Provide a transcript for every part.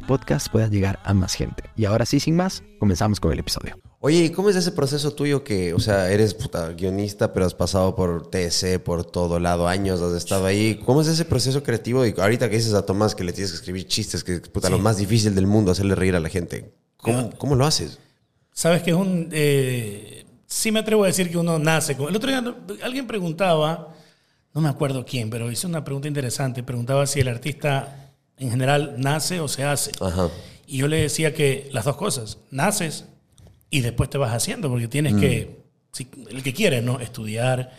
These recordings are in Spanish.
podcast pueda llegar a más gente. Y ahora sí, sin más, comenzamos con el episodio. Oye, ¿y cómo es ese proceso tuyo que, o sea, eres puta, guionista, pero has pasado por TC, por todo lado, años, has estado ahí? ¿Cómo es ese proceso creativo? Y ahorita que dices a Tomás que le tienes que escribir chistes, que es puta, lo más difícil del mundo, hacerle reír a la gente. ¿Cómo, cómo lo haces? Sabes que es un... eh, sí me atrevo a decir que uno nace con... El otro día alguien preguntaba, no me acuerdo quién, pero hizo una pregunta interesante. Preguntaba si el artista en general nace o se hace. Ajá. Y yo le decía que las dos cosas, naces y después te vas haciendo, porque tienes que, si- el que quiere, ¿no? Estudiar,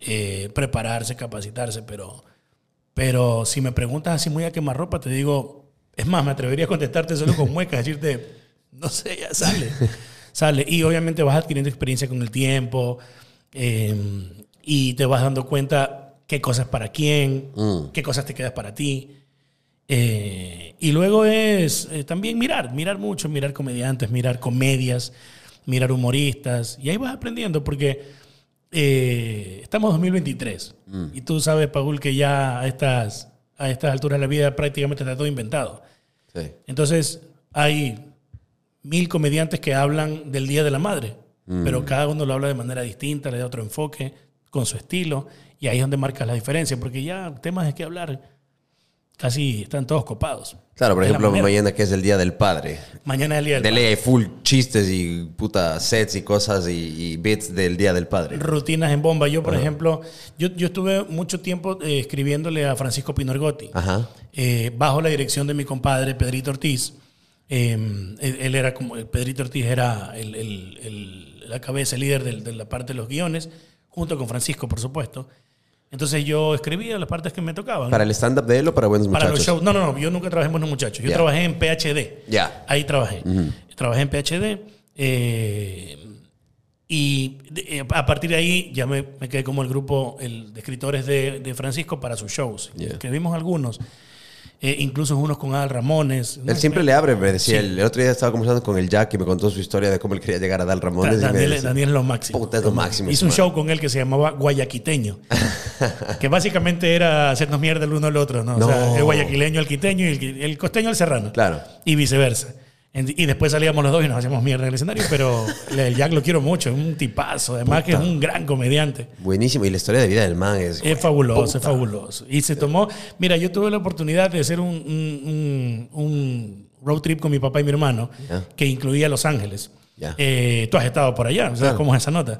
eh, prepararse, capacitarse, pero, pero si me preguntas así muy a quemarropa, te digo, es más, me atrevería a contestarte solo con muecas, decirte, no sé, ya sale. sale. Y obviamente vas adquiriendo experiencia con el tiempo eh, y te vas dando cuenta qué cosas para quién, qué cosas te quedas para ti. Eh, y luego es eh, también mirar, mirar mucho, mirar comediantes, mirar comedias, mirar humoristas. Y ahí vas aprendiendo porque eh, estamos en 2023. Y tú sabes, Paul, que ya a estas, a estas alturas de la vida prácticamente está todo inventado. Sí. Entonces hay mil comediantes que hablan del Día de la Madre, pero cada uno lo habla de manera distinta, le da otro enfoque, con su estilo. Y ahí es donde marcas la diferencia, porque ya temas de qué hablar casi están todos copados. Claro, por ejemplo, mañana que es el Día del Padre. Mañana es el Día del De Padre. full chistes y puta sets y cosas y, y bits del Día del Padre. Rutinas en bomba. Yo, por ejemplo, yo, yo estuve mucho tiempo eh, escribiéndole a Francisco Pinorgotti, Ajá. eh, bajo la dirección de mi compadre Pedrito Ortiz. Eh, él, él era como, Pedrito Ortiz era el, el- el- la cabeza, el líder de, la parte de los guiones, junto con Francisco, por supuesto. Entonces yo escribía las partes que me tocaban. ¿Para el stand-up de él o para buenos Para muchachos? los shows. No, no, no. Yo nunca trabajé en Buenos Muchachos. Yo Ya. trabajé en PHD. Ya. Ahí trabajé. Trabajé en PHD. eh, y eh, a partir de ahí ya me, me quedé como el grupo el, de escritores de, de Francisco para sus shows. Ya. Escribimos algunos. Eh, incluso unos con Al Ramones. Él siempre le abre, me decía. El otro día estaba conversando con el Jack y me contó su historia de cómo él quería llegar a Dal Ramones. Daniel, decía, Daniel es lo máximo. Puta, es lo máximo, Hice un show con él que se llamaba Guayaquiteño. que básicamente era hacernos mierda el uno al otro, ¿no? No. O sea, el guayaquileño al quiteño y el, el costeño al serrano. Claro. Y viceversa. Y después salíamos los dos y nos hacíamos mierda en el escenario, pero el Jack lo quiero mucho, es un tipazo, además que es un gran comediante. Buenísimo. Y la historia de vida del man es. Es fabuloso, es fabuloso. Y se tomó, mira, yo tuve la oportunidad de hacer un, un- un- road trip con mi papá y mi hermano, Ya. que incluía Los Ángeles. Ya. Eh, tú has estado por allá, ¿sabes Claro. cómo es esa nota?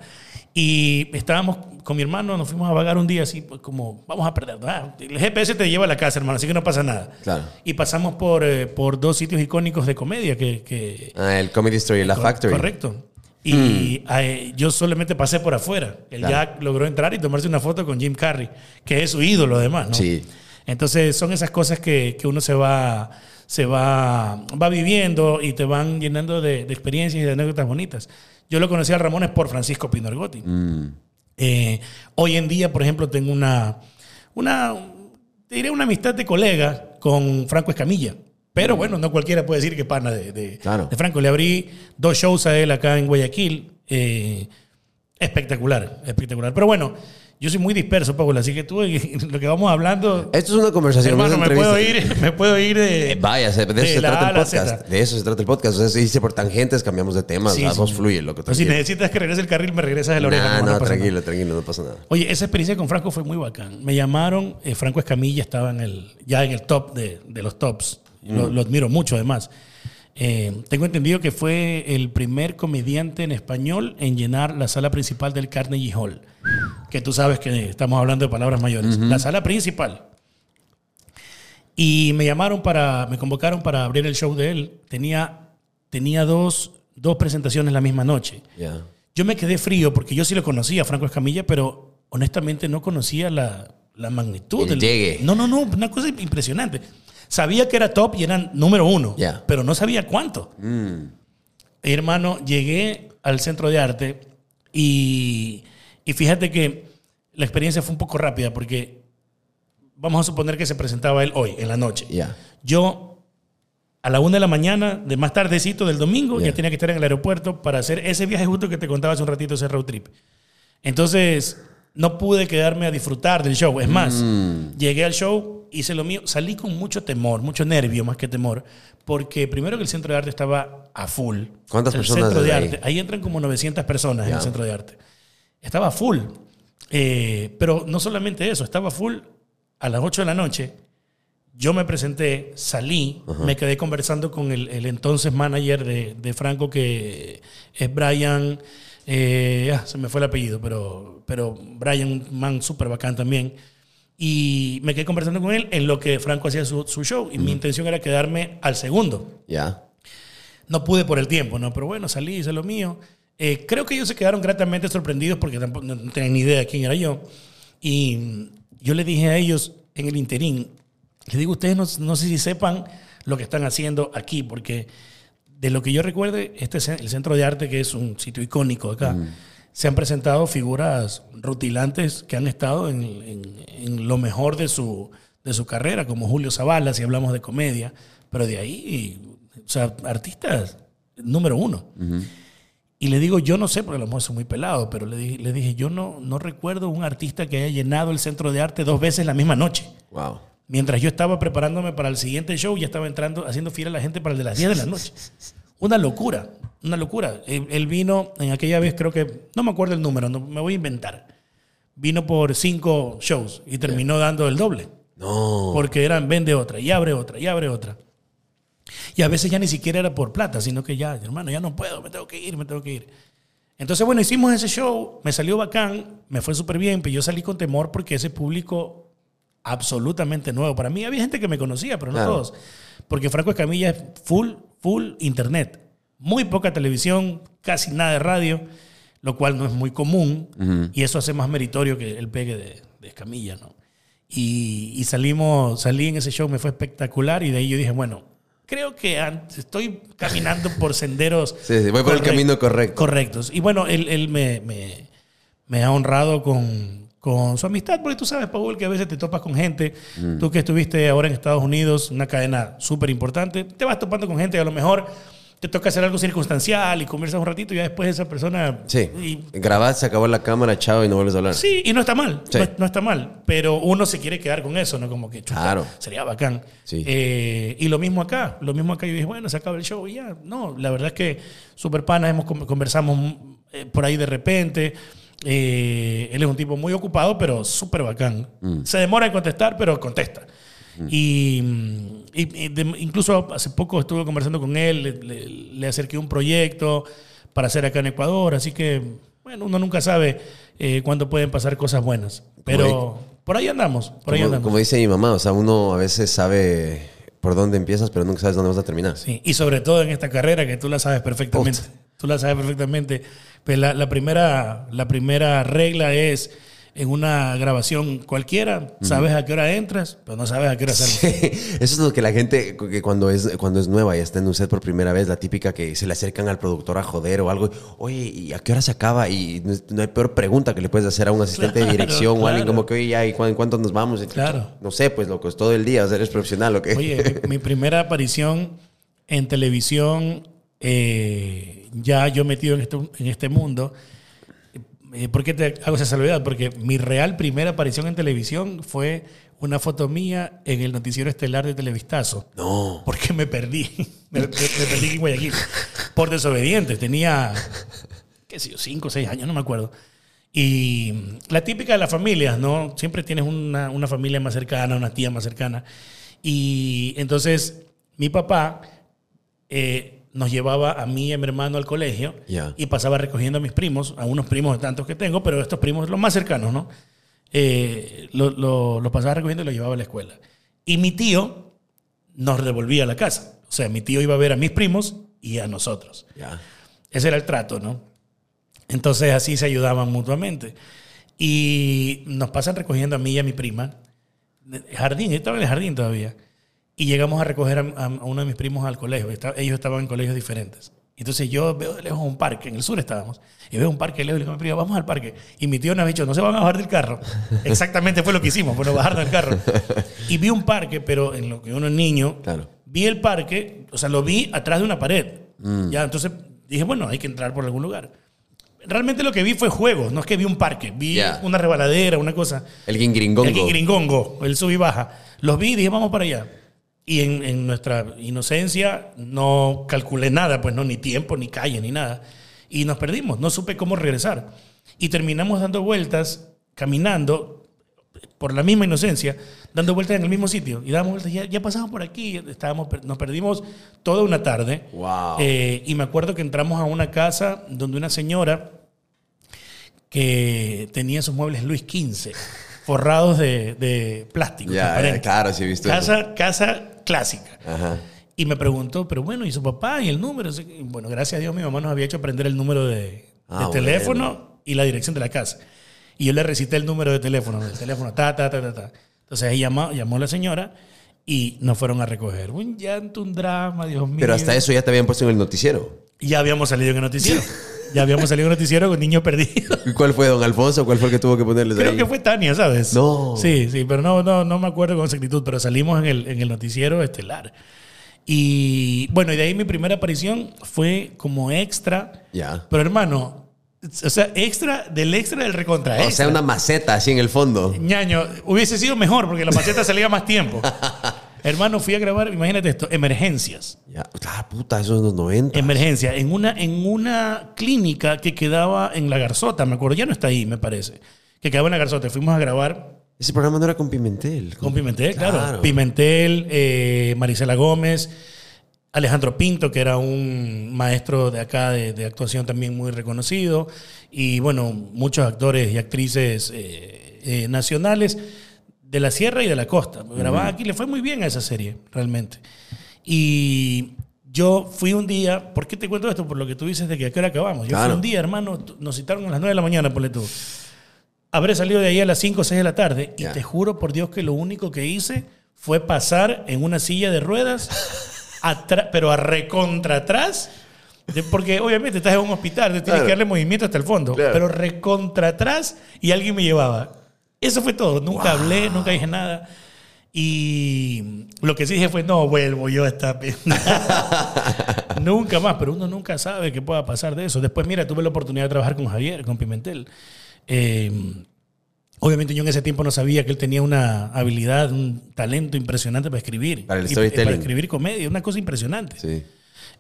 Y estábamos con mi hermano, nos fuimos a vagar un día así, pues, como, vamos a perder. Ah, el GPS te lleva a la casa, hermano, así que no pasa nada. Claro. Y pasamos por, eh, por dos sitios icónicos de comedia que, que, Ah, el Comedy Story, La Cor- Factory. Correcto. Y eh, yo solamente pasé por afuera. El Claro. Jack logró entrar y tomarse una foto con Jim Carrey, que es su ídolo además, ¿no? Sí. Entonces son esas cosas que, que uno se va, se va, va viviendo y te van llenando de, de experiencias y de anécdotas bonitas. Yo lo conocí a Ramones por Francisco Pinorgotti. Mm. Eh, hoy en día, por ejemplo, tengo una, una, te diré una amistad de colega con Franco Escamilla. Pero bueno, no cualquiera puede decir que pana de, de, Claro. de Franco. Le abrí dos shows a él acá en Guayaquil. Eh, espectacular, espectacular. Pero bueno, yo soy muy disperso, Paula, así que tú lo que vamos hablando... Esto es una conversación. Hermano, una me puedo ir, me puedo ir de... Eh, Vaya, se- de eso de se trata A el podcast. De eso se trata el podcast. O sea, se dice por tangentes, cambiamos de temas. Sí, la sí. voz fluye, loco. Si tranquilo. necesitas que regrese el carril, me regresas de la oreja. Nah, no, no, pasa nada. tranquilo, tranquilo, no pasa nada. Oye, esa experiencia con Franco fue muy bacán. Me llamaron, eh, Franco Escamilla estaba en el, ya en el top de, de los tops. Lo, lo admiro mucho, además. Eh, tengo entendido que fue el primer comediante en español en llenar la sala principal del Carnegie Hall. Que tú sabes que estamos hablando de palabras mayores. La sala principal. Y me llamaron para, me convocaron para abrir el show de él. Tenía, tenía dos, dos presentaciones la misma noche. Ya. Yo me quedé frío porque yo sí lo conocía, Franco Escamilla, pero honestamente no conocía la, la magnitud. El del- llegue. No, no, no, una cosa impresionante. Sabía que era top y eran número uno, pero no sabía cuánto. Mm. Hermano, llegué al centro de arte y, y fíjate que la experiencia fue un poco rápida porque vamos a suponer que se presentaba él hoy, en la noche. Ya. Yo, a la una de la mañana, de más tardecito del domingo, ya tenía que estar en el aeropuerto para hacer ese viaje justo que te contaba hace un ratito, ese road trip. Entonces, no pude quedarme a disfrutar del show. Es más, Mm. llegué al show, hice lo mío, salí con mucho temor, mucho nervio más que temor, porque primero que el centro de arte estaba a full. ¿Cuántas el personas Centro de ahí? arte, ahí entran como 900 personas en el centro de arte. Estaba full. Eh, pero no solamente eso, estaba full a las 8 de la noche. Yo me presenté, salí, me quedé conversando con el, el entonces manager de, de Franco, que es Brian. Eh, ah, se me fue el apellido, pero, pero Brian, un man súper bacán también. Y me quedé conversando con él en lo que Franco hacía su, su show. Y mi intención era quedarme al segundo. Ya. No pude por el tiempo, ¿no? Pero bueno, salí, hice lo mío. Eh, creo que ellos se quedaron gratamente sorprendidos porque tampoco no tenían ni idea de quién era yo. Y yo le dije a ellos en el interín, les digo, ustedes no, no sé si sepan lo que están haciendo aquí, porque de lo que yo recuerde, este es el Centro de Arte, que es un sitio icónico acá, se han presentado figuras rutilantes que han estado en, en- en lo mejor de su, de su carrera, como Julio Zavala, si hablamos de comedia, pero de ahí, o sea, artistas número uno. Y le digo, yo no sé, porque a lo mejor soy muy pelado, pero le dije, le dije yo no, no recuerdo un artista que haya llenado el centro de arte dos veces la misma noche. Wow. Mientras yo estaba preparándome para el siguiente show, ya estaba entrando, haciendo fiel a la gente para el de las 10 de la noche. Una locura, una locura. Él, vino en aquella vez, creo que, no me acuerdo el número, no, me voy a inventar. Vino por cinco shows y terminó dando el doble. No. Porque eran vende otra y abre otra y abre otra. Y a veces ya ni siquiera era por plata, sino que ya, hermano, ya no puedo, me tengo que ir, me tengo que ir. Entonces, bueno, hicimos ese show, me salió bacán, me fue súper bien, pero yo salí con temor porque ese público absolutamente nuevo. Para mí había gente que me conocía, pero no Claro. todos. Porque Franco Escamilla es full, full internet. Muy poca televisión, casi nada de radio, lo cual no es muy común. Y eso hace más meritorio que el pegue de, de Escamilla, ¿no? Y, y salimos, salí en ese show, me fue espectacular y de ahí yo dije, bueno, creo que estoy caminando por senderos. Sí, sí, voy por el camino correcto. Correctos. Y bueno, él, él me, me- me ha honrado con, con su amistad, porque tú sabes, Paul, que a veces te topas con gente. Mm. Tú que estuviste ahora en Estados Unidos, una cadena súper importante, te vas topando con gente, a lo mejor te toca hacer algo circunstancial y conversas un ratito y ya después esa persona... Sí. y- Grabás, se acabó la cámara, chao, y no vuelves a hablar. Sí, y no está mal. Sí. No, no está mal. Pero uno se quiere quedar con eso, ¿no? Como que chuta, Claro. sería bacán. Sí. Eh, y lo mismo acá. Lo mismo acá. Yo dije, bueno, se acaba el show y ya. No, la verdad es que super panas, hemos con- conversamos eh, por ahí de repente. Eh, él es un tipo muy ocupado, pero súper bacán. Mm. Se demora en contestar, pero contesta. Y, mm, y- y de- incluso hace poco estuve conversando con él, le, le- le acerqué un proyecto para hacer acá en Ecuador, así que, bueno, uno nunca sabe eh, cuándo pueden pasar cosas buenas. Pero por ahí andamos, por ahí Como, andamos. como dice mi mamá, o sea, uno a veces sabe por dónde empiezas, pero nunca sabes dónde vas a terminar. Sí, y sobre todo en esta carrera que tú la sabes perfectamente. Tú la sabes perfectamente. Pues la, la primera, la primera regla es en una grabación cualquiera, sabes a qué hora entras, pero no sabes a qué hora sales. Eso es lo que la gente, que cuando es, cuando es nueva y está en un set por primera vez, la típica que se le acercan al productor a joder o algo, oye, ¿y a qué hora se acaba? Y no, hay peor pregunta que le puedes hacer a un asistente de Claro, dirección o alguien como que, oye, ya, ¿y cuán- cuánto nos vamos? Y, Claro. No sé, pues loco, es todo el día, o sea, eres profesional, ¿o qué? Oye, mi, mi primera aparición en televisión, eh, ya yo metido en este, en este mundo, eh, ¿por qué te hago esa salvedad? Porque mi real primera aparición en televisión fue una foto mía en el noticiero estelar de Televistazo. No. Porque me perdí. me, me- me perdí en Guayaquil. Por desobediente. Tenía, qué sé yo, cinco o seis años, no me acuerdo. Y la típica de las familias, ¿no? Siempre tienes una, una familia más cercana, una tía más cercana. Y entonces mi papá eh, nos llevaba a mí y a mi hermano al colegio y pasaba recogiendo a mis primos, a unos primos de tantos que tengo, pero estos primos los más cercanos, ¿no? Eh, lo, lo- los pasaba recogiendo y los llevaba a la escuela. Y mi tío nos devolvía a la casa. O sea, mi tío iba a ver a mis primos y a nosotros. Ya. Ese era el trato, ¿no? Entonces así se ayudaban mutuamente. Y nos pasan recogiendo a mí y a mi prima. Jardín, yo estaba en el jardín todavía. Y llegamos a recoger a, a- uno de mis primos al colegio. Ellos estaban en colegios diferentes. Entonces yo veo de lejos un parque, en el sur estábamos, y veo un parque de lejos y le digo a mi primo, vamos al parque. Y mi tío nos ha dicho, no se van a bajar del carro. Exactamente fue lo que hicimos, bueno, bajar del carro. Y vi un parque, pero en lo que uno es niño, Claro. vi el parque, o sea, lo vi atrás de una pared. Ya, entonces dije, bueno, hay que entrar por algún lugar. Realmente lo que vi fue juegos, no es que vi un parque, vi Ya. una rebaladera, una cosa. El guingringongo. El gringongo, el sub y baja. Los vi y dije, vamos para allá. Y en, en nuestra inocencia no calculé nada, pues no, ni tiempo, ni calle, ni nada. Y nos perdimos, no supe cómo regresar. Y terminamos dando vueltas, caminando, por la misma inocencia, dando vueltas en el mismo sitio. Y dábamos vueltas, ya, ya pasamos por aquí, estábamos, nos perdimos toda una tarde. Wow. Eh, y me acuerdo que entramos a una casa donde una señora que tenía sus muebles Luis XV, forrados de, de plástico. Ya, claro, sí he visto eso. casa, casa clásica. Ajá. Y me preguntó, pero bueno, ¿y su papá y el número? Y bueno, gracias a Dios mi mamá nos había hecho aprender el número de, Ah, de teléfono y la dirección de la casa. Y yo le recité el número de teléfono, el teléfono, ta, ta, ta, ta, ta. Entonces ahí llamó, llamó la señora y nos fueron a recoger. Un llanto, un drama, Dios mío. Pero hasta eso ya te habían puesto en el noticiero. Ya habíamos salido en el noticiero. ya habíamos salido en el noticiero con niño perdido. ¿Y cuál fue, don Alfonso? ¿Cuál fue el que tuvo que ponerles Creo ahí? que fue Tania, ¿sabes? No. Sí, sí, pero no, no, no me acuerdo con exactitud, pero salimos en el, en el noticiero estelar. Y bueno, y de ahí mi primera aparición fue como extra. Ya. Pero hermano, o sea, extra del extra del recontra O extra. sea, una maceta así en el fondo. Ñaño, hubiese sido mejor porque la maceta salía más tiempo. hermano, fui a grabar, imagínate esto, emergencias. Ya. Ah, puta, eso es los 90. Emergencia, en una, en una clínica que quedaba en La Garzota, me acuerdo, ya no está ahí, me parece. Que quedaba en La Garzota. Fuimos a grabar Ese programa no era con Pimentel. Con Pimentel, claro. Claro. Pimentel, eh, Marisela Gómez, Alejandro Pinto, que era un maestro de acá de, de actuación también muy reconocido, y bueno, muchos actores y actrices eh, eh, nacionales de la sierra y de la costa. Grababan aquí, le fue muy bien a esa serie, realmente. Y yo fui un día, ¿por qué te cuento esto? Por lo que tú dices de que a qué hora acabamos. Yo Claro. fui un día, hermano, nos citaron a las 9 de la mañana, ponle tú. Habré salido de ahí a las 5 o 6 de la tarde y te juro por Dios que lo único que hice fue pasar en una silla de ruedas, pero a recontra atrás, de- porque obviamente estás en un hospital, te tienes Claro. que darle movimiento hasta el fondo, Claro. pero recontra atrás y alguien me llevaba. Eso fue todo, nunca hablé, nunca dije nada. Y lo que sí dije fue, no vuelvo yo a esta Nunca más, pero uno nunca sabe qué pueda pasar de eso. Después, mira, tuve la oportunidad de trabajar con Javier, con Pimentel. Eh, obviamente yo en ese tiempo no sabía que él tenía una habilidad, un talento impresionante para escribir. Para el storytelling. Para escribir comedia, una cosa impresionante. Sí.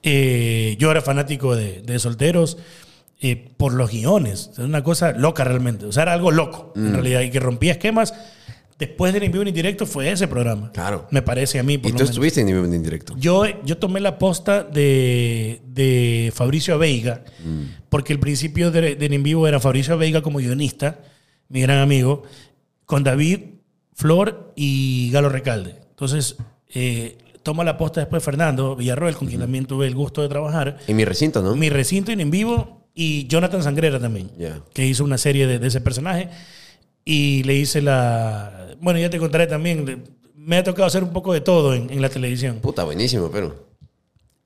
Eh, yo era fanático de, de solteros eh, por los guiones. Era una cosa loca realmente. O sea, era algo loco, Mm. en realidad. Y que rompía esquemas. Después del en vivo y en directo fue ese programa. Claro. Me parece a mí. Por Y tú menos. estuviste en nivel en directo. Yo, yo tomé la posta de, de Fabricio Veiga, porque el principio de, de En Vivo era Fabricio Veiga como guionista, mi gran amigo, con David, Flor y Galo Recalde. Entonces, eh, toma la posta después Fernando Villarroel, con quien también tuve el gusto de trabajar. En mi recinto, ¿no? Mi recinto en En Vivo y Jonathan Sangrera también, Ya. que hizo una serie de, de ese personaje. Y le hice la... Bueno, ya te contaré también. Me ha tocado hacer un poco de todo en, en la televisión. Puta, buenísimo, pero.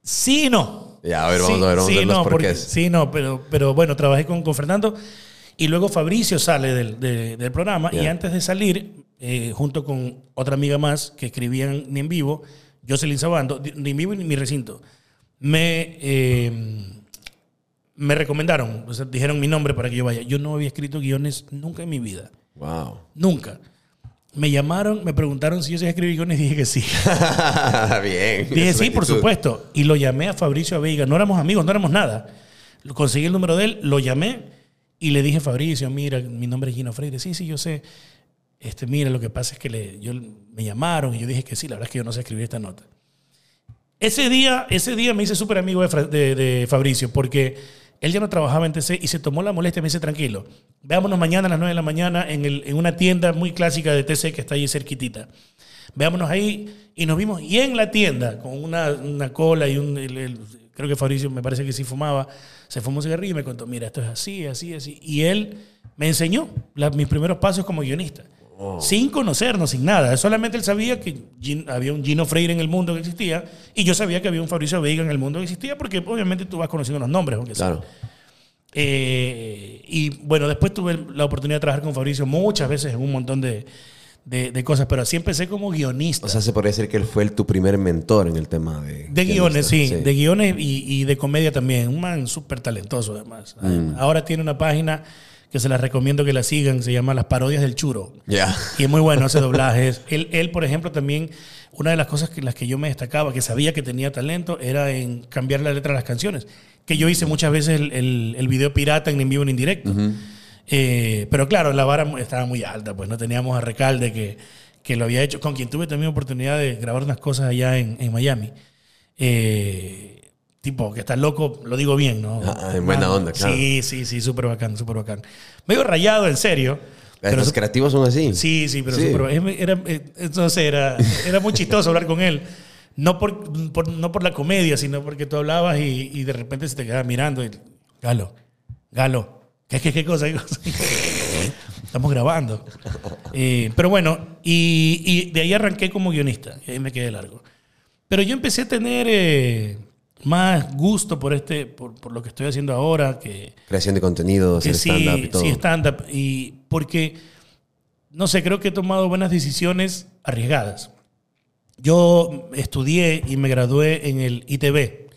Sí y no. Ya, a ver, vamos a ver, vamos a sí, ver los no, porque-. Sí, no, pero, pero bueno, trabajé con, con Fernando y luego Fabricio sale del, de- del programa y Ya. antes de salir, eh, junto con otra amiga más que escribían ni en vivo, Jocelyn Sabando, ni en vivo ni en mi recinto, me, eh, me recomendaron, o sea, dijeron mi nombre para que yo vaya. Yo no había escrito guiones nunca en mi vida, Wow. nunca. Me llamaron, me preguntaron si yo sabía escribir guiones y dije que sí. Bien. Dije, sí, por supuesto. Y lo llamé a Fabricio Veiga. No éramos amigos, no éramos nada. Conseguí el número de él, lo llamé y le dije, Fabricio, mira, mi nombre es Gino Freire. Sí, sí, yo sé. Este, mira, lo que pasa es que le, yo, me llamaron y yo dije que sí, la verdad es que yo no sé escribir esta nota. Ese día, ese día me hice súper amigo de, de- de Fabricio porque él ya no trabajaba en TC y se tomó la molestia y me dice, tranquilo, veámonos mañana a las 9 de la mañana en, una tienda muy clásica de TC que está ahí cerquitita. Veámonos ahí y nos vimos y en la tienda con una, cola y un... creo que Fabricio me parece que sí fumaba, se fumó un cigarrillo y me contó, mira, esto es así, así, así. Y él me enseñó mis primeros pasos como guionista. Sin conocernos, sin nada. Solamente él sabía que había un Gino Freire en el mundo que existía y yo sabía que había un Fabricio Veiga en el mundo que existía porque obviamente tú vas conociendo los nombres. aunque sea. Claro. Eh, y bueno, después tuve la oportunidad de trabajar con Fabricio muchas veces en un montón de, de- de cosas, pero así empecé como guionista. O sea, se podría decir que él fue el, tu primer mentor en el tema de... de guiones, sí, guionista. de guiones y, y de comedia también. Un man súper talentoso además. Mm. Ahora tiene una página que se la recomiendo que la sigan, se llama Las Parodias del Churo. Ya. Y es muy bueno, hace doblajes. Él, él, por ejemplo, también, una de las cosas que las que yo me destacaba, que sabía que tenía talento, era en cambiar la letra de las canciones. Que yo hice muchas veces el, el, el video pirata en en vivo en indirecto. Eh, pero claro, la vara estaba muy alta, pues no teníamos a Recalde que, que lo había hecho, con quien tuve también oportunidad de grabar unas cosas allá en, en Miami. Eh, tipo, que está loco, lo digo bien, ¿no? Ah, en buena onda, claro. Sí, sí, sí, súper bacán, súper bacán. Medio rayado, en serio. Los Pero creativos son así. Sí, sí, pero Sí. es- era, eh, entonces era, era muy chistoso hablar con él. No por, por- no por la comedia, sino porque tú hablabas y, y de repente se te quedaba mirando y, Galo, Galo, ¿qué, qué, qué cosa? ¿Qué cosa? Estamos grabando. Eh, pero bueno, y, y de ahí arranqué como guionista, y ahí me quedé largo. Pero yo empecé a tener eh, más gusto por, este, por, por lo que estoy haciendo ahora, que, Creación de contenido, que sí, stand-up y todo. sí, stand-up. Y porque, no sé, creo que he tomado buenas decisiones arriesgadas. Yo estudié y me gradué en el ITV,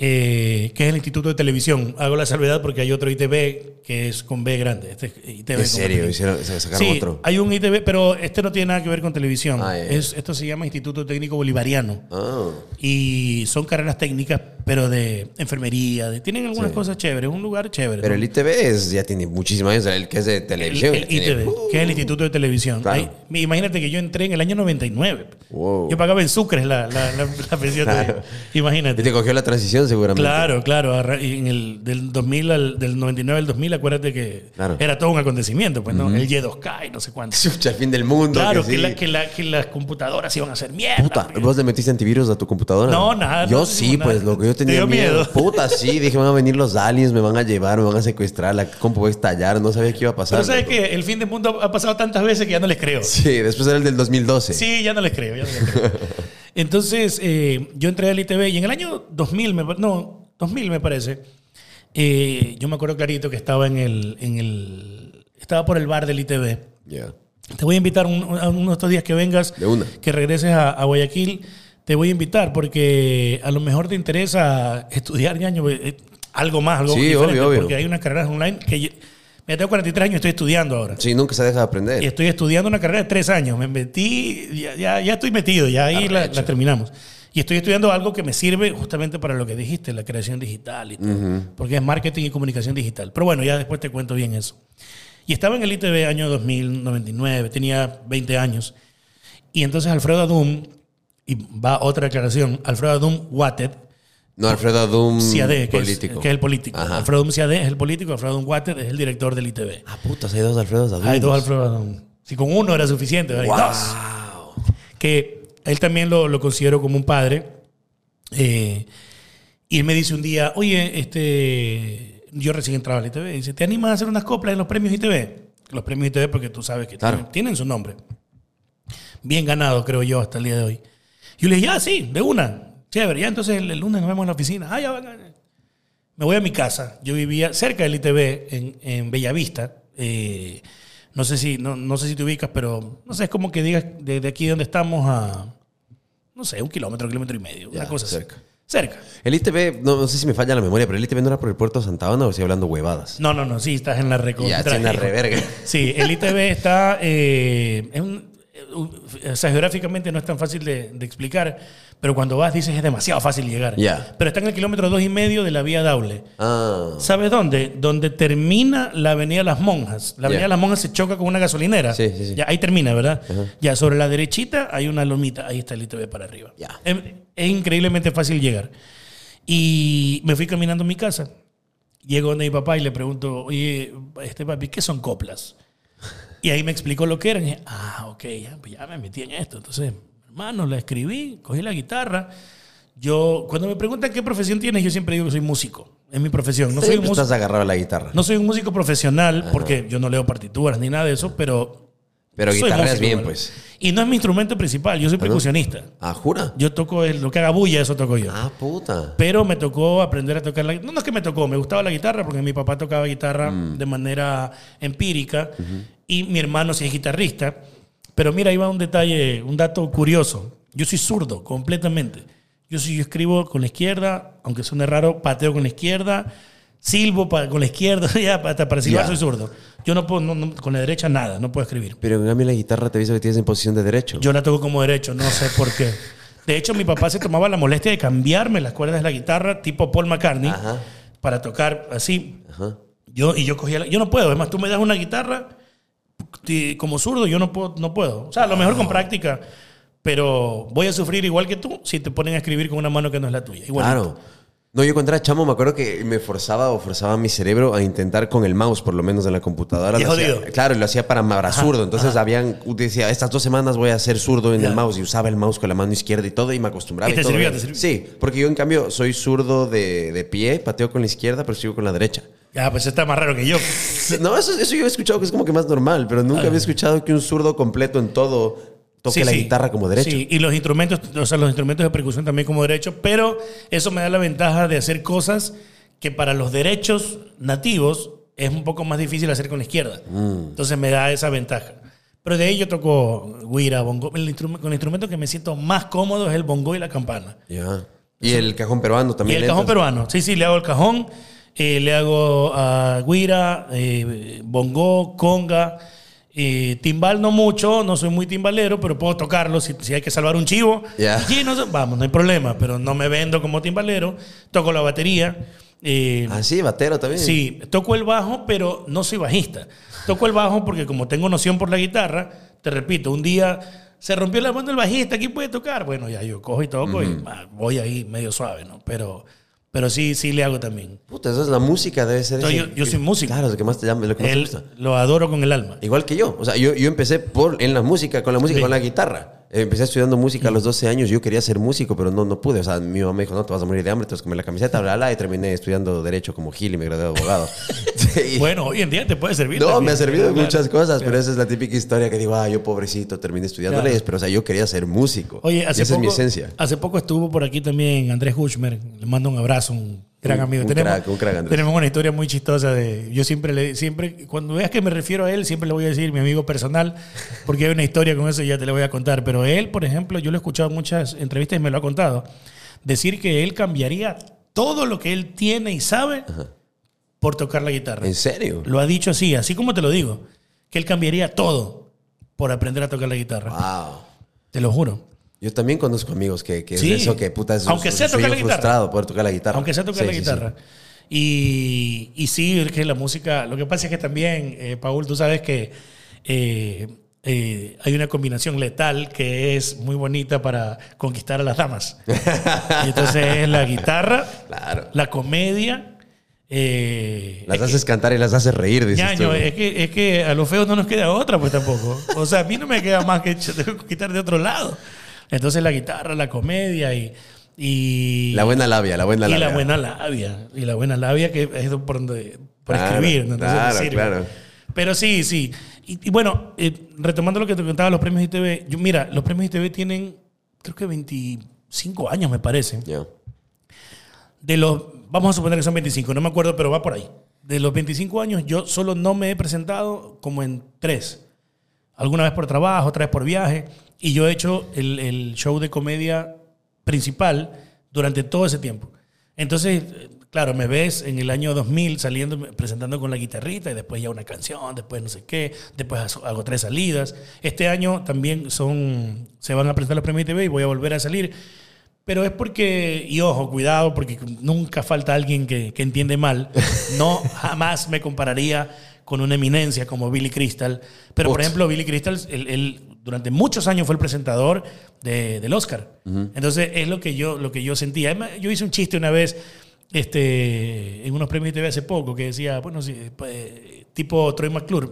eh, que es el Instituto de Televisión. Hago la salvedad porque hay otro ITV que es con B grande. Este es ITV ¿En serio? Hicieron, se sacaron Sí, otro. hay un ITV, pero este no tiene nada que ver con televisión. Ah. Es, esto se llama Instituto Técnico Bolivariano. Ah. Y son carreras técnicas, pero de enfermería. de- tienen algunas Sí. cosas chéveres, es un lugar chévere. Pero ¿no? el ITV es, ya tiene muchísimos años, el que es de El, televisión. el tiene- ITV, Uh, que es el Instituto de Televisión. Claro. Imagínate que yo entré en el año 99. Wow. Yo pagaba en sucres la, la, la- la pensión. Claro. Y Imagínate. te cogió la transición seguramente. Claro, claro. En el, del 2000 al, del 99 al 2000, acuérdate que Claro. era todo un acontecimiento, pues, ¿no? El Y2K y no sé cuánto. Chucha, el fin del mundo. Claro, que que, sí. la- que, la- que las computadoras iban a hacer mierda. Puta, porque- ¿vos le metiste antivirus a tu computadora? No, nada, Yo no sí, pues lo que yo ¿Te tenía dio miedo. miedo? Puta, sí, dije, van a venir los aliens, me van a llevar, me van a secuestrar, la compu va a estallar, no sabía qué iba a pasar. Pero sabes que el fin del mundo ha pasado tantas veces que ya no les creo. Sí, después era el del 2012. Sí, ya no les creo, ya no les creo. Entonces, eh, yo entré al ITV y en el año 2000, me, no, 2000 me parece, eh, yo me acuerdo clarito que estaba en el, en el, estaba por el bar del ITV. Ya. Te voy a invitar un- a uno de estos días que vengas, que regreses a, a Guayaquil, te voy a invitar porque a lo mejor te interesa estudiar ñaño, eh, algo más, algo Sí, diferente, obvio, obvio. porque hay unas carreras online que mira, tengo 43 años y estoy estudiando ahora. Sí, nunca se deja de aprender. Y estoy estudiando una carrera de tres años. Me metí, ya, ya, ya estoy metido, ya ahí la, la terminamos. Y estoy estudiando algo que me sirve justamente para lo que dijiste, la creación digital y todo. Porque es marketing y comunicación digital. Pero bueno, ya después te cuento bien eso. Y estaba en el ITV año 2099, tenía 20 años. Y entonces Alfredo Adum, y va otra aclaración, Alfredo Adum Watted, No, Alfredo Doom, Ciade, que, es, político. que es el político. Ajá. Alfredo Adum Ciade es el político, Alfredo Adum Watted es el director del ITV. Ah, putas, hay dos Alfredos Adum. Hay dos Alfredo Adum. Si con uno era suficiente, hay dos. Wow. que él también lo, lo considero como un padre. Eh, y él me dice un día, oye, este, yo recién entraba al ITV, y dice, ¿te animas a hacer unas coplas en los premios ITV? Los premios ITV porque tú sabes que Claro. tienen, tienen su nombre. Bien ganado, creo yo, hasta el día de hoy. Y yo le dije, ya, sí, de una. Chévere, ya entonces el, el lunes nos vemos en la oficina. Ah, ya va. Me voy a mi casa. Yo vivía cerca del ITV, en, en Bellavista. Eh, no sé si no, no sé si te ubicas, pero no sé, es como que digas de, de aquí donde estamos a, no sé, un kilómetro, kilómetro y medio, Ya, una cosa cerca. así. Cerca. El ITV, no, no sé si me falla la memoria, pero el ITV no era por el puerto de Santa Ana o estoy hablando huevadas. No, no, no, sí, estás en la ya, recontra. estoy en la reverga. Sí, el ITV está. eh, es un- eh, o sea, geográficamente no es tan fácil de, de explicar, pero cuando vas dices es demasiado fácil llegar. Ya. Pero está en el kilómetro dos y medio de la vía Daule. Ah, ¿Sabes dónde? Donde termina la Avenida Las Monjas. La Avenida Ya. Las Monjas se choca con una gasolinera. Sí, sí, sí. Ya, ahí termina, ¿verdad? Ya sobre la derechita hay una lomita. Ahí está el ITV para arriba. Ya. Es, es increíblemente fácil llegar. Y me fui caminando a mi casa. Llego donde mi papá y le pregunto, oye, este papi, ¿qué son coplas? Y ahí me explicó lo que eran. Y dije, ah, ok, ya, pues ya me metí en esto. Entonces, hermano, la escribí, cogí la guitarra. Yo, cuando me preguntan qué profesión tienes, yo siempre digo que soy músico. Es mi profesión. No soy un músico. estás agarrado a la guitarra. No soy un músico profesional porque yo no leo partituras ni nada de eso, pero Pero Soy guitarreas músico, bien, pues. Y no es mi instrumento principal, yo soy percusionista. Ah, jura. Yo toco el- lo que haga bulla, eso toco yo. Ah, puta. Pero me tocó aprender a tocar la guitarra. No, no es que me tocó, me gustaba la guitarra porque mi papá tocaba guitarra Mm. de manera empírica y mi hermano sí es guitarrista. Pero mira, ahí va un detalle, un dato curioso. Yo soy zurdo, completamente. Yo, sí, yo escribo con la izquierda, aunque suene raro, pateo con la izquierda, silbo con la izquierda, ya, hasta para silbar soy zurdo. Yo no puedo, no- no- con la derecha nada, no puedo escribir. Pero en cambio la guitarra te he visto que tienes en posición de derecho. Yo la toco como derecho, no sé por qué. De hecho, mi papá se tomaba la molestia de cambiarme las cuerdas de la guitarra, tipo Paul McCartney, Ajá. para tocar así. Ajá. Yo, y yo cogía la- Yo no puedo. Además, tú me das una guitarra como zurdo, yo no puedo, no puedo. O sea, a lo mejor con práctica, pero voy a sufrir igual que tú si te ponen a escribir con una mano que no es la tuya. Igualito. Claro. No, yo cuando era chamo me acuerdo que me forzaba o forzaba mi cerebro a intentar con el mouse, por lo menos en la computadora. Y Lo hacía- jodido. claro, lo hacía para, para zurdo. Entonces habían, decía, estas dos semanas voy a ser zurdo en el mouse y usaba el mouse con la mano izquierda y todo y me acostumbraba. ¿Y te todo. sirvió, te sirvió? Sí, porque yo en cambio soy zurdo de, de pie, pateo con la izquierda, pero sigo con la derecha. Ya, pues está más raro que yo. No, eso, eso yo he escuchado que es como que más normal, pero nunca había escuchado que un zurdo completo en todo toque Ah. Sí, la sí. guitarra como derecho. Sí, y los instrumentos, o sea, los instrumentos de percusión también como derecho, pero eso me da la ventaja de hacer cosas que para los derechos nativos es un poco más difícil hacer con la izquierda. Mm. Entonces me da esa ventaja. Pero de ahí yo toco guira, bongo. El instrumento, con el instrumento que me siento más cómodo es el bongo y la campana. Ya. Y el cajón peruano Y también. el cajón entras? peruano. Sí, sí, le hago el cajón, eh, le hago a guira, eh, bongo, conga, eh, timbal no mucho, no soy muy timbalero, pero puedo tocarlo si, si hay que salvar un chivo. Ya. Y no vamos, no hay problema, pero no me vendo como timbalero, toco la batería. eh, Ah, sí, batero también. Sí, toco el bajo, pero no soy bajista. Toco el bajo porque como tengo noción por la guitarra, te repito, un día se rompió la mano del bajista, ¿quién puede tocar? Bueno, ya yo cojo y toco y ah, voy ahí medio suave, ¿no? Pero, pero sí, sí le hago también. Puta, eso es la música, debe ser. No, ese- yo- yo soy músico. Claro, es lo que más te llama, lo que más te Él gusta. lo adoro con el alma. Igual que yo. O sea, yo, yo empecé por, en la música, con la música, Sí. con la guitarra. Empecé estudiando música a los 12 años. Yo quería ser músico, pero no, no pude. O sea, mi mamá me dijo, no, te vas a morir de hambre, te vas a comer la camiseta, bla, bla, y terminé estudiando Derecho como Gil y me gradué de abogado. Sí. Bueno, hoy en día te puede servir. No, también. me ha servido Claro. muchas cosas, pero esa es la típica historia que digo, ah, yo pobrecito, terminé estudiando Claro. leyes, pero o sea, yo quería ser músico. Oye, Y hace esa poco, es mi esencia. hace poco estuvo por aquí también Andrés Huchmer. Le mando un abrazo, un gran amigo. un tenemos, crack, un crack, Andrés. tenemos una historia muy chistosa de. Yo siempre le, siempre, cuando veas que me refiero a él, siempre le voy a decir mi amigo personal, porque hay una historia con eso y ya te la voy a contar. Pero él, por ejemplo, yo lo he escuchado en muchas entrevistas y me lo ha contado, decir que él cambiaría todo lo que él tiene y sabe por tocar la guitarra. ¿En serio? Lo ha dicho así, así como te lo digo, que él cambiaría todo por aprender a tocar la guitarra. Wow. Te lo juro. Yo también conozco amigos que, que Sí. es eso, que puta, es un- Aunque sea tocar la guitarra. poder tocar la guitarra. Aunque sea tocar Sí, la sí, sí. guitarra. Y, y sí, es que la música, lo que pasa es que también, eh, Paul, tú sabes que eh, eh, hay una combinación letal que es muy bonita para conquistar a las damas. y entonces es la guitarra, Claro. la comedia. eh, Las es que- haces cantar y las haces reír, dices Ñaño, tú. es que, es que a los feos no nos queda otra, pues tampoco. O sea, a mí no me queda más que quitar de otro lado. Entonces la guitarra, la comedia y... y La buena labia, la buena y labia. la buena labia. Y la buena labia que es por donde por Claro, escribir. ¿no? Entonces claro, sirve. claro. Pero sí, sí. Y, y bueno, eh, retomando lo que te contaba, los premios ITV. Yo, mira, los premios ITV tienen, creo que 25 años, me parece. Ya. De los, vamos a suponer que son 25, no me acuerdo, pero va por ahí. De los 25 años, yo solo no me he presentado como en tres. Alguna vez por trabajo, otra vez por viaje. Y yo he hecho el, el show de comedia principal durante todo ese tiempo. Entonces, eh, claro, me ves en el año 2000 saliendo, presentando con la guitarrita y después ya una canción, después no sé qué, después hago- tres salidas. Este año también son, se van a presentar los premios TV y voy a volver a salir. Pero es porque, y ojo, cuidado, porque nunca falta alguien que, que entiende mal. No jamás me compararía con una eminencia como Billy Crystal. Pero, por Putz. ejemplo, Billy Crystal, él, él durante muchos años fue el presentador de- del Oscar. Entonces, es lo que, yo, lo que yo sentía. Además, yo hice un chiste una vez este, en unos premios de TV hace poco que decía, bueno, sí, pues, tipo Troy McClure.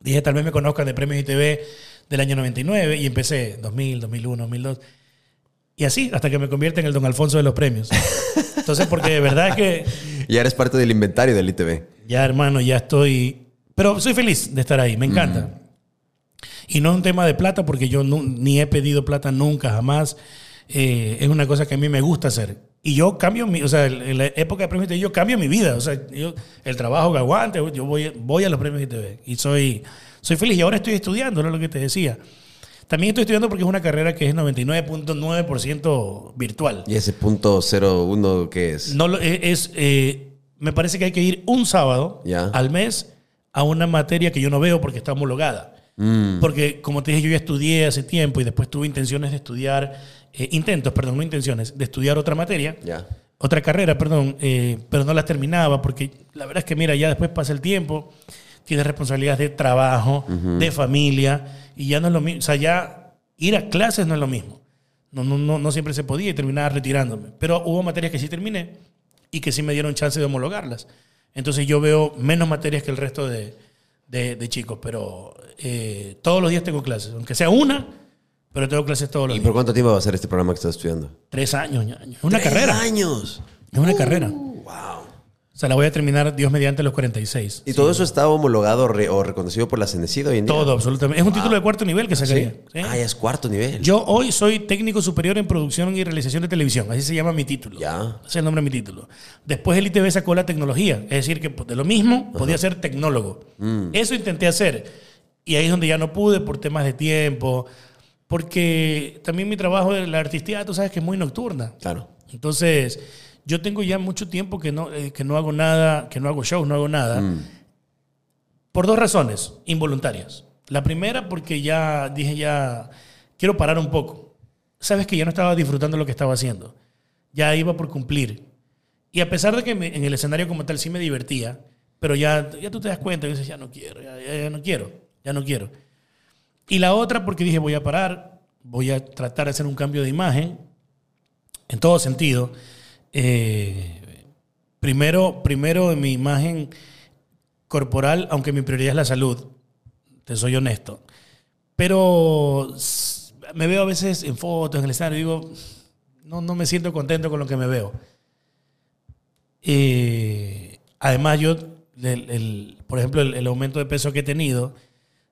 Dije, tal vez me conozcan de premios ITV del año 99 y empecé 2000, 2001, 2002. Y así, hasta que me convierte en el Don Alfonso de los premios. Entonces, porque de verdad es que Ya eres parte del inventario del ITV. ya, hermano, ya estoy... Pero soy feliz de estar ahí, me encanta. Y no es un tema de plata, porque yo ni he pedido plata nunca, jamás. Eh, es una cosa que a mí me gusta hacer. Y yo cambio mi, o sea, en la época de premios ITV, yo cambio mi vida. O sea, yo, el trabajo que aguante, yo voy, voy a los premios ITV. Y soy, soy feliz. Y ahora estoy estudiando, ¿no? lo que te decía. También estoy estudiando porque es una carrera que es 99.9% virtual. ¿Y ese punto 01 qué es? No eh, es, eh, me parece que hay que ir un sábado Ya. al mes a una materia que yo no veo porque está homologada. Mm. Porque, como te dije, yo ya estudié hace tiempo y después tuve intenciones de estudiar, eh, intentos, perdón, no intenciones, de estudiar otra materia, Ya. otra carrera, perdón, eh, pero no las terminaba porque la verdad es que, mira, ya después pasa el tiempo, tienes responsabilidades de trabajo, de familia y ya no es lo mismo. O sea, ya ir a clases no es lo mismo. No, no, no, no siempre se podía y terminaba retirándome. Pero hubo materias que sí terminé y que sí me dieron chance de homologarlas. Entonces yo veo menos materias que el resto de, de- de chicos, pero eh, todos los días tengo clases, aunque sea una, pero tengo clases todos los ¿Y días. por cuánto tiempo va a ser este programa que estás estudiando? Tres años, ñaño. Es una ¡Tres carrera. años! Es una carrera. Wow. Sea, la voy a terminar, Dios mediante, los 46. ¿Y todo eso está homologado re- o reconocido por la CENESID hoy en día? Todo, absolutamente. Es un título de cuarto nivel que ¿Sí? sacaría. ¿sí? Ah, ya es cuarto nivel. Yo hoy soy técnico superior en producción y realización de televisión. Así se llama mi título. Ya. Ese es el nombre de mi título. Después el ITV sacó la tecnología. Es decir, que de lo mismo podía ser tecnólogo. Mm. Eso intenté hacer. Y ahí es donde ya no pude por temas de tiempo. Porque también mi trabajo de la artistía, tú sabes que es muy nocturna. Claro. Entonces, yo tengo ya mucho tiempo que no, eh, que no hago nada, que no hago shows, no hago nada. Mm. Por dos razones involuntarias. La primera, porque ya dije, ya quiero parar un poco. Sabes que ya no estaba disfrutando lo que estaba haciendo. Ya iba por cumplir. Y a pesar de que me- en el escenario como tal sí me divertía, pero ya, ya tú te das cuenta y dices, ya no quiero, ya, ya- ya no quiero, ya no quiero. Y la otra, porque dije, voy a parar, voy a tratar de hacer un cambio de imagen, en todo sentido. Eh, primero, primero en mi imagen corporal, aunque mi prioridad es la salud, te soy honesto. Pero me veo a veces en fotos, en el escenario, y digo, no, no me siento contento con lo que me veo. Eh, además, yo, por ejemplo, el, el aumento de peso que he tenido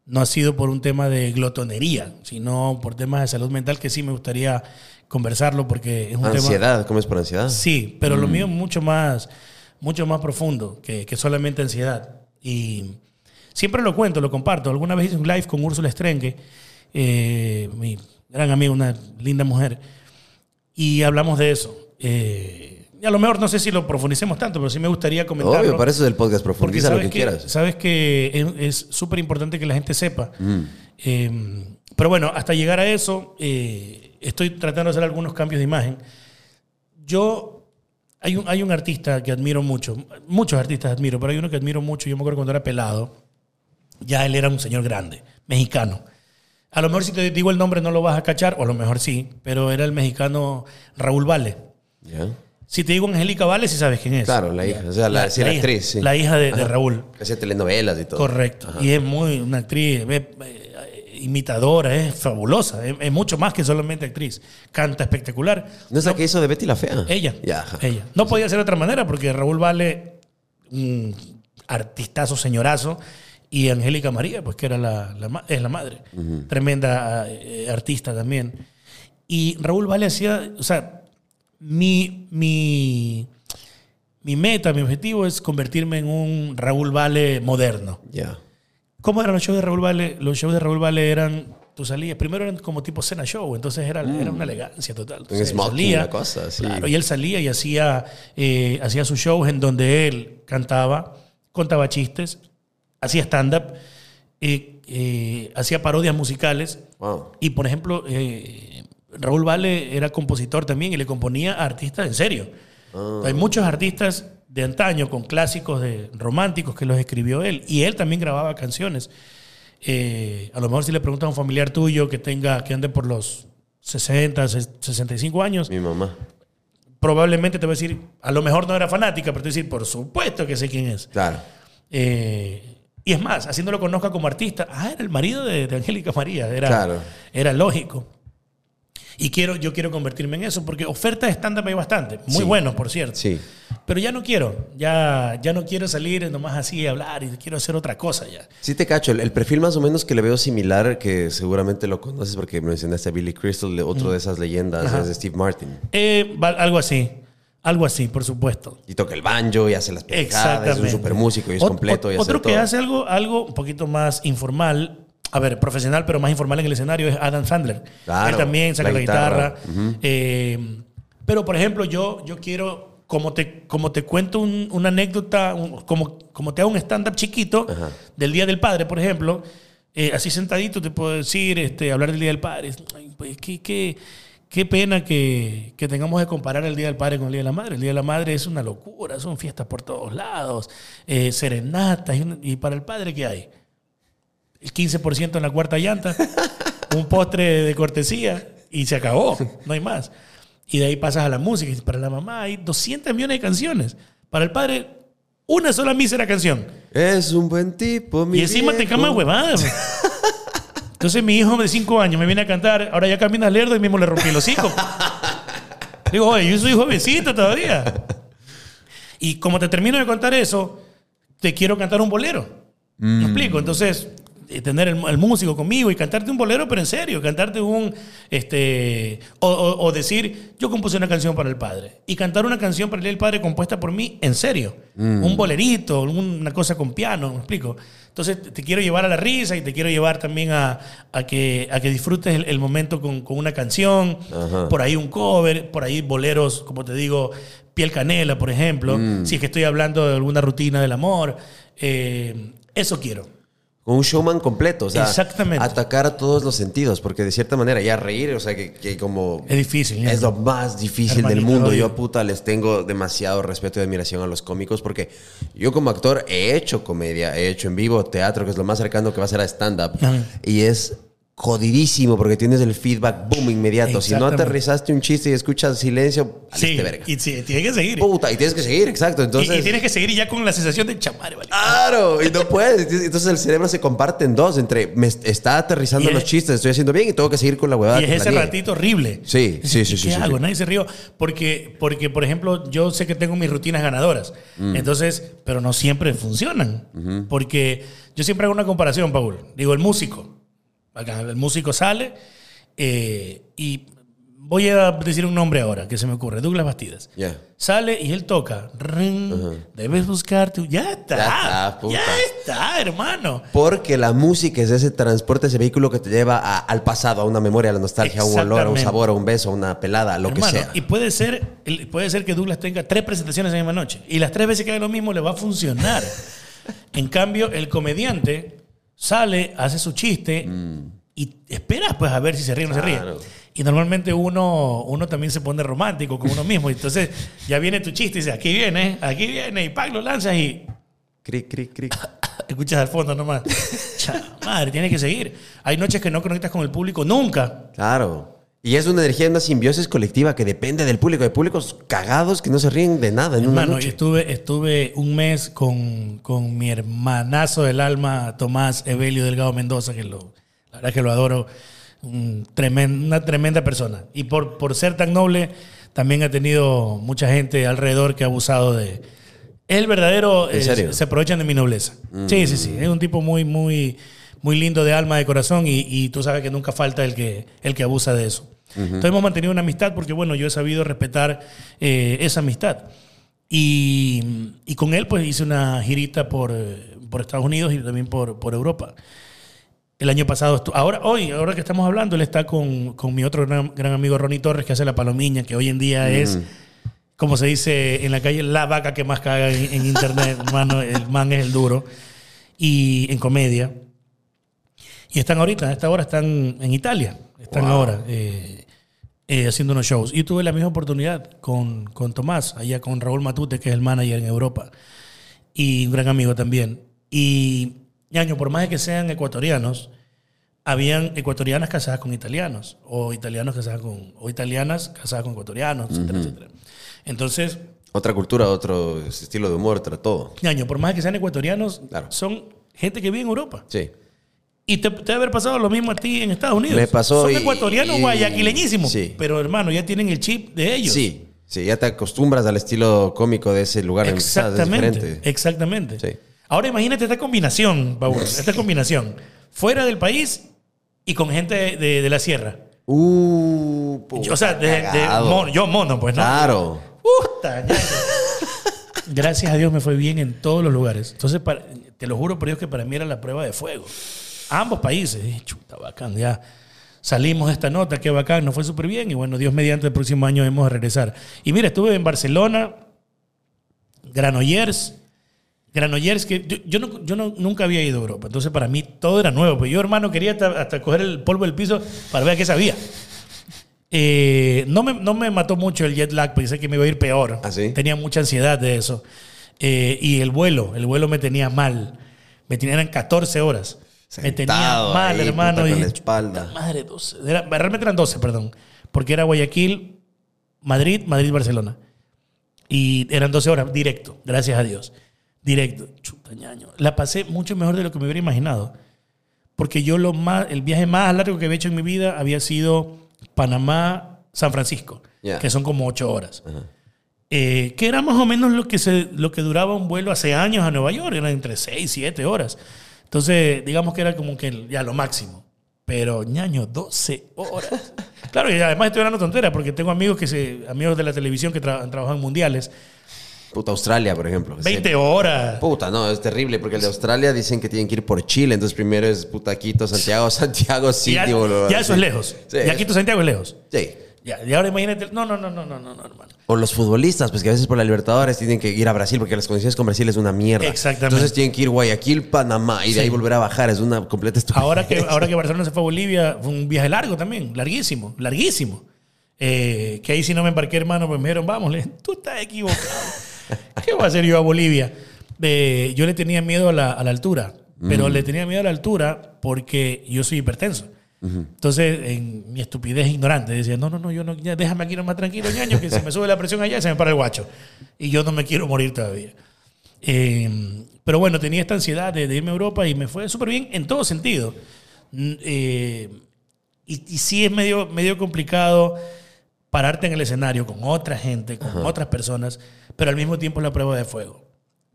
no ha sido por un tema de glotonería, sino por temas de salud mental que sí me gustaría conversarlo porque es un tema... Ansiedad, ¿comes por ansiedad? Sí, pero lo mío es mucho más, mucho más profundo que, que solamente ansiedad. Y siempre lo cuento, lo comparto. Alguna vez hice un live con Úrsula Strengue, eh, mi gran amiga, una linda mujer, y hablamos de eso. Eh, y a lo mejor no sé si lo profundicemos tanto, pero sí me gustaría comentarlo. Obvio, para eso es el podcast, profundiza lo sabes que, quieras. Sabes que es súper importante que la gente sepa. Mm. Eh, pero bueno, hasta llegar a eso, eh, estoy tratando de hacer algunos cambios de imagen. Yo, hay un, hay un artista que admiro mucho, muchos artistas admiro, pero hay uno que admiro mucho. Yo me acuerdo cuando era pelado, ya él era un señor grande, mexicano. A lo mejor si te digo el nombre no lo vas a cachar, o a lo mejor sí, pero era el mexicano Raúl Vale. ¿Ya? Si te digo Angélica Vale, sí sabes quién es. Claro, la hija. O sea, la, sí, la hija- actriz, sí. La hija de, de Ajá. Raúl. Hacía telenovelas y todo. Correcto. Y es muy una actriz imitadora, es fabulosa. Es, es mucho más que solamente actriz. Canta espectacular. ¿No es la que hizo de Betty la Fea? Ella. Ella. No podía ser de otra manera porque Raúl Vale, un artistazo, señorazo. Y Angélica María, pues que era la, es la madre. Tremenda eh, artista también. Y Raúl Vale hacía, o sea, mi, mi, mi meta, mi objetivo es convertirme en un Raúl Vale moderno. Ya. ¿Cómo eran los shows de Raúl Vale? Los shows de Raúl Vale eran, tú salías, primero eran como tipo cena show, entonces era, era una elegancia total. Entonces, smoking, una cosa así. Claro, y él salía y hacía, eh, hacía sus shows en donde él cantaba, contaba chistes, hacía stand-up, eh, eh, hacía parodias musicales. Wow. Y por ejemplo, eh, Raúl Vale era compositor también y le componía a artistas en serio. Ah. Hay muchos artistas de antaño con clásicos de románticos que los escribió él. Y él también grababa canciones. Eh, a lo mejor si le preguntas a un familiar tuyo que tenga, que ande por los 60, 65 años, Mi mamá. probablemente te va a decir, a lo mejor no era fanática, pero te va a decir, por supuesto que sé quién es. Claro. Eh, y es más, haciéndolo conozca como artista, ah, era el marido de, de Angélica María, era, Claro. era lógico. Y quiero, yo quiero convertirme en eso, porque ofertas de stand-up hay bastante, muy Sí. buenos, por cierto. Sí. Pero ya no quiero, ya, ya no quiero salir nomás así a hablar y quiero hacer otra cosa ya. Sí te cacho, el, el perfil más o menos que le veo similar, que seguramente lo conoces porque mencionaste a Billy Crystal, otro de esas leyendas, es de Steve Martin. Eh, algo así, algo así, por supuesto. Y toca el banjo y hace las pendejadas, es un super músico y es Ot- completo. Y hace otro que todo. hace algo, algo un poquito más informal, a ver, profesional, pero más informal en el escenario es Adam Sandler. Claro, Él también saca la guitarra. Eh, pero, por ejemplo, yo, yo quiero, como te, como te cuento un- una anécdota, un- como, como te hago un stand-up chiquito del Día del Padre, por ejemplo, eh, así sentadito te puedo decir, este, hablar del Día del Padre. Ay, pues, qué, qué- qué pena que, que tengamos que comparar el Día del Padre con el Día de la Madre. El Día de la Madre es una locura, son fiestas por todos lados, eh, serenatas. Y, y para el padre, ¿qué hay? El 15% en la cuarta llanta, un postre de cortesía y se acabó, no hay más. Y de ahí pasas a la música. Y para la mamá hay 200 millones de canciones. Para el padre, una sola mísera canción. Es un buen tipo, mi Y encima te cama huevada. pues. Entonces mi hijo de 5 años me viene a cantar, ahora ya camina lerdo y mismo le rompí los hijos. Digo, oye, yo soy jovencito todavía. Y como te termino de contar eso, te quiero cantar un bolero. ¿Me explico? Entonces, tener el, el músico conmigo y cantarte un bolero, pero en serio, cantarte un, este, o, o- o decir, yo compuse una canción para el padre. Y cantar una canción para el padre compuesta por mí, en serio. Un bolerito, una cosa con piano, ¿me explico? Entonces, te- quiero llevar a la risa y te quiero llevar también a, a que, a que disfrutes el, el momento con, con una canción, Ajá. por ahí un cover, por ahí boleros, como te digo, piel canela, por ejemplo. Si es que estoy hablando de alguna rutina del amor. eh, eso quiero. Con un showman completo, o sea, Exactamente. atacar a todos los sentidos, porque de cierta manera ya reír, o sea, que, que como Es difícil. es lo más difícil del mundo. oye. Yo, puta, les tengo demasiado respeto y admiración a los cómicos porque yo como actor he hecho comedia, he hecho en vivo teatro, que es lo más cercano que va a ser a stand-up. Y es jodidísimo porque tienes el feedback boom inmediato. Si no aterrizaste un chiste y escuchas silencio, Sí, valiste verga. y sí, tienes que seguir. Puta, y tienes que seguir, exacto. Entonces, y, tienes que seguir ya con la sensación de chamare, ¿vale? Claro, y no puedes. Entonces el cerebro se comparte en dos, entre me est- está aterrizando los es- chistes, estoy haciendo bien y tengo que seguir con la huevada. Y es ese ratito horrible. Sí, sí, sí, ¿Qué sí, hago? sí. Nadie se rió. Porque, porque, por ejemplo, yo sé que tengo mis rutinas ganadoras. Mm. Entonces, pero no siempre funcionan. Porque yo siempre hago una comparación, Paul. Digo, el músico. Acá, el músico sale eh, y voy a decir un nombre ahora que se me ocurre. Douglas Bastidas. Ya. Sale y él toca. Ring, Debes buscar tu... Ya está. Ya está. Ya está, hermano. Porque la música es ese transporte, ese vehículo que te lleva a- al pasado, a una memoria, a la nostalgia, a un olor, a un sabor, a un beso, a una pelada, a lo Hermano, que sea. Y puede ser, puede ser que Douglas tenga tres presentaciones en la misma noche. Y las tres veces que haga lo mismo le va a funcionar. en cambio, el comediante sale, hace su chiste y esperas pues a ver si se ríe o no se ríe. Y normalmente uno, uno también se pone romántico con uno mismo. Entonces ya viene tu chiste y dice, aquí viene, aquí viene, y ¡pac! lo lanzas y Cric, cric, cric. escuchas al fondo nomás. Cha, madre, tienes que seguir. Hay noches que no conectas con el público nunca. Claro. Y es una energía, una simbiosis colectiva que depende del público. Hay públicos cagados que no se ríen de nada en una Hermano, noche. estuve, estuve un mes con, con mi hermanazo del alma, Tomás Evelio Delgado Mendoza, que lo, la verdad que lo adoro, un una tremenda persona. Y por, por ser tan noble, también ha tenido mucha gente alrededor que ha abusado de... Es el verdadero... ¿En eh, serio? Mm. se aprovechan de mi nobleza. Sí, sí, sí. Es un tipo muy, muy, muy lindo de alma, de corazón, y, y tú sabes que nunca falta el que, el que abusa de eso. Entonces hemos mantenido una amistad porque, bueno, yo he sabido respetar eh, esa amistad. Y, y con él, pues hice una girita por, eh, por Estados Unidos y también por, por Europa. El año pasado, ahora, hoy, ahora que estamos hablando, él está con, con mi otro gran, gran amigo Ronnie Torres, que hace la palomiña, que hoy en día es, como se dice en la calle, la vaca que más caga en, en internet, hermano. El man es el duro. Y en comedia. Y están ahorita, a esta hora están en Italia. Están Wow. ahora eh, eh, haciendo unos shows. Y tuve la misma oportunidad con, con Tomás, allá con Raúl Matute, que es el manager en Europa. Y un gran amigo también. Y, año, por más de que sean ecuatorianos, habían ecuatorianas casadas con italianos, o italianos casadas con, o italianas casadas con ecuatorianos, etcétera, etcétera. Entonces, Otra cultura, otro estilo de humor, otro todo. año, por más de que sean ecuatorianos, Claro. son gente que vive en Europa. Sí. Y te, te debe haber pasado lo mismo a ti en Estados Unidos. Me pasó Son y- ecuatorianos y- guayaquileñísimos. sí. Pero hermano, ya tienen el chip de ellos. Sí. Sí, ya te acostumbras al estilo cómico de ese lugar. en Exactamente. diferente. Exactamente. Sí. Ahora imagínate esta combinación, Paul, esta combinación. Fuera del país y con gente de, de la sierra. Uh, puta, o sea, de, mono- yo mono, pues, ¿no? Claro. Puta. Gracias a Dios me fue bien en todos los lugares. Entonces, para- te lo juro por Dios que para mí era la prueba de fuego. Ambos países. Dije, chuta, bacán, ya salimos de esta nota, qué bacán, nos fue súper bien. Y bueno, Dios mediante el próximo año hemos de regresar. Y mira, estuve en Barcelona, Granollers. Granollers, que yo, yo no- yo no- nunca había ido a Europa. Entonces, para mí todo era nuevo. Pues yo, hermano, quería hasta, hasta coger el polvo del piso para ver qué sabía. Eh, no, me, no me mató mucho el jet lag, pensé que me iba a ir peor. ¿Ah, sí? Tenía mucha ansiedad de eso. Eh, y el vuelo, el vuelo me tenía mal. Me tenía, eran 14 horas. Me tenía Sentado mal, ahí, hermano. y- la espalda. Madre, 12. Era- realmente eran 12, perdón. Porque era Guayaquil, Madrid, Madrid, Barcelona. Y eran 12 horas, directo, gracias a Dios. Directo. Chuta, ñaño. La pasé mucho mejor de lo que me hubiera imaginado. Porque yo lo más, el viaje más largo que había hecho en mi vida había sido Panamá, San Francisco, Ya. que son como 8 horas. Eh, que era más o menos lo que, se, lo que duraba un vuelo hace años a Nueva York, eran entre 6 y 7 horas. Entonces, digamos que era como que ya lo máximo. Pero, ñaño, 12 horas. claro, y además estoy hablando tonteras porque tengo amigos que se, amigos de la televisión que tra- trabajan en mundiales. Puta, Australia, por ejemplo. 20 horas. Puta, no, es terrible porque el de Australia dicen que tienen que ir por Chile. Entonces primero es puta Quito, Santiago, Santiago, ya, City. boludo, ya eso es lejos. Sí, ya Quito Santiago es lejos. Sí. Ya, y ahora imagínate. No, no, no, no, no, no, no, hermano. O los futbolistas, pues que a veces por la Libertadores tienen que ir a Brasil porque las condiciones con Brasil es una mierda. Exactamente. Entonces tienen que ir Guayaquil, Panamá y de ahí volver a bajar. Es una completa estupidez. Ahora que, ahora que Barcelona se fue a Bolivia, fue un viaje largo también, larguísimo, larguísimo. Eh, que ahí si no me embarqué, hermano, pues me dijeron, vamos, tú estás equivocado. ¿Qué voy a hacer yo a Bolivia? Eh, yo le tenía miedo a la, a la altura, pero le tenía miedo a la altura porque yo soy hipertenso. Entonces, en mi estupidez ignorante, decía, no, no, no, yo no, ya déjame aquí nomás tranquilo, ñaño, que se me sube la presión allá y se me para el guacho. Y yo no me quiero morir todavía. Eh, pero bueno, tenía esta ansiedad de, de irme a Europa y me fue súper bien en todo sentido. Eh, y, y sí es medio, medio complicado pararte en el escenario con otra gente, con otras personas, pero al mismo tiempo es la prueba de fuego.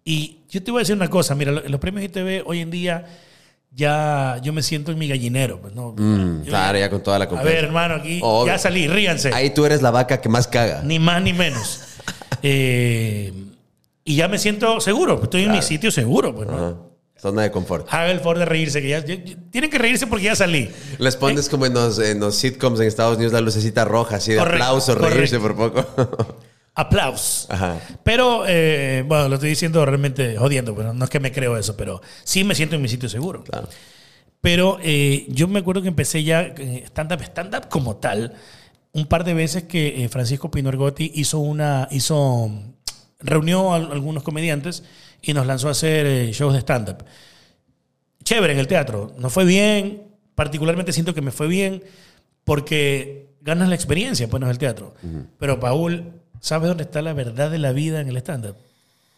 Y yo te voy a decir una cosa, mira, lo- los premios ITV hoy en día ya yo me siento en mi gallinero. Pues, ¿no? Mm, Yo- claro, ya con toda la a confianza. ver, hermano, aquí Obvio. ya salí, ríanse. Ahí tú eres la vaca que más caga. Ni más ni menos. Eh, y ya me siento seguro, estoy en mi sitio seguro. Pues, ¿no? Zona de confort. Haga el favor de reírse, que ya, ya- tienen que reírse porque ya salí. Les pones como en los, en los sitcoms en Estados Unidos la lucecita roja, así de Correcto, aplauso, reírse por poco. Aplausos. Pero, eh, bueno, lo estoy diciendo realmente jodiendo, pero no es que me creo eso, pero sí me siento en mi sitio seguro. Claro. Pero eh, yo me acuerdo que empecé ya eh, stand-up, stand-up como tal, un par de veces que eh, Francisco Pino Ergotti hizo una, hizo, reunió a algunos comediantes y nos lanzó a hacer shows de stand-up. Chévere en el teatro, nos fue bien, particularmente siento que me fue bien porque ganas la experiencia, pues no es el teatro. Pero Paul, ¿sabes dónde está la verdad de la vida en el stand-up?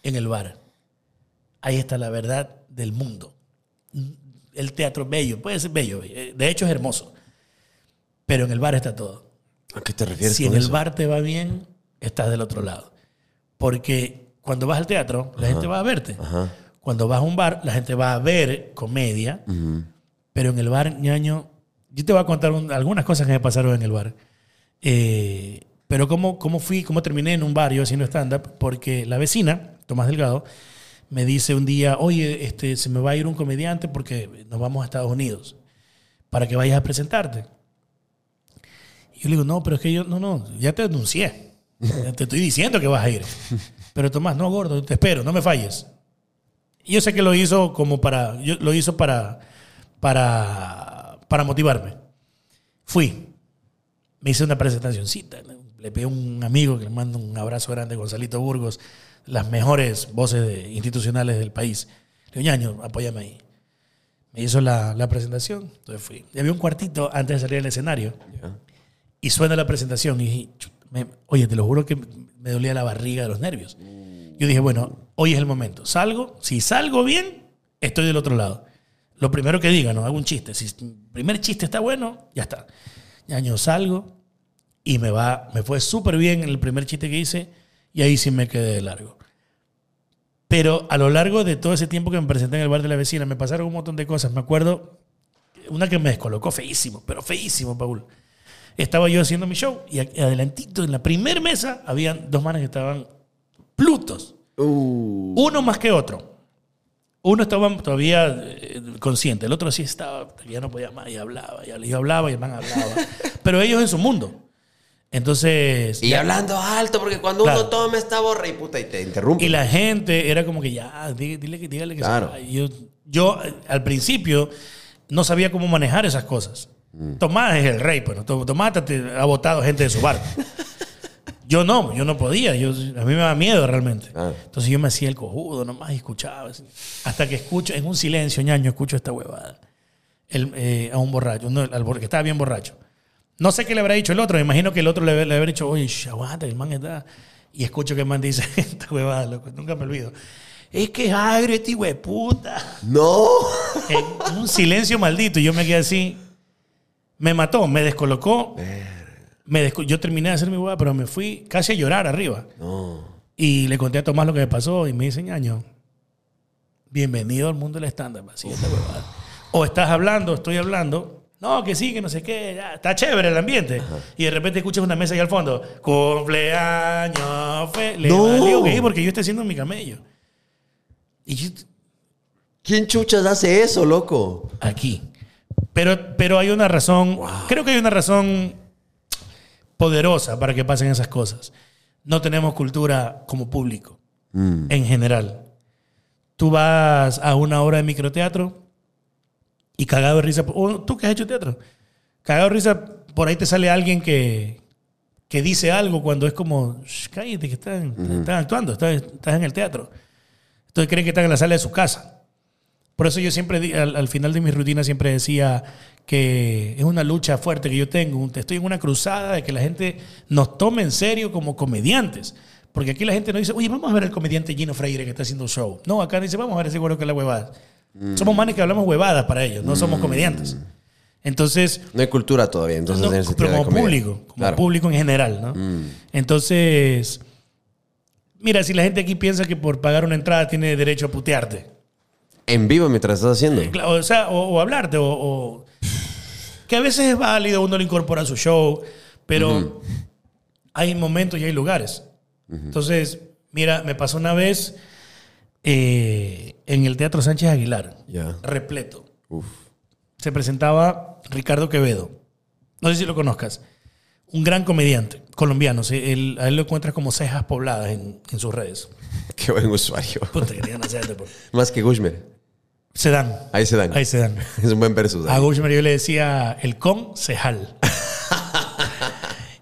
En el bar. Ahí está la verdad del mundo el teatro es bello, puede ser bello, eh, de hecho es hermoso, pero en el bar está todo. ¿A qué te refieres Si en el eso? bar te va bien, estás del otro lado. Porque cuando vas al teatro, la gente va a verte. Ajá. Cuando vas a un bar, la gente va a ver comedia, pero en el bar, ñaño, yo te voy a contar un- algunas cosas que me pasaron en el bar. Eh, pero cómo, cómo fui, cómo terminé en un bar yo haciendo stand-up, porque la vecina, Tomás Delgado, me dice un día, oye, este, se me va a ir un comediante porque nos vamos a Estados Unidos para que vayas a presentarte. Y yo le digo, no, pero es que yo, no, no, ya te denuncié. Ya te estoy diciendo que vas a ir. Pero Tomás, no, gordo, te espero, no me falles. Y yo sé que lo hizo como para, yo, lo hizo para, para, para motivarme. Fui. Me hice una presentacioncita. Le pedí a un amigo que le mando un abrazo grande, Gonzalito Burgos, las mejores voces de- institucionales del país. Le digo, ñaño, apóyame ahí. Me hizo la, la presentación, entonces fui. Y había un cuartito antes de salir al escenario. Y suena la presentación y dije, "Chut, me- oye, te lo juro que me dolía la barriga de los nervios. Yo dije, bueno, hoy es el momento. Salgo, si salgo bien, estoy del otro lado. Lo primero que diga, no hago un chiste. Si el primer chiste está bueno, ya está. Ñaño, salgo y me va, me fue súper bien en el primer chiste que hice y ahí sí me quedé de largo. Pero a lo largo de todo ese tiempo que me presenté en el bar de la vecina, me pasaron un montón de cosas. Me acuerdo una que me descolocó feísimo, pero feísimo, Paul. Estaba yo haciendo mi show y adelantito en la primer mesa habían dos manes que estaban plutos. Uh, Uno más que otro. Uno estaba todavía eh, consciente, el otro sí estaba, ya no podía más y hablaba, y yo hablaba y el man hablaba. Pero ellos en su mundo. Entonces. y ya- hablando alto, porque cuando Claro. uno toma esta borra y puta, y te interrumpe. Y la gente era como que ya, dí- dile que dígale que Claro. Y Yo, yo al principio no sabía cómo manejar esas cosas. Tomás es el rey, pero Tomás te ha votado gente de su bar. yo no, yo no podía. Yo, a mí me da miedo realmente. Entonces yo me hacía el cojudo nomás y escuchaba. así. Hasta que escucho, en un silencio, ñaño, escucho esta huevada. El, eh, a un borracho, uno, al que estaba bien borracho. No sé qué le habrá dicho el otro. Me imagino que el otro le, le habrá dicho, oye, aguanta, el man está. Y escucho que el man dice, esta huevada, loco, nunca me olvido. Es que es agrio este de puta. No. En un silencio maldito. Y yo me quedé así. Me mató, me descolocó. Me desco- yo terminé de hacer mi hueá, pero me fui casi a llorar arriba. No. Y le conté a Tomás lo que me pasó y me dice, ñaño, bienvenido al mundo del stand-up. Así esta huevada. O estás hablando, estoy hablando. No, que sí, que no sé qué. ya, está chévere el ambiente. Y de repente escuchas una mesa ahí al fondo. Cumpleaños. Fe. Le No. valió que sí, porque yo estoy haciendo mi camello. Y yo, ¿Quién chuchas hace eso, loco? aquí. Pero, pero hay una razón, creo que hay una razón poderosa para que pasen esas cosas. No tenemos cultura como público, en general. Tú vas a una hora de microteatro y cagado de risa, o tú que has hecho teatro, cagado de risa, por ahí te sale alguien que, que dice algo cuando es como, "Shh, cállate, que están, están actuando, estás, estás en el teatro. Entonces creen que están en la sala de su casa. Por eso yo siempre, al, al final de mi rutina, siempre decía que es una lucha fuerte que yo tengo. Estoy en una cruzada de que la gente nos tome en serio como comediantes. Porque aquí la gente no dice, oye, vamos a ver al comediante Gino Freire que está haciendo un show. No, acá dice, vamos a ver ese güero que la huevada. Somos manes que hablamos huevadas para ellos, no somos comediantes. Entonces, No hay cultura todavía, entonces no, en el pero como público, como Claro. público en general, ¿no? Entonces, mira, si la gente aquí piensa que por pagar una entrada tiene derecho a putearte, En vivo mientras estás haciendo. Claro, o, sea, o, o hablarte, o, o- que a veces es válido, uno lo incorpora a su show, pero hay momentos y hay lugares. Entonces, mira, me pasó una vez eh, en el Teatro Sánchez Aguilar, repleto. Uf. Se presentaba Ricardo Quevedo. No sé si lo conozcas. Un gran comediante colombiano. él- a él lo encuentras como cejas pobladas en, en sus redes. Qué buen usuario. Puta, Más que Gushmer. Se dan. Ahí se dan. Ahí se dan. Es un buen versus. A. Gushmer yo le decía el con cejal.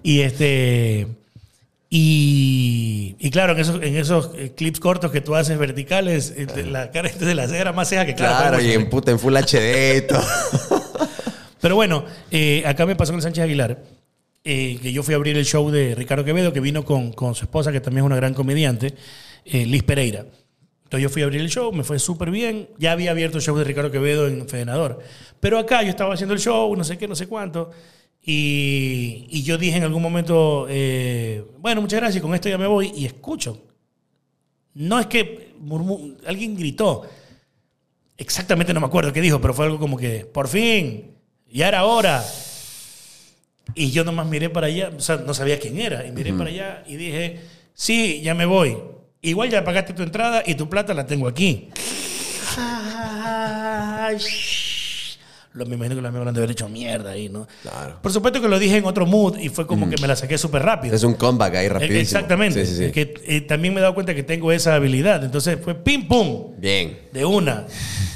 y este. Y, y claro, en esos, en esos eh, clips cortos que tú haces verticales, eh, de- la cara de la ceja más ceja que cara. Claro, para y en puta, en Full HD y todo. Pero bueno, eh, acá me pasó con el Sánchez Aguilar, eh, que yo fui a abrir el show de Ricardo Quevedo, que vino con, con su esposa, que también es una gran comediante, eh, Liz Pereira. Entonces yo fui a abrir el show, me fue súper bien. Ya había abierto el show de Ricardo Quevedo en Fedenador. Pero acá yo estaba haciendo el show, no sé qué, no sé cuánto. Y, y yo dije en algún momento, eh, bueno, muchas gracias, con esto ya me voy. Y escucho. No es que alguien gritó. Exactamente no me acuerdo qué dijo, pero fue algo como que, por fin, ya era hora. Y yo nomás miré para allá, o sea, no sabía quién era, y miré para allá y dije, sí, ya me voy. Igual ya pagaste tu entrada y tu plata la tengo aquí. Lo, me imagino que los amigos lo han de haber hecho mierda ahí, ¿no? Claro. Por supuesto que lo dije en otro mood y fue como que me la saqué súper rápido. Es un comeback ahí rapidísimo. Exactamente. Sí, sí, sí. Que, eh, también me he dado cuenta que tengo esa habilidad. Entonces fue pim pum, Bien. de una.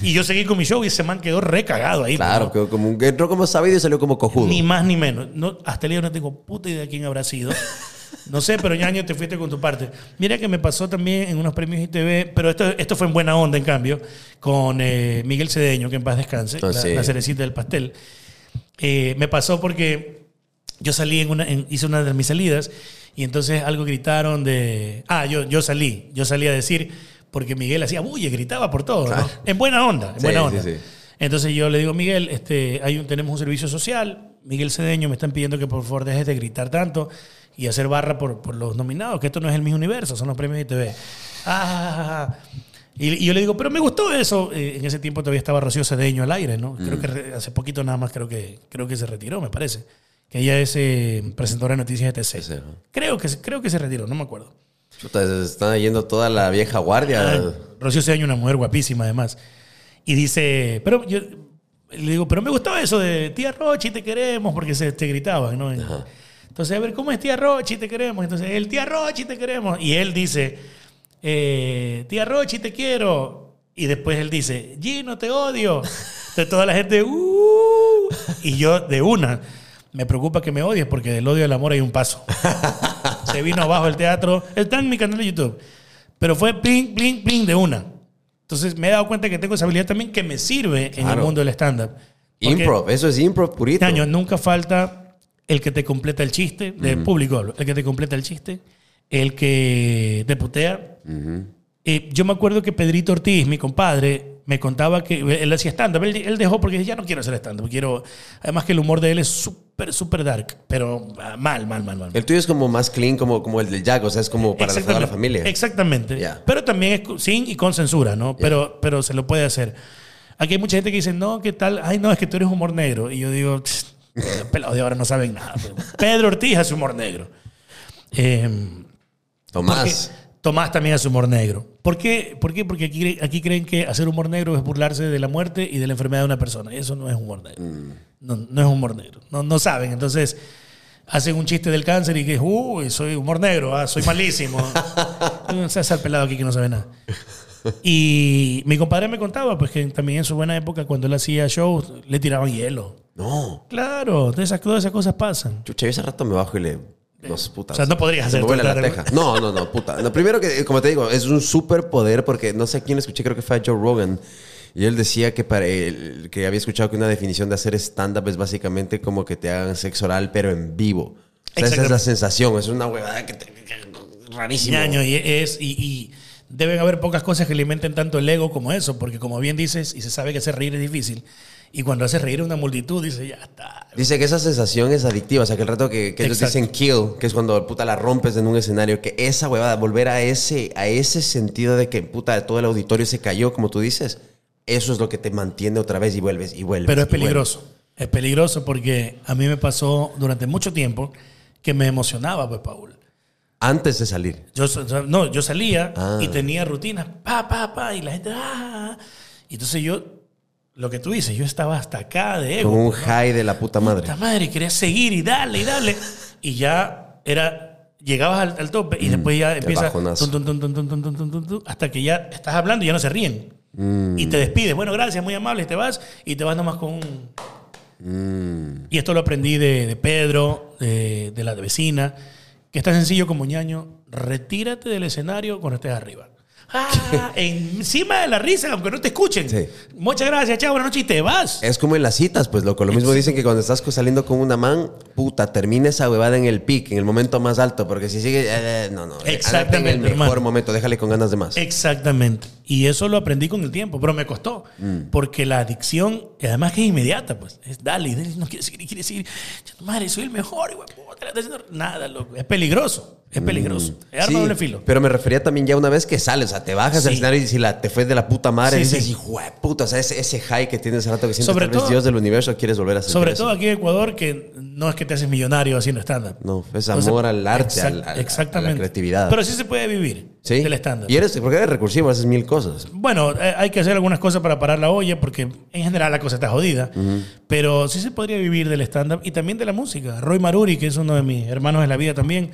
Y yo seguí con mi show y ese man quedó recagado ahí. Claro, ¿no? quedó como un, entró como sabido y salió como cojudo. Ni más ni menos. No, hasta el día no tengo puta idea de quién habrá sido. No sé, pero ñaño, te fuiste con tu parte. Mira que me pasó también en unos premios ITV, pero esto, esto fue en buena onda, en cambio, con eh, Miguel Cedeño, que en paz descanse, Ah, la, sí. la cerecita del pastel. Eh, me pasó porque yo salí en una, en- hice una de mis salidas y entonces algo gritaron de. Ah, yo, yo salí, yo salí a decir, porque Miguel hacía bulle, gritaba por todo, ¿no? En buena onda, en Sí, buena sí, onda. sí. Entonces yo le digo, Miguel, este, hay un, tenemos un servicio social, Miguel Cedeño, me están pidiendo que por favor dejes de gritar tanto y hacer barra por, por los nominados, que esto no es el mismo universo, son los premios ITV. Ah, y, y yo le digo, pero me gustó eso. Eh, en ese tiempo todavía estaba Rocío Cedeño al aire, ¿no? Creo que re- hace poquito nada más creo que, creo que se retiró, me parece. Que ella es eh, presentadora de noticias de TC. Creo que, se- creo que se retiró, no me acuerdo. Chuta, se están yendo toda la vieja guardia. Ay, Rocío Cedeño, una mujer guapísima además. Y dice, pero yo le digo, pero me gustó eso de tía Rochi, te queremos, porque se te gritaban, ¿no? Entonces, a ver, ¿cómo es tía Rochi, te queremos? Entonces, el tía Rochi, te queremos. Y él dice, eh, tía Rochi, te quiero. Y después él dice, Gino, te odio. Entonces toda la gente, "Uh". Y yo, de una, me preocupa que me odies porque del odio al amor hay un paso. Se vino abajo el teatro. Está en mi canal de YouTube. Pero fue pling, pling, pling de una. Entonces me he dado cuenta que tengo esa habilidad también que me sirve en el Claro. mundo del stand-up. Improv, eso es improv purito. Este año nunca falta el que te completa el chiste, del público hablo, el que te completa el chiste, el que te putea. Eh, yo me acuerdo que Pedrito Ortiz, mi compadre, me contaba que él hacía stand-up. Él, él dejó porque ya no quiero hacer stand-up. Quiero... Además que el humor de él es súper, súper dark, pero ah, mal, mal, mal, mal. El tuyo es como más clean, como, como el del Jack, o sea, es como para la- toda la familia. Exactamente. Pero también es sin y con censura, ¿no? Pero, pero se lo puede hacer. Aquí hay mucha gente que dice, no, ¿qué tal? Ay, no, es que tú eres humor negro. Y yo digo, "Tss, los pelados de ahora no saben nada. Pedro Ortiz hace humor negro. Eh, Tomás. porque Tomás también hace humor negro. ¿Por qué? ¿Por qué? Porque aquí, aquí creen que hacer humor negro es burlarse de la muerte y de la enfermedad de una persona. Y eso no es humor negro. No, no es humor negro. No, no saben. Entonces, hacen un chiste del cáncer y que, uy, soy humor negro, ah, soy malísimo. no seas al pelado aquí que no sabe nada. Y mi compadre me contaba, pues que también en su buena época, cuando él hacía shows, le tiraban hielo. No. Claro, todas esas, todas esas cosas pasan. Chucha, yo ese rato me bajo y le. No, puta. O sea, no podrías hacer me vuela la teja. No, no, no, puta. No, primero que, como te digo, es un superpoder porque no sé a quién escuché, creo que fue a Joe Rogan. Y él decía que, para él, que había escuchado que una definición de hacer stand-up es básicamente como que te hagan sexo oral, pero en vivo. O sea, esa es la sensación. Es una huevada que, te, rarísimo. Ñaño, y es y, y deben haber pocas cosas que alimenten tanto el ego como eso, porque como bien dices, y se sabe que hacer reír es difícil, y cuando haces reír a una multitud, dice, ya está. Dice que esa sensación es adictiva, o sea, que el rato que, que ellos dicen kill, que es cuando puta la rompes en un escenario, que esa huevada, volver a ese, a ese sentido de que puta todo el auditorio se cayó, como tú dices, eso es lo que te mantiene otra vez y vuelves y vuelves. Pero es vuelves. peligroso. Es peligroso porque a mí me pasó durante mucho tiempo que me emocionaba, pues, Paul. Antes de salir. Yo, no, yo salía Ah. y tenía rutinas, pa, pa, pa, y la gente, ah. Y entonces yo, lo que tú dices, yo estaba hasta acá de ego. Con un high de la puta madre. Puta madre, quería seguir y dale y dale. Y ya era, llegabas al, al tope y mm, después ya empieza hasta que ya estás hablando y ya no se ríen. Y te despides. Bueno, gracias, muy amable, y te vas y te vas nomás con un... Y esto lo aprendí de, de Pedro, de, de, la vecina, que es tan sencillo como ñaño, retírate del escenario cuando estés arriba. Ah, encima de la risa, aunque no te escuchen. Sí. Muchas gracias, chao, buenas noches y te vas. Es como en las citas, pues loco. Lo mismo dicen que cuando estás saliendo con una man, puta, termina esa huevada en el pic, en el momento más alto, porque si sigue, eh, no, no. ándate Exactamente, En el mejor hermano. momento, déjale con ganas de más. Exactamente. Y eso lo aprendí con el tiempo, pero me costó. Porque la adicción, y además que es inmediata, pues. Es dale, dale, no quiere seguir, quiere seguir. Madre, soy el mejor, güey. Nada, loco. Es peligroso. Es peligroso. Es arma Sí, doble filo. Pero me refería también ya una vez que sales, o sea, te bajas del Sí. escenario y si la, te fue de la puta madre, Sí, dices, sí. hijo de puta, o sea, ese, ese high que tienes rato que sientes Sobre tal vez todo- Dios del universo, quieres volver a sentir Sobre eso. todo aquí en Ecuador, que no es que te haces millonario haciendo stand-up. No, es amor al arte, exact- al- al- a la exactamente. creatividad. Pero sí se puede vivir ¿Sí? del stand-up. Y eres, porque eres recursivo, haces mil cosas. Bueno, eh, hay que hacer algunas cosas para parar la olla porque en general la cosa está jodida. Pero sí se podría vivir del stand-up y también de la música. Roy Maruri, que es uno de mis hermanos de la vida también,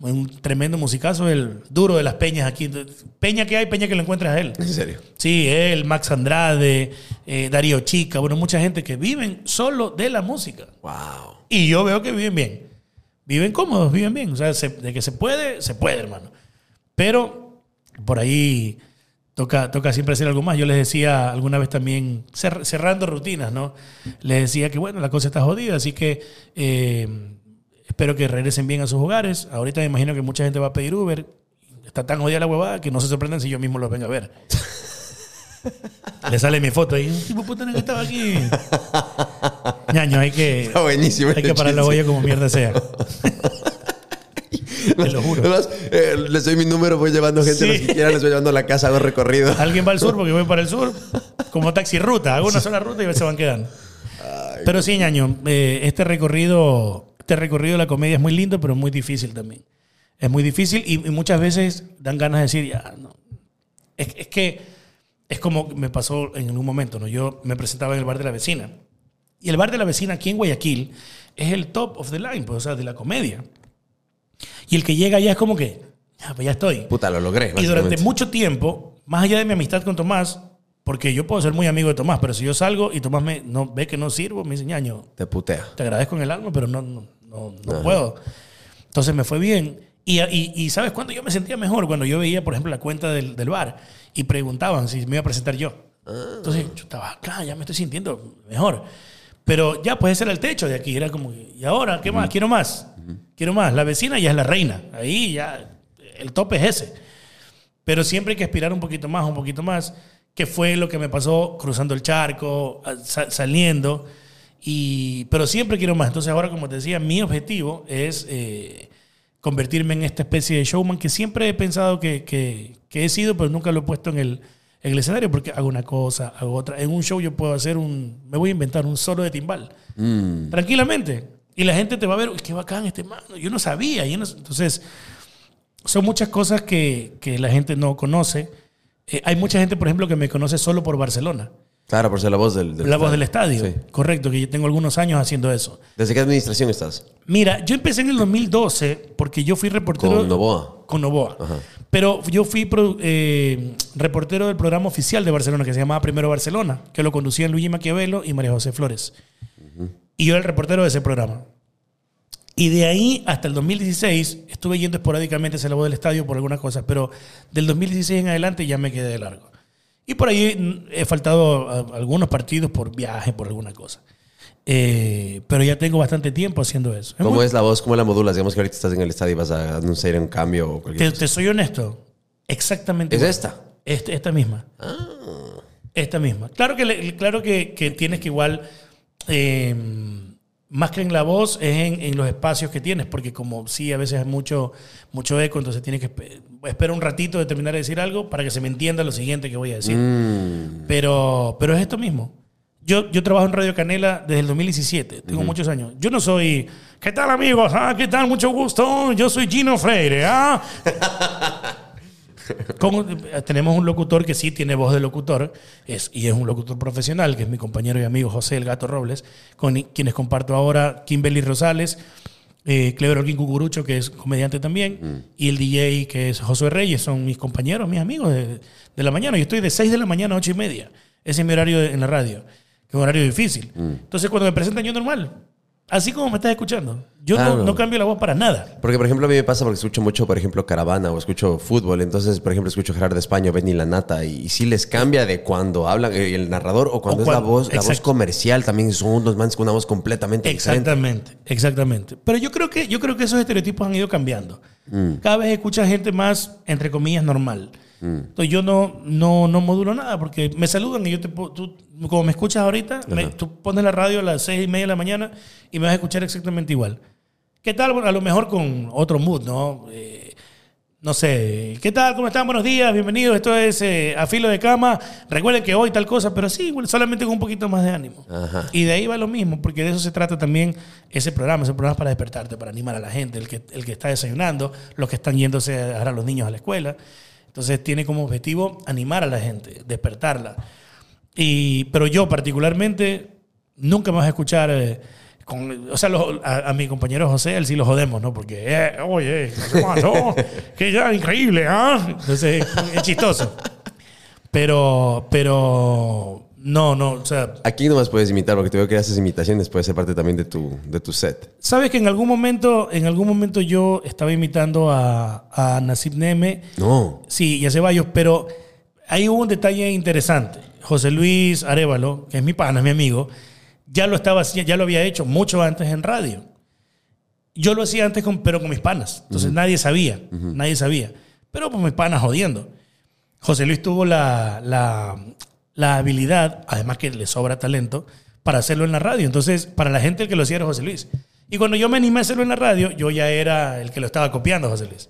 un tremendo musicazo, el duro de las peñas aquí. Peña que hay, peña que lo encuentras a él. En serio. Sí, él, Max Andrade, eh, Darío Chica, bueno, mucha gente que viven solo de la música. Wow. Y yo veo que viven bien. Viven cómodos, viven bien. O sea, se- de que se puede, se puede, hermano. Pero por ahí toca, toca siempre hacer algo más. Yo les decía alguna vez también, cer- cerrando rutinas, ¿no? Les decía que, bueno, la cosa está jodida, así que eh, espero que regresen bien a sus hogares. Ahorita me imagino que mucha gente va a pedir Uber. Está tan jodida la huevada que no se sorprendan si yo mismo los venga a ver. Le sale mi foto ahí. Tipo puta que estaba aquí. Ñaño, hay que. Está buenísimo. Hay que parar la olla como mierda sea. Te lo juro. Además, eh, les doy mi número, voy llevando gente, Sí. los que quieran, les voy llevando a la casa, hago recorrido. Alguien va al sur porque voy para el sur. Como taxi ruta. Hago una sola ruta y se van quedando. Pero sí, ñaño, eh, este recorrido, este recorrido de la comedia es muy lindo, pero muy difícil también. Es muy difícil y, y muchas veces dan ganas de decir, ya, no. Es, es que es como me pasó en un momento, ¿no? Yo me presentaba en el bar de la vecina. Y el bar de la vecina aquí en Guayaquil es el top of the line, pues, o sea, de la comedia. Y el que llega allá es como que, ya, pues ya estoy. Puta, lo logré. Y durante mucho tiempo, más allá de mi amistad con Tomás, porque yo puedo ser muy amigo de Tomás, pero si yo salgo y Tomás me no, ve que no sirvo, me dice, ñaño, Te putea. te agradezco en el alma, pero no, no, no, no puedo. Entonces me fue bien. Y, y, y ¿sabes cuándo yo me sentía mejor? Cuando yo veía, por ejemplo, la cuenta del, del bar y preguntaban si me iba a presentar yo. Entonces yo estaba, claro, ya me estoy sintiendo mejor. Pero ya, pues ese era el techo de aquí. Era como, ¿y ahora qué más? Quiero más. Quiero más. La vecina ya es la reina. Ahí ya, el tope es ese. Pero siempre hay que aspirar un poquito más, un poquito más, que fue lo que me pasó cruzando el charco, saliendo. Y, pero siempre quiero más. Entonces ahora, como te decía, mi objetivo es eh, convertirme en esta especie de showman que siempre he pensado que, que- que he sido, pero nunca lo he puesto en el, en el escenario porque hago una cosa, hago otra. En un show yo puedo hacer un, me voy a inventar un solo de timbal. Mm. Tranquilamente. Y la gente te va a ver, "Uy, qué bacán este mano. Yo no sabía. yo no- entonces, son muchas cosas que, que la gente no conoce. Eh, hay mucha gente, por ejemplo, que me conoce solo por Barcelona. Claro, por ser la voz del, La voz del estadio. Sí. Correcto, que yo tengo algunos años haciendo eso. ¿Desde qué administración estás? Mira, yo empecé en el 2012 porque yo fui reportero. Con Novoa. Con Novoa. Ajá. Pero yo fui pro- eh, reportero del programa oficial de Barcelona que se llamaba Primero Barcelona, que lo conducían Luigi Maquiavelo y María José Flores. Y yo era el reportero de ese programa. Y de ahí hasta el 2016 estuve yendo esporádicamente hacia la voz del estadio por algunas cosas, pero del 2016 en adelante ya me quedé de largo. Y por ahí mm, he faltado a algunos partidos por viaje, por alguna cosa. Eh, pero ya tengo bastante tiempo haciendo eso. Es ¿Cómo muy- es la voz? ¿Cómo la modulas? Digamos que ahorita estás en el estadio y vas a anunciar un cambio o te, cualquier cosa. te soy honesto. Exactamente. ¿Es esta? Este- esta misma. Esta misma. Claro que, claro que, que tienes que igual, eh, más que en la voz, es en, en los espacios que tienes, porque como sí, a veces hay mucho, mucho eco, entonces tienes que espe- esperar un ratito de terminar de decir algo para que se me entienda lo siguiente que voy a decir. Mm. Pero, pero es esto mismo. Yo, yo trabajo en Radio Canela desde el 2017, tengo muchos años. Yo no soy, ¿qué tal amigos? Ah, ¿Qué tal? Mucho gusto. Yo soy Gino Freire. ¿ah? Como- tenemos un locutor que sí tiene voz de locutor es, y es un locutor profesional, que es mi compañero y amigo José El Gato Robles, con quienes comparto ahora Kimberly Rosales, eh, Clever Olguín Cucurucho, que es comediante también, y el DJ que es Josué Reyes, son mis compañeros, mis amigos de, de la mañana. Yo estoy de 6 de la mañana a 8 y media. Ese es mi horario en la radio, que es un horario difícil. Entonces cuando me presentan yo normal, así como me estás escuchando, yo no- cambio la voz para nada. Porque, por ejemplo, a mí me pasa porque escucho mucho, por ejemplo, Caravana o escucho fútbol. Entonces, por ejemplo, escucho Gerardo España, Benny La Nata. Y, sí les cambia de cuando hablan eh, el narrador o cuando O es la voz, la voz comercial. También son unos manes con una voz completamente diferente. Exactamente, exactamente. Pero yo creo que yo creo que esos estereotipos han ido cambiando. Cada vez escucha gente más entre comillas normal. Entonces yo no, no, no modulo nada porque me saludan y yo te tú como me escuchas ahorita, me- tú pones la radio a las seis y media de la mañana y me vas a escuchar exactamente igual. ¿Qué tal? Bueno, a lo mejor con otro mood, ¿no? Eh, no sé, ¿qué tal? ¿Cómo están? Buenos días, bienvenidos. Esto es eh, A Filo de Cama. Recuerden que hoy tal cosa, pero sí, solamente con un poquito más de ánimo. Ajá. Y de ahí va lo mismo, porque de eso se trata también ese programa. Ese programa es para despertarte, para animar a la gente, el que, el que está desayunando, los que están yéndose a dejar a los niños a la escuela. Entonces tiene como objetivo animar a la gente, despertarla. Y, pero yo particularmente nunca me vas a escuchar... eh, con, o sea, los- a, a mi compañero José, él sí lo jodemos, ¿no? Porque, eh, oye, ¿qué pasó? que ya increíble, ¿ah? Entonces, es chistoso. Pero, pero, no, no, o sea, Aquí nomás puedes imitar, porque te veo que haces imitaciones, puede ser parte también de tu, de tu set. Sabes que en algún momento, en algún momento yo estaba imitando a, a Nasib Neme, No. sí, y a Ceballos, pero ahí hubo un detalle interesante. José Luis Arevalo, que es mi pana, es mi amigo, ya lo estaba ya lo había hecho mucho antes en radio. Yo lo hacía antes, con, pero con mis panas. Entonces nadie sabía, nadie sabía. Pero pues mis panas jodiendo. José Luis tuvo la, la, la habilidad, además que le sobra talento, para hacerlo en la radio. Entonces, para la gente el que lo hacía era José Luis. Y cuando yo me animé a hacerlo en la radio, yo ya era el que lo estaba copiando, José Luis.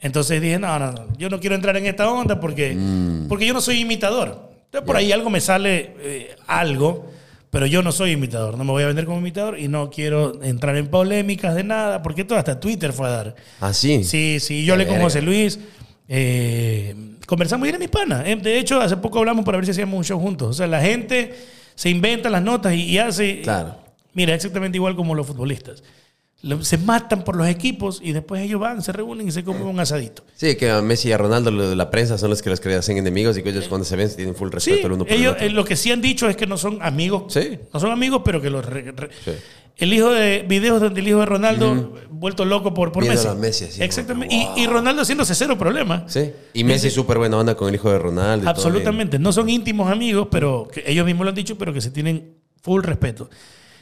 Entonces dije, no, no, no, yo no quiero entrar en esta onda porque, porque yo no soy imitador. Entonces por ahí algo me sale, eh, algo, pero yo no soy imitador. No me voy a vender como imitador y no quiero entrar en polémicas de nada, porque todo hasta Twitter fue a dar. ¿Ah, sí? Sí, sí, yo le con. José Luis. Eh, conversamos y era mi pana. Eh, De hecho, hace poco hablamos para ver si hacíamos un show juntos. O sea, la gente se inventa las notas y, y hace. Claro. Mira, exactamente igual como los futbolistas. Se matan por los equipos y después ellos van, se reúnen y se comen un asadito. Sí, que a Messi y a Ronaldo, lo de la prensa, son los que los hacen enemigos y que ellos cuando se ven tienen full respeto Sí, el uno por ellos el otro. eh, lo que sí han dicho es que no son amigos. Sí. No son amigos, pero que los. re- re- Sí. El hijo de videos donde el hijo de Ronaldo vuelto loco por, por Messi. a Messi así, Exactamente. Y- Y, Ronaldo haciéndose cero problema. Sí. Y Messi súper buena onda con el hijo de Ronaldo. Absolutamente. No son íntimos amigos, pero que ellos mismos lo han dicho, pero que se tienen full respeto.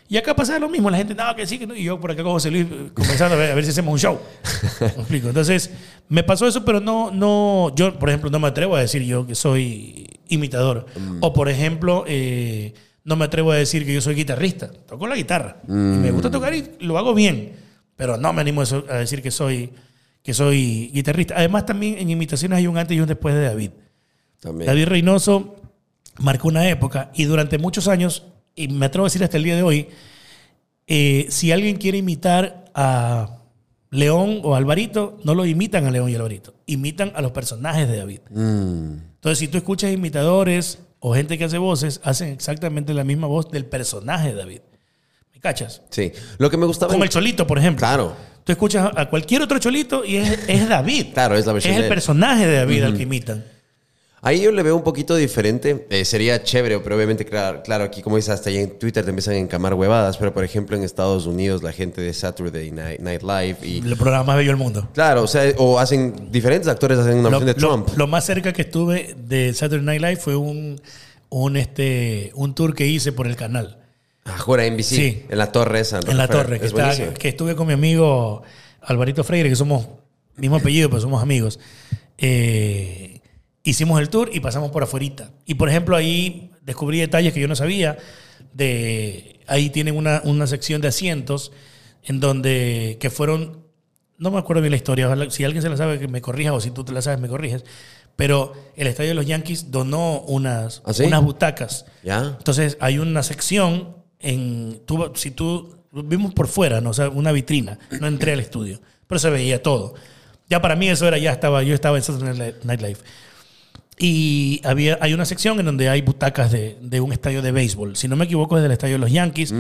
Y acá pasa lo mismo. La gente, no, que sí, que no. Y yo por acá con José Luis eh, comenzando a ver, a ver si hacemos un show. ¿Me explico? Entonces, me pasó eso, pero no, no, yo, por ejemplo, no me atrevo a decir yo que soy imitador. Mm. O, por ejemplo, eh, no me atrevo a decir que yo soy guitarrista. Toco la guitarra. Y me gusta tocar y lo hago bien. Pero no me animo a decir que soy, que soy guitarrista. Además, también en imitaciones hay un antes y un después de David. También. David Reynoso marcó una época y durante muchos años, y me atrevo a decir hasta el día de hoy, eh, si alguien quiere imitar a León o Alvarito, no lo imitan a León y Alvarito, imitan a los personajes de David. Mm. Entonces, si tú escuchas imitadores o gente que hace voces, hacen exactamente la misma voz del personaje de David. ¿Me cachas? Sí. Lo que me gustaba. Como el Cholito, por ejemplo. Claro. Tú escuchas a cualquier otro Cholito y es, es David. Claro, es la versión Es el personaje de David al que imitan. Ahí yo le veo un poquito diferente. Eh, sería chévere, pero obviamente, claro, claro, aquí como dices, hasta ahí en Twitter te empiezan a encamar huevadas. Pero, por ejemplo, en Estados Unidos, la gente de Saturday Night, Night Live y... El programa más bello del mundo. Claro, o sea, o hacen... Diferentes actores hacen una versión de Trump. lo más cerca que estuve de Saturday Night Live fue un, un, este, un tour que hice por el canal. Ah, jura, NBC. Sí. En la torre esa. En la torre, que, Es está- que estuve con mi amigo Alvarito Freire, que somos mismo apellido, pero somos amigos. Eh, hicimos el tour y pasamos por afuerita. Y por ejemplo, ahí descubrí detalles que yo no sabía. De, ahí tienen una, una sección de asientos en donde que fueron, no me acuerdo bien la historia, si alguien se la sabe que me corrija o si tú te la sabes me corriges, pero el estadio de los Yankees donó unas, ¿Ah, sí? unas butacas ¿Ya? entonces hay una sección en. Tú, si tú. Vimos por fuera, ¿no? O sea, una vitrina. No entré al estudio. Pero se veía todo. Ya para mí eso era, ya estaba. Yo estaba en Saturday Night Live. Y había, hay una sección en donde hay butacas de, de un estadio de béisbol. Si no me equivoco, es del estadio de los Yankees,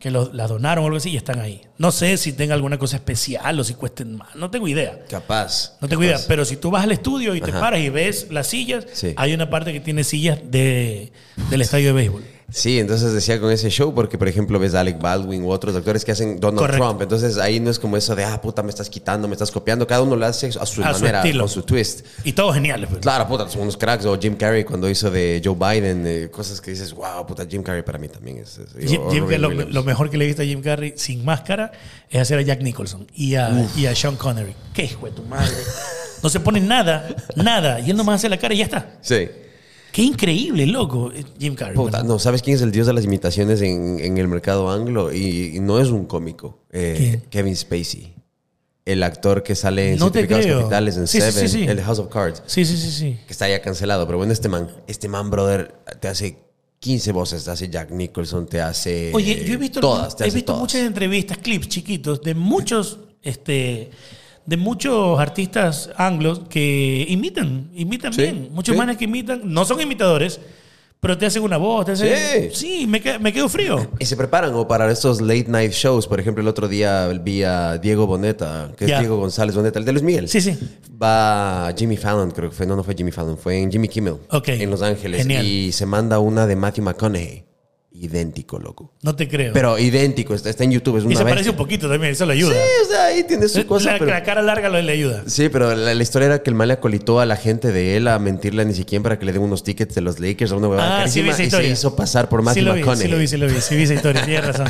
que lo- las donaron o algo así y están ahí. No sé si tenga alguna cosa especial o si cuesten más. No tengo idea. Capaz. No tengo capaz. idea, pero si tú vas al estudio y te paras y ves las sillas, Sí. hay una parte que tiene sillas de, del estadio de béisbol. Sí, entonces decía con ese show, porque por ejemplo ves a Alec Baldwin u otros actores que hacen Donald Correcto. Trump. Entonces ahí no es como eso de, ah, puta, me estás quitando, me estás copiando. Cada uno lo hace a su A su manera, estilo. con su twist. Y todos geniales. pues. Claro, puta, son unos cracks. O Jim Carrey cuando hizo de Joe Biden, eh, cosas que dices, wow, puta, Jim Carrey para mí también es. es- Jim- Jim- lo, lo mejor que le he visto a Jim Carrey sin máscara es hacer a Jack Nicholson y a, y a Sean Connery. ¿Qué hijo de tu madre? No se pone nada, nada. Y él nomás hace la cara y ya está. Sí. Qué increíble, loco, eh, Jim Carrey. Puta, Bueno, no, ¿sabes quién es el dios de las imitaciones en, en el mercado anglo? Y, y no es un cómico. Eh. Kevin Spacey. El actor que sale en No creo. Capitales, en Sí, Seven, sí, sí. el House of Cards. Sí, sí, sí, sí. que está ya cancelado. Pero bueno, este man, este man, brother, te hace 15 voces. Te hace Jack Nicholson, te hace. Oye, yo he visto, todas. He visto todas. muchas entrevistas, clips chiquitos de muchos, este, de muchos artistas anglos que imitan, imitan Sí, bien. Muchos sí. manes que imitan, no son imitadores, pero te hacen una voz, te hacen, Sí. sí, me, qued- me quedo frío. Y se preparan o para estos late night shows. Por ejemplo, el otro día vi a Diego Boneta, que es Diego González Boneta, el de Luis Miguel. Sí, sí. Va Jimmy Fallon, creo que fue. No, no fue Jimmy Fallon, fue en Jimmy Kimmel. Ok. En Los Ángeles. Genial. Y se manda una de Matthew McConaughey. Idéntico, loco. No te creo. Pero idéntico, está, está en YouTube, es una y se bestia. parece un poquito también, eso le ayuda. Sí, o sea, ahí tiene su cosa, la, pero... la cara larga lo- le ayuda. Sí, pero la, la historia era que el mal le acolitó a la gente de él a mentirle a ni siquiera para que le den unos tickets de los Lakers a una huevada Ah, sí vi y se hizo pasar por sí Matthew lo vi, McConaughey. sí lo vi, sí lo vi, sí vi esa historia, tienes razón.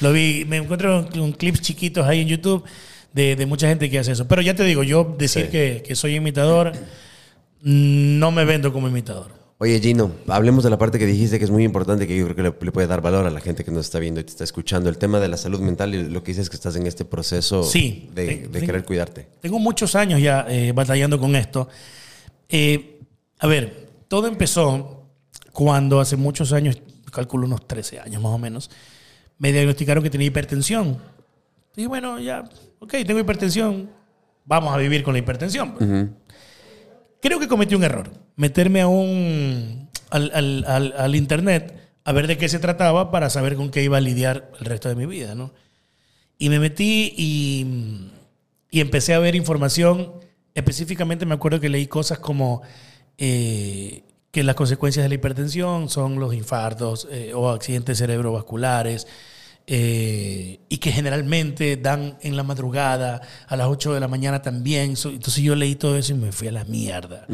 Lo vi, me encuentro un, un clips chiquitos ahí en YouTube de, de mucha gente que hace eso. Pero ya te digo, yo decir Sí. que, que soy imitador, no me vendo como imitador. Oye, Gino, hablemos de la parte que dijiste que es muy importante, que yo creo que le, le puede dar valor a la gente que nos está viendo y te está escuchando. El tema de la salud mental y lo que dices que estás en este proceso Sí. de, Te- de te- querer cuidarte. Tengo muchos años ya eh, batallando con esto. Eh, a ver, todo empezó cuando hace muchos años, calculo unos 13 años más o menos, me diagnosticaron que tenía hipertensión. Y bueno, ya, ok, tengo hipertensión, vamos a vivir con la hipertensión. Creo que cometí un error, meterme a un, al, al- al- al internet a ver de qué se trataba para saber con qué iba a lidiar el resto de mi vida, ¿no? Y me metí y, y empecé a ver información. Específicamente me acuerdo que leí cosas como eh, que las consecuencias de la hipertensión son los infartos eh, o accidentes cerebrovasculares eh, y que generalmente dan en la madrugada, a las 8 de la mañana también. Entonces yo leí todo eso y me fui a la mierda.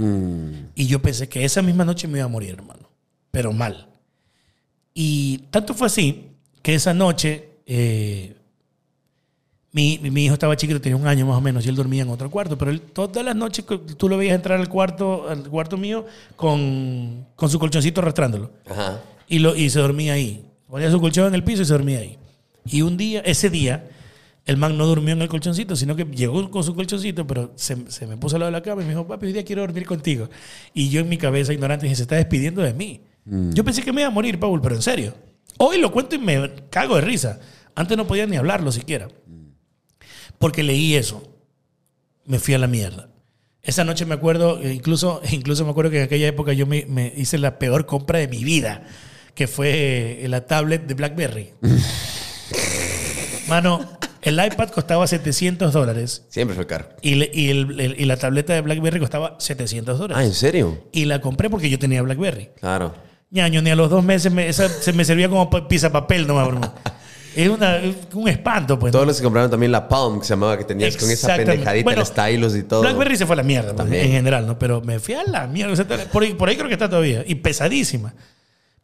Y yo pensé que esa misma noche me iba a morir, hermano. Pero mal. Y tanto fue así que esa noche eh, mi, mi hijo estaba chiquito, tenía un año más o menos, y él dormía en otro cuarto. Pero él, todas las noches tú lo veías entrar al cuarto, al cuarto mío con, con su colchoncito arrastrándolo. Ajá. Y, lo, y se dormía ahí. Ponía su colchón en el piso y se dormía ahí. Y un día, ese día, el man no durmió en el colchoncito, sino que llegó con su colchoncito, pero se, se me puso al lado de la cama y me dijo, papi, hoy día quiero dormir contigo. Y yo en mi cabeza ignorante dije, se está despidiendo de mí. Yo pensé que me iba a morir, Paul, pero en serio. Hoy lo cuento y me cago de risa. Antes no podía ni hablarlo siquiera. Porque leí eso. Me fui a la mierda. Esa noche me acuerdo, eh, incluso, incluso me acuerdo que en aquella época yo me, me hice la peor compra de mi vida, que fue eh, la tablet de BlackBerry. Mano, el iPad costaba 700 dólares Siempre fue caro. y, le- y el- el- y la tableta de BlackBerry costaba 700 Ah, dólares. ¿en serio? Y la compré porque yo tenía BlackBerry. Claro. Ñaño, ni a los dos meses me, esa, se me servía como pa- papel nomás, bro. Es una- es un espanto, pues. Todos los que compraron también la Palm, que se llamaba, que tenías con esa Exactamente. pendejadita, Bueno, el stylus y todo. BlackBerry se fue a la mierda, pues, También. en general, ¿no? Pero me fui a la mierda. O sea, por, ahí, por ahí creo que está todavía. Y pesadísima.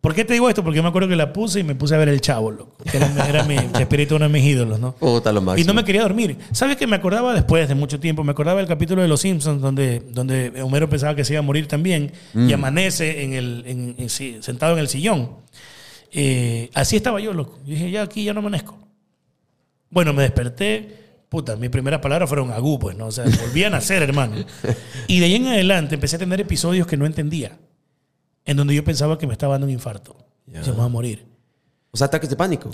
¿Por qué te digo esto? Porque yo me acuerdo que la puse y me puse a ver el chavo, loco. Que era, era mi espíritu, uno de mis ídolos, ¿no? Puta, lo Y máximo. no me quería dormir. ¿Sabes que me acordaba después de mucho tiempo? Me acordaba del capítulo de Los Simpsons donde, donde Homero pensaba que se iba a morir también Mm. y amanece en el, en- en- sí, sentado en el sillón. Eh, así estaba yo, loco. Yo dije, ya aquí ya no amanezco. Bueno, me desperté. Puta, mis primeras palabras fueron agú, pues, ¿no? O sea, volví a nacer, hermano. Y de ahí en adelante empecé a tener episodios que no entendía. En donde yo pensaba que me estaba dando un infarto. Ya. Se me va a morir. O sea, ataques de pánico.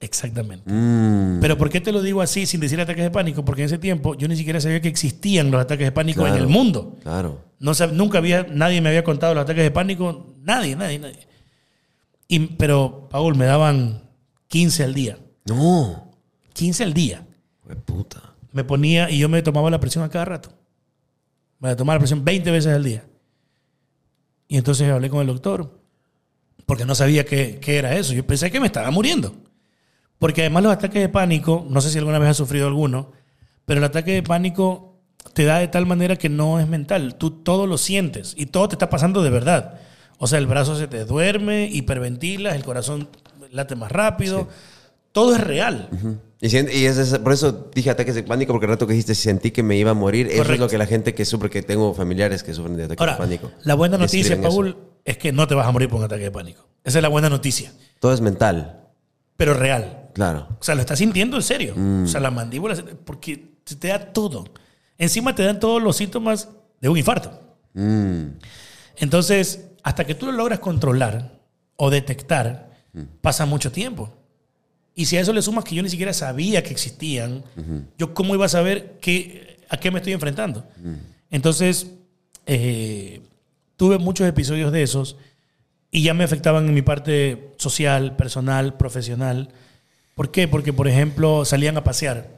Exactamente. Mm, Pero ¿por qué te lo digo así sin decir ataques de pánico? Porque en ese tiempo yo ni siquiera sabía que existían los ataques de pánico en Claro. el mundo. claro. No nunca había, nadie me había contado los ataques de pánico. Nadie, nadie, nadie. Y, pero, Paul, me daban 15 al día. No. 15 al día. Hue puta. Me ponía y yo me tomaba la presión a cada rato. Me tomaba la presión 20 veces al día. Y entonces hablé con el doctor. Porque no sabía qué, qué era eso. Yo pensé que me estaba muriendo. Porque además los ataques de pánico, no sé si alguna vez has sufrido alguno, pero el ataque de pánico te da de tal manera que no es mental. Tú todo lo sientes y todo te está pasando de verdad. O sea, el brazo se te duerme, hiperventilas, el corazón late más rápido. Todo es real. Y, sien- y es, es- por eso dije ataques de pánico, porque el rato que dijiste sentí que me iba a morir. Eso es lo que la gente que sufre, que tengo familiares que sufren de ataques Ahora, de pánico. la buena noticia, eso. Paul, es que no te vas a morir por un ataque de pánico. Esa es la buena noticia, Todo es mental, pero real. claro. O sea, lo estás sintiendo en serio. Mm. O sea, la mandíbula, porque te da todo. Encima te dan todos los síntomas de un infarto. Mm, Entonces, hasta que tú lo logras controlar o detectar, pasa mucho tiempo. Y si a eso le sumas que yo ni siquiera sabía que existían, yo cómo iba a saber qué, a qué me estoy enfrentando. Entonces, eh, tuve muchos episodios de esos y ya me afectaban en mi parte social, personal, profesional. ¿Por qué? Porque, por ejemplo, salían a pasear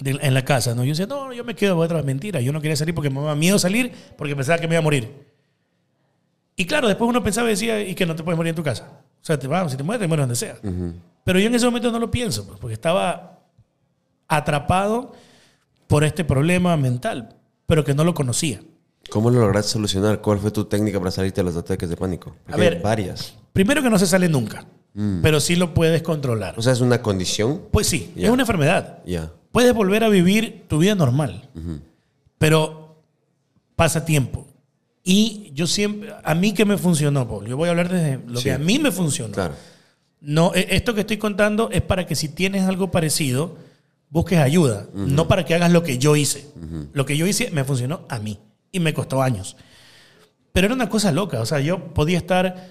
de- en la casa. ¿no? Yo decía, no, yo me quedo, voy otra mentira. Yo no quería salir porque me daba miedo salir porque pensaba que me iba a morir. Y claro, después uno pensaba y decía, y que no te puedes morir en tu casa. O sea, te, vamos, si te mueres, te mueres donde sea. Pero yo en ese momento no lo pienso, pues, porque estaba atrapado por este problema mental, pero que no lo conocía. ¿Cómo lo lograste solucionar? ¿Cuál fue tu técnica para salirte de los ataques de pánico? Porque A ver. hay varias. Primero que no se sale nunca, pero sí lo puedes controlar. O sea, es una condición. Pues sí, es una enfermedad. Ya. Puedes volver a vivir tu vida normal, pero pasa tiempo. Y yo siempre, a mí que me funcionó, Paul, yo voy a hablar desde lo Sí. que a mí me funcionó. Claro. No, e- esto que estoy contando es para que si tienes algo parecido, busques ayuda, no para que hagas lo que yo hice. Lo que yo hice me funcionó a mí y me costó años. Pero era una cosa loca, o sea, yo podía estar,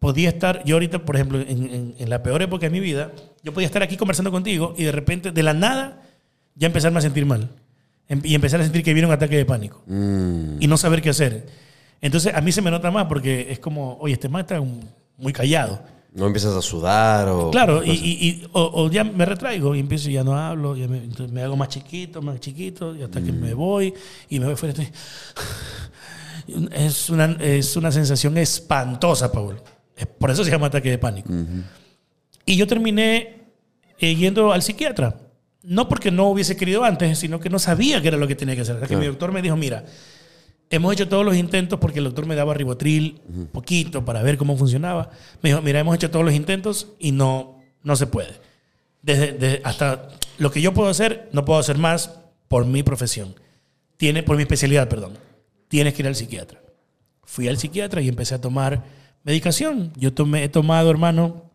podía estar, yo ahorita, por ejemplo, en, en- en la peor época de mi vida, yo podía estar aquí conversando contigo y de repente, de la nada, ya empezarme a sentir mal. Em- Y empezar a sentir que viene un ataque de pánico Mm, y no saber qué hacer. Entonces, a mí se me nota más porque es como, oye, este man está muy callado. No empiezas a sudar o... Claro, y, y- y- o, o ya me retraigo y empiezo y ya no hablo, ya me, entonces me hago más chiquito, más chiquito, y hasta que me voy y me voy fuera. estoy- Es, una, es una sensación espantosa, Paul. Es- Por eso se llama ataque de pánico. Y yo terminé eh, yendo al psiquiatra. No porque no hubiese querido antes, sino que no sabía qué era lo que tenía que hacer. Hasta que Claro. mi doctor me dijo, mira, hemos hecho todos los intentos porque el doctor me daba ribotril, poquito, para ver cómo funcionaba. Me dijo, mira, hemos hecho todos los intentos y no, no se puede. Desde, desde- hasta lo que yo puedo hacer, no puedo hacer más por mi profesión. Tiene, por mi especialidad, perdón. Tienes que ir al psiquiatra. Fui al psiquiatra y empecé a tomar medicación. Yo tomé, he tomado, hermano,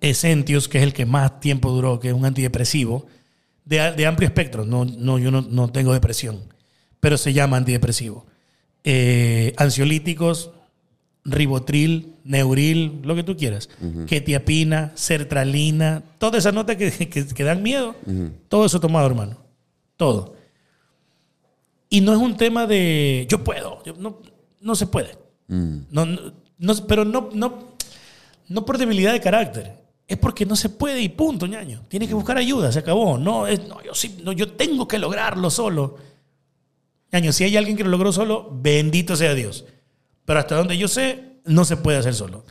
Essentius, que es el que más tiempo duró, que es un antidepresivo, de, de amplio espectro. No, no, yo no, no tengo depresión, pero se llama antidepresivo. Eh, ansiolíticos, ribotril, neuril, lo que tú quieras. Ketiapina, sertralina, toda esa nota que, que, que dan miedo, todo eso tomado, hermano. Todo. Y no es un tema de yo puedo, yo- no, no se puede. Mm, No, no, no- pero no, no, no por debilidad de carácter. Es porque no se puede y punto, ñaño. Tienes que buscar ayuda, se acabó. No, es, no, yo, sí, no, yo tengo que lograrlo solo. Ñaño, si hay alguien que lo logró solo, bendito sea Dios. Pero hasta donde yo sé, no se puede hacer solo.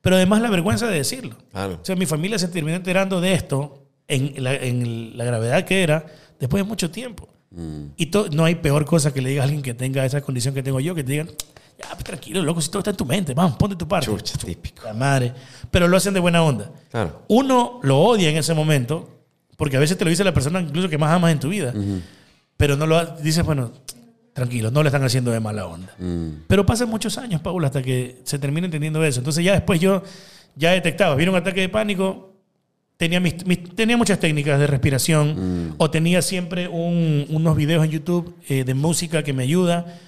Pero además la vergüenza de decirlo. Claro. O sea, mi familia se terminó enterando de esto en la, en la gravedad que era después de mucho tiempo. mm. Y no hay peor cosa que le diga a alguien que tenga esa condición que tengo yo, que te digan, ya, pues, tranquilo, loco, si todo está en tu mente, vamos, ponte tu parte. Chucha, típico. La madre. Pero lo hacen de buena onda. Claro. Uno lo odia en ese momento, porque a veces te lo dice la persona incluso que más amas en tu vida. Pero no lo dices, bueno, tranquilo, no le están haciendo de mala onda. Mm, Pero pasan muchos años, Paula, hasta que se termina entendiendo eso. Entonces ya después yo ya detectaba, viene un ataque de pánico, tenía, mis, mis- tenía muchas técnicas de respiración o tenía siempre un- unos videos en YouTube eh, de música que me ayuda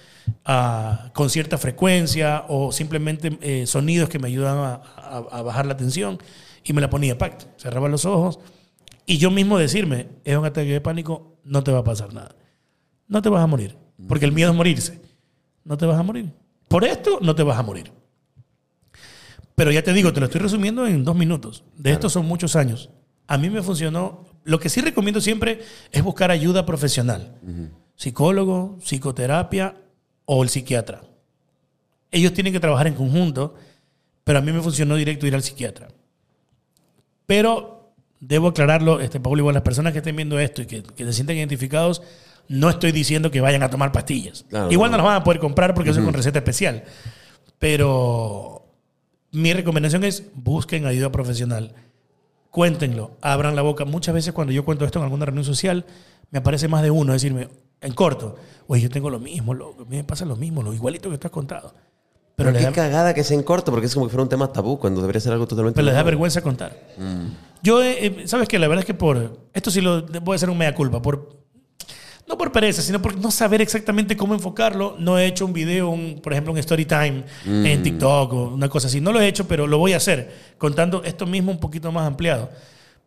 a- con cierta frecuencia o simplemente eh, sonidos que me ayudan a, a- a bajar la tensión y me la ponía, pact, cerraba los ojos y yo mismo decirme, es un ataque de pánico, no te va a pasar nada. No te vas a morir, porque el miedo es morirse. No te vas a morir. Por esto no te vas a morir. Pero ya te digo, te lo estoy resumiendo en dos minutos. De estos son muchos años. A mí me funcionó. Lo que sí recomiendo siempre es buscar ayuda profesional. Psicólogo, psicoterapia o el psiquiatra. Ellos tienen que trabajar en conjunto, pero a mí me funcionó directo ir al psiquiatra. Pero debo aclararlo, este, Pablo, igual las personas que estén viendo esto y que, que se sienten identificados, no estoy diciendo que vayan a tomar pastillas. Claro, igual no no. las van a poder comprar porque es con receta especial. Pero mi recomendación es busquen ayuda profesional. Cuéntenlo, abran la boca. Muchas veces cuando yo cuento esto en alguna reunión social, me aparece más de uno decirme, en corto, oye, yo tengo lo mismo, loco, a mí me pasa lo mismo, lo igualito que tú has contado. Pero, Pero le qué da, cagada que sea en corto, porque es como que fuera un tema tabú cuando debería ser algo totalmente. pero les da vergüenza contar. Yo, eh, eh, ¿sabes qué? La verdad es que por, esto sí lo voy a hacer un mea culpa, por, no por pereza, sino por no saber exactamente cómo enfocarlo, no he hecho un video, un, por ejemplo, un story time en TikTok o una cosa así. No lo he hecho, pero lo voy a hacer, contando esto mismo un poquito más ampliado.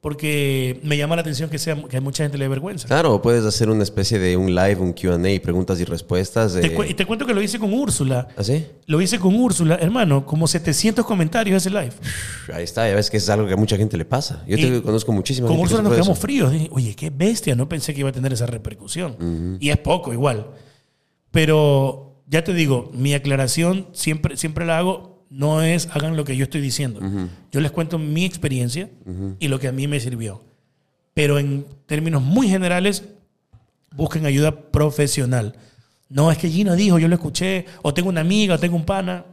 Porque me llama la atención que, sea, que a mucha gente le dé vergüenza. Claro, puedes hacer una especie de un live, un QA, preguntas y respuestas. De... Te cu- y te cuento que lo hice con Úrsula. ¿Ah, sí? Lo hice con Úrsula, hermano, como 700 comentarios ese live. Ahí está, ya ves que es algo que a mucha gente le pasa. Yo te conozco muchísima Con Úrsula nos quedamos eso. fríos. Dije, Oye, qué bestia, no pensé que iba a tener esa repercusión. Y es poco, igual. Pero ya te digo, mi aclaración siempre, siempre la hago, no es hagan lo que yo estoy diciendo. Yo les cuento mi experiencia y lo que a mí me sirvió. Pero en términos muy generales, busquen ayuda profesional. No es que Gino dijo, yo lo escuché, o tengo una amiga, o tengo un pana.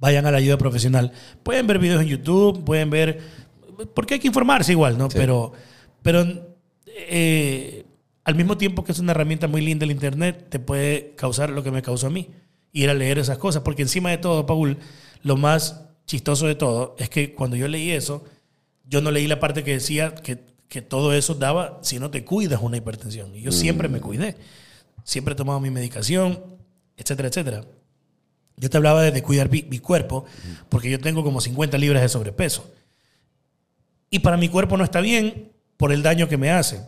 Vayan a la ayuda profesional. Pueden ver videos en YouTube, pueden ver. Porque hay que informarse igual, ¿no? Sí. Pero, pero eh, al mismo tiempo que es una herramienta muy linda el Internet, te puede causar lo que me causó a mí. Ir a leer esas cosas. Porque encima de todo, Paul, lo más chistoso de todo es que cuando yo leí eso, yo no leí la parte que decía que, que todo eso daba si no te cuidas una hipertensión. Y yo siempre me cuidé. Siempre he tomado mi medicación, etcétera, etcétera. Yo te hablaba de cuidar mi, mi cuerpo porque yo tengo como 50 libras de sobrepeso. Y para mi cuerpo no está bien por el daño que me hace.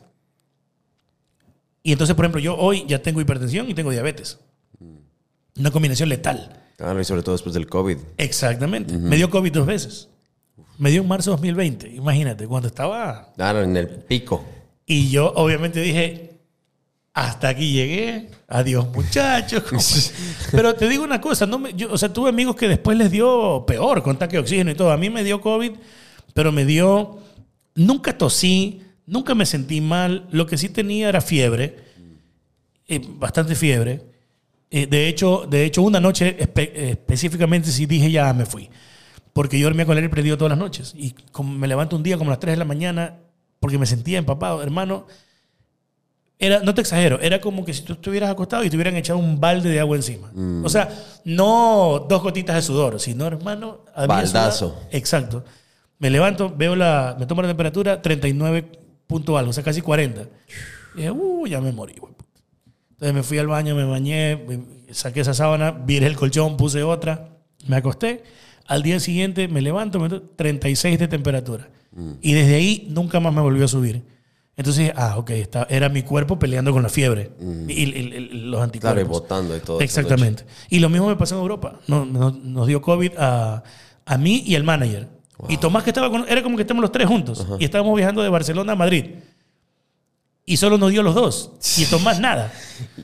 Y entonces, por ejemplo, yo hoy ya tengo hipertensión y tengo diabetes. Una combinación letal. Claro, y sobre todo después del COVID. Exactamente. Me dio COVID dos veces. Me dio en marzo de 2020. Imagínate, cuando estaba... Claro, en el pico. Y yo obviamente dije, hasta aquí llegué. Adiós, muchachos. Pero te digo una cosa, no me- yo, o sea, tuve amigos que después les dio peor con tanque de oxígeno y todo. A mí me dio COVID, pero me dio... Nunca tosí, nunca me sentí mal. Lo que sí tenía era fiebre, eh, bastante fiebre. Eh, de, hecho, de hecho, una noche espe- específicamente sí dije ya me fui. Porque yo dormía con el aire prendido todas las noches. Y como me levanto un día como a las 3 de la mañana porque me sentía empapado. Hermano, era, no te exagero, era como que si tú estuvieras acostado y te hubieran echado un balde de agua encima. O sea, no dos gotitas de sudor, sino, hermano, Baldazo. sudado. Exacto. Me levanto, veo la, me tomo la temperatura 39 punto algo, o sea, casi 40. Y dije, uh, ya me morí, güey. Entonces me fui al baño, me bañé, saqué esa sábana, viré el colchón, puse otra, me acosté. Al día siguiente me levanto, me meto 36 de temperatura. Y desde ahí nunca más me volvió a subir. Entonces, ah, ok, está, era mi cuerpo peleando con la fiebre y, y- y- y los anticuerpos. Claro, y botando y todo. Exactamente. Y lo mismo me pasó en Europa. Nos, nos- nos dio COVID a, a mí y al manager. Y Tomás que estaba con... Era como que estamos los tres juntos. Y estábamos viajando de Barcelona a Madrid. Y solo nos dio los dos. Y Tomás nada.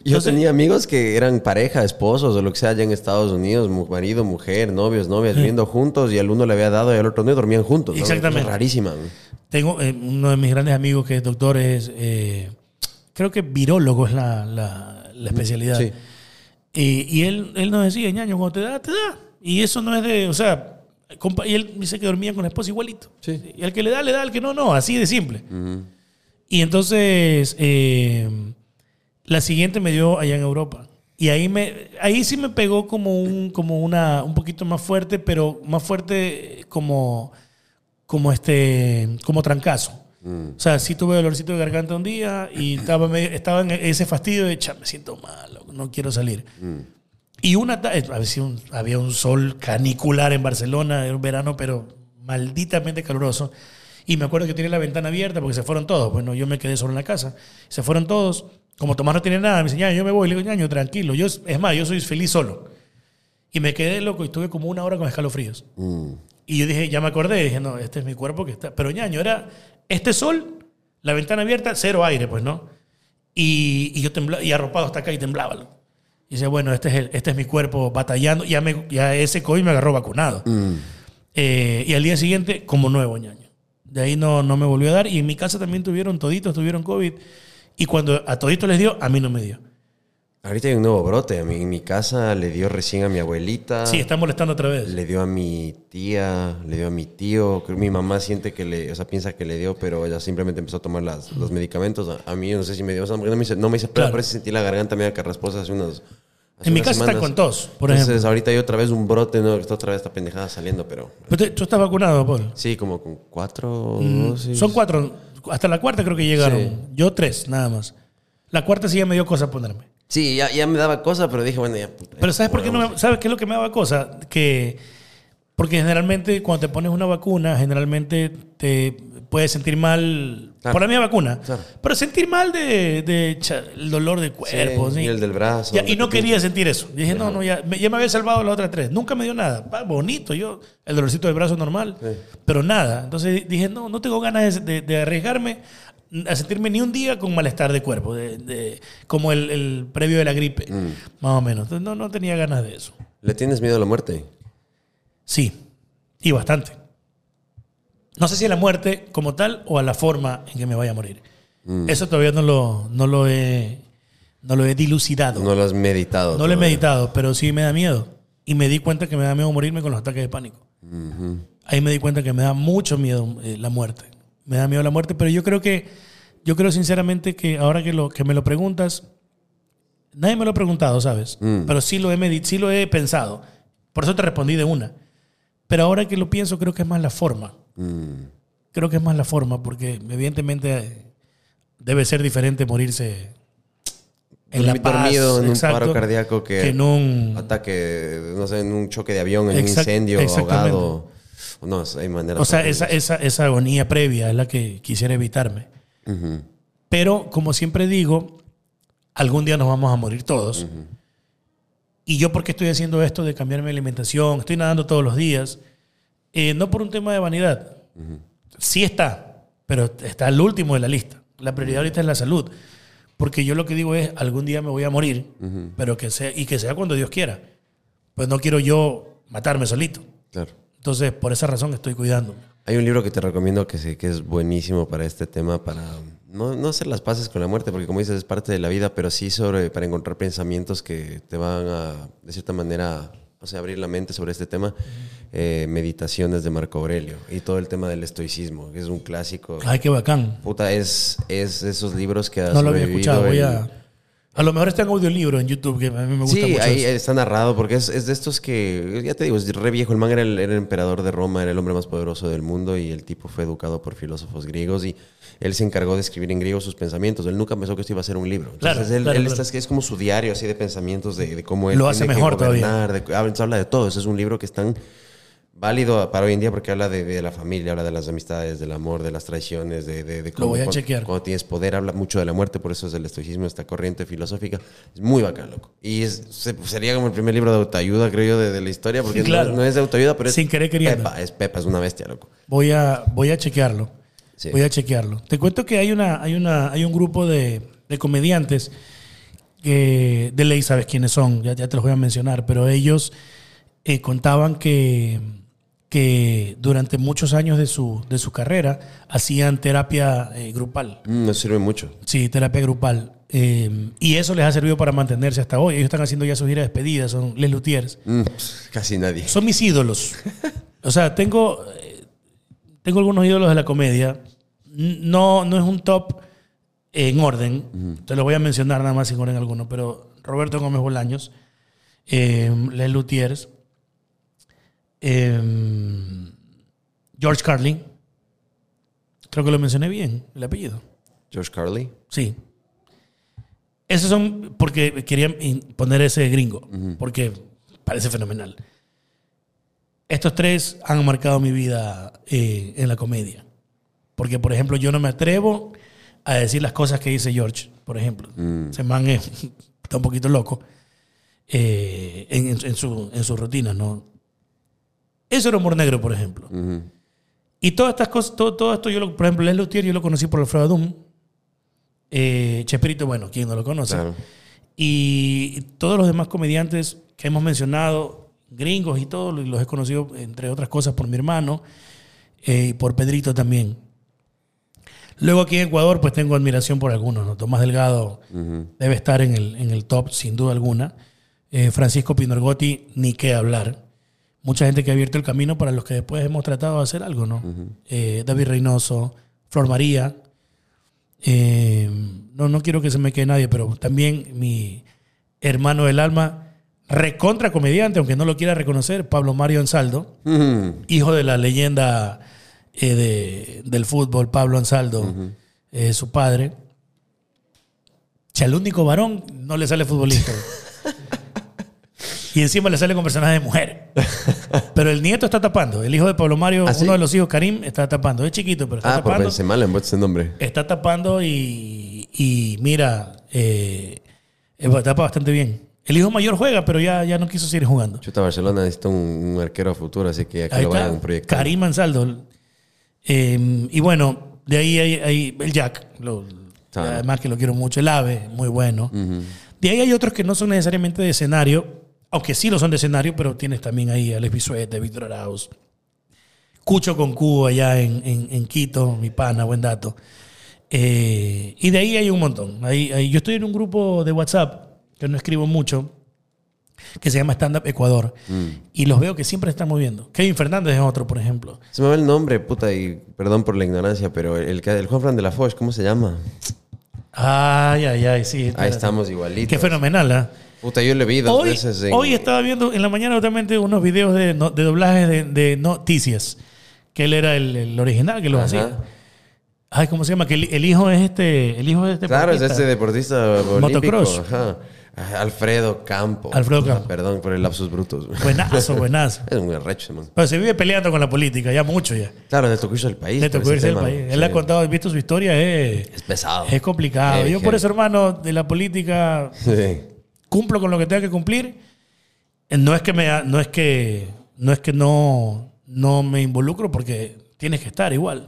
Yo tenía amigos que eran pareja, esposos o lo que sea allá en Estados Unidos, marido, mujer, novios, novias, viviendo juntos y al uno le había dado y al otro no y dormían juntos. ¿no? Exactamente. Cosa rarísima. Tengo eh, uno de mis grandes amigos que es doctor, es... eh, creo que virólogo es la, la- la especialidad. Sí. Y, y él, él nos decía, ñaño, cuando te da, te da. Y eso no es de, o sea, compa- y él dice que dormía con la esposa igualito. Sí. Y al que le da, le da, al que no, no, así de simple. Y entonces, eh, la siguiente me dio allá en Europa. Y ahí, me, ahí sí me pegó como, un, como una, un poquito más fuerte, pero más fuerte como, como, este, como trancazo. O sea, sí tuve dolorcito de garganta un día y estaba, medio- estaba en ese fastidio de, "Cha, me siento mal, no quiero salir. Y una eh, había un sol canicular en Barcelona, era un verano, pero malditamente caluroso. Y me acuerdo que tenía la ventana abierta porque se fueron todos. Bueno, yo me quedé solo en la casa. Se fueron todos. Como Tomás no tiene nada, me dice, "Ñaño, yo me voy. Le digo, ñaño, tranquilo. Yo, es más, yo soy feliz solo. Y me quedé loco y estuve como una hora con escalofríos. Y yo dije, ya me acordé, dije, no, este es mi cuerpo que está. Pero ñaño, era este sol, la ventana abierta, cero aire, pues, ¿no? Y, y yo temblaba, y arropado hasta acá y temblaba. Y decía, bueno, este es, el- este es mi cuerpo batallando. Ya, me, ya ese COVID me agarró vacunado. Eh, y al día siguiente, como nuevo, ñaño. De ahí no, no me volvió a dar. Y en mi casa también tuvieron, toditos tuvieron COVID. Y cuando a toditos les dio, a mí no me dio. Ahorita hay un nuevo brote. A mí, en mi casa le dio recién a mi abuelita. Sí, está molestando otra vez. Le dio a mi tía, le dio a mi tío. Creo que Mi mamá siente que le, o sea, piensa que le dio, pero ella simplemente empezó a tomar las, los medicamentos. A, a mí no sé si me dio, o sea, porque no me hice, no me hice Claro. pero sí sentí la garganta media carrasposa hace unos. En mi casa semanas. con tos, por Entonces, ejemplo. ahorita hay otra vez un brote, ¿no? Está otra vez esta pendejada saliendo, pero. ¿Tú estás vacunado, Paul? Sí, como con cuatro. Mm, dosis. Son cuatro. Hasta la cuarta creo que llegaron. Sí. Yo tres, nada más. La cuarta sí ya me dio cosa ponerme. Sí, ya, ya me daba cosa, pero dije, bueno, ya. Pero ¿sabes por qué no me- ¿Sabes qué es lo que me daba cosa? Que porque generalmente cuando te pones una vacuna, generalmente te puedes sentir mal Claro. por la misma vacuna. Claro. Pero sentir mal de, de cha- el dolor del cuerpo. Sí, ¿sí? y el del brazo. Ya, y de no quería sentir eso. Dije, no, no, ya me, ya me había salvado las otras tres. Nunca me dio nada. Bonito, yo, el dolorcito del brazo normal, pero nada. Entonces dije, no, no tengo ganas de, de- de arriesgarme a sentirme ni un día con malestar de cuerpo, de, de- como el, el previo de la gripe, Mm. más o menos. Entonces no, no tenía ganas de eso. ¿Le tienes miedo a la muerte? Sí, y bastante. No sé si a la muerte como tal o a la forma en que me vaya a morir. Mm. Eso todavía no lo, no lo he, no lo he dilucidado. No lo has meditado. No lo he meditado, pero sí me da miedo. Y me di cuenta que me da miedo morirme con los ataques de pánico. Ahí me di cuenta que me da mucho miedo eh, la muerte. Me da miedo la muerte, pero yo creo que yo creo sinceramente que ahora que, lo, que me lo preguntas, nadie me lo ha preguntado, ¿sabes? Pero sí lo, he sí lo he pensado. Por eso te respondí de una. Pero ahora que lo pienso, creo que es más la forma. Mm. Creo que es más la forma, porque evidentemente eh, debe ser diferente morirse en la paz. dormido en un paro cardíaco que, que en un... ataque, no sé, en un choque de avión, en un incendio, ahogado. No, hay maneras. O sea, esa, esa, esa agonía previa es la que quisiera evitarme. Ujú. Pero, como siempre digo, algún día nos vamos a morir todos. Y yo, porque estoy haciendo esto de cambiar mi alimentación? Estoy nadando todos los días. Eh, no por un tema de vanidad. Sí está, pero está el último de la lista. La prioridad ahorita es la salud. Porque yo lo que digo es, algún día me voy a morir, pero que sea, y que sea cuando Dios quiera. Pues no quiero yo matarme solito. Claro. Entonces, por esa razón estoy cuidándome. Hay un libro que te recomiendo que, se- que es buenísimo para este tema, para no, no hacer las paces con la muerte, porque como dices, es parte de la vida, pero sí sobre, para encontrar pensamientos que te van a, de cierta manera, o sea, abrir la mente sobre este tema. Eh, Meditaciones de Marco Aurelio y todo el tema del estoicismo, que es un clásico. Ay, qué bacán. Puta, es, es esos libros que ha No lo había escuchado. Voy a. A lo mejor está en audiolibro en YouTube, que a mí me gusta Sí, mucho. ahí eso. está narrado, porque es, es de estos que, ya te digo, es re viejo. El man era el, era el emperador de Roma, era el hombre más poderoso del mundo y el tipo fue educado por filósofos griegos y él se encargó de escribir en griego sus pensamientos. Él nunca pensó que esto iba a ser un libro. Entonces, Claro, él, claro, él claro. está- es como su diario así de pensamientos de, de cómo él Lo hace tiene que mejor todavía. gobernar, de- habla, de todo. Ese es un libro que es tan válido para hoy en día porque habla de, de la familia, habla de las amistades, del amor, de las traiciones, de, de, de Lo voy a cuando- chequear. cuando tienes poder, habla mucho de la muerte, por eso es el estoicismo, esta corriente filosófica. Es muy bacán, loco. Y es, se- sería como el primer libro de autoayuda, creo yo, de, de la historia, porque claro. no, no es de autoayuda, pero es Sin querer queriendo. Pepa, es Pepa, es una bestia, loco. Voy a, voy a chequearlo. Sí. Voy a chequearlo. Te cuento que hay, una, hay, una, hay un grupo de, de comediantes que de ley sabes quiénes son, ya, ya te los voy a mencionar, pero ellos eh, contaban que, que durante muchos años de su, de su carrera hacían terapia eh, grupal. Mm, nos sirve mucho. Sí, terapia grupal. Eh, y eso les ha servido para mantenerse hasta hoy. Ellos están haciendo ya su gira de despedida, son Les Luthiers. Mm, casi nadie. Son mis ídolos. O sea, tengo, eh, tengo algunos ídolos de la comedia. No, no es un top en orden. Te lo voy a mencionar nada más sin orden alguno. Pero Roberto Gómez Bolaños, Les Luthiers, eh, George Carlin. Creo que lo mencioné bien, el apellido. George Carley. Sí. Esos son porque querían poner ese gringo, porque parece fenomenal. Estos tres han marcado mi vida eh, en la comedia. Porque, por ejemplo, yo no me atrevo a decir las cosas que dice George, por ejemplo. Ese man es- está un poquito loco eh, en, en- su, en sus rutinas, ¿no? Eso era humor negro, por ejemplo. Y todas estas cosas, todo, todo esto, yo lo, por ejemplo, Les Luthier, yo lo conocí por Alfredo Doom. Eh, Chespirito, bueno, ¿quién no lo conoce? Claro. Y todos los demás comediantes que hemos mencionado, gringos y todos, los he conocido, entre otras cosas, por mi hermano eh, y por Pedrito también. Luego aquí en Ecuador, pues tengo admiración por algunos. ¿no? Tomás Delgado debe estar en el, en el top, sin duda alguna. Eh, Francisco Pinorgotti, ni qué hablar. Mucha gente que ha abierto el camino para los que después hemos tratado de hacer algo, ¿no? Eh, David Reynoso, Flor María. Eh, no, no quiero que se me quede nadie, pero también mi hermano del alma, recontra comediante, aunque no lo quiera reconocer, Pablo Mario Ansaldo, hijo de la leyenda eh, de- del fútbol, Pablo Ansaldo, su padre. Si al único varón no le sale futbolista. y encima le sale con personaje de mujer. Pero el nieto está tapando. El hijo de Pablo Mario, ¿Ah, sí? uno de los hijos, Karim, está tapando. Es chiquito, pero está Ah, por tapando. Le han puesto ese nombre. Está tapando y, y mira, eh, eh, tapa bastante bien. El hijo mayor juega, pero ya, ya no quiso seguir jugando. Chuta, Barcelona necesita un, un arquero a futuro, así que acá lo vayan está, proyectando. Karim Ansaldo. Eh, y bueno, de ahí hay, hay el Jack, lo- además que lo quiero mucho, el Ave, muy bueno. De ahí hay otros que no son necesariamente de escenario, aunque sí lo son de escenario, pero tienes también ahí a Alex Bisuete, Víctor Arauz, Cucho con Cubo allá en, en- en Quito, mi pana, buen dato. Eh, y de ahí hay un montón. Ahí, ahí- yo estoy en un grupo de WhatsApp, que no escribo mucho, que se llama Stand Up Ecuador. Mm. Y los veo que siempre están moviendo. Kevin Fernández es otro, por ejemplo. Se me va el nombre, puta, y perdón por la ignorancia, pero el, el Juan Fran de la Foch, ¿cómo se llama? Ay, ay, ay, sí. Ahí estamos igualitos. Qué fenomenal, ¿ah? Puta, yo le vi dos Hoy, veces en... hoy estaba viendo en la mañana justamente unos videos de, no- de doblajes de, de noticias. Que él era el, el original que los Ajá. hacía. Ay, ¿cómo se llama? Que el, el hijo es este. El hijo de este Claro, es este deportista olímpico. Motocross. Ajá. Alfredo Campo. Alfredo Campo. Perdón por el lapsus brutos. Buenazo, buenazo. Es un arrecho, man. Pero se vive peleando con la política, ya mucho ya. Claro, le tocó irse al país. Le tocó irse tema. país. Él ha Sí. contado, he visto su historia, es, Es pesado. es complicado. Yo por eso, hermano, de la política Sí. Cumplo con lo que tenga que cumplir. Eh, No es que me no es que no es que no, no me involucro porque tienes que estar igual.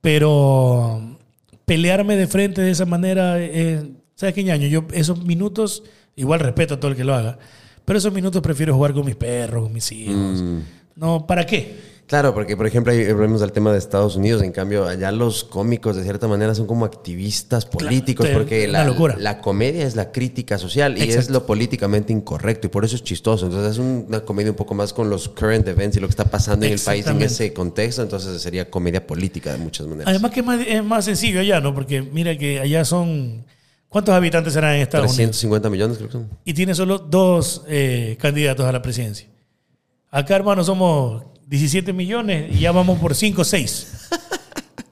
Pero pelearme de frente de esa manera, eh, ¿sabes qué ñaño? Yo esos minutos, igual respeto a todo el que lo haga, pero esos minutos prefiero jugar con mis perros, con mis hijos. Mm. No, ¿para qué? Claro, porque por ejemplo, ahí vemos el tema de Estados Unidos, en cambio, allá los cómicos de cierta manera son como activistas políticos, porque la, locura. la comedia es la crítica social y es lo políticamente incorrecto y por eso es chistoso. Entonces es un- una comedia un poco más con los current events y lo que está pasando en el país en ese contexto, entonces sería comedia política de muchas maneras. Además que es más, es más sencillo allá, ¿no? Porque mira que allá son... ¿Cuántos habitantes serán en Estados Unidos? 350 millones creo que son. y tiene solo dos eh, candidatos a la presidencia. Acá, hermano, somos 17 millones y ya vamos por 5 o 6.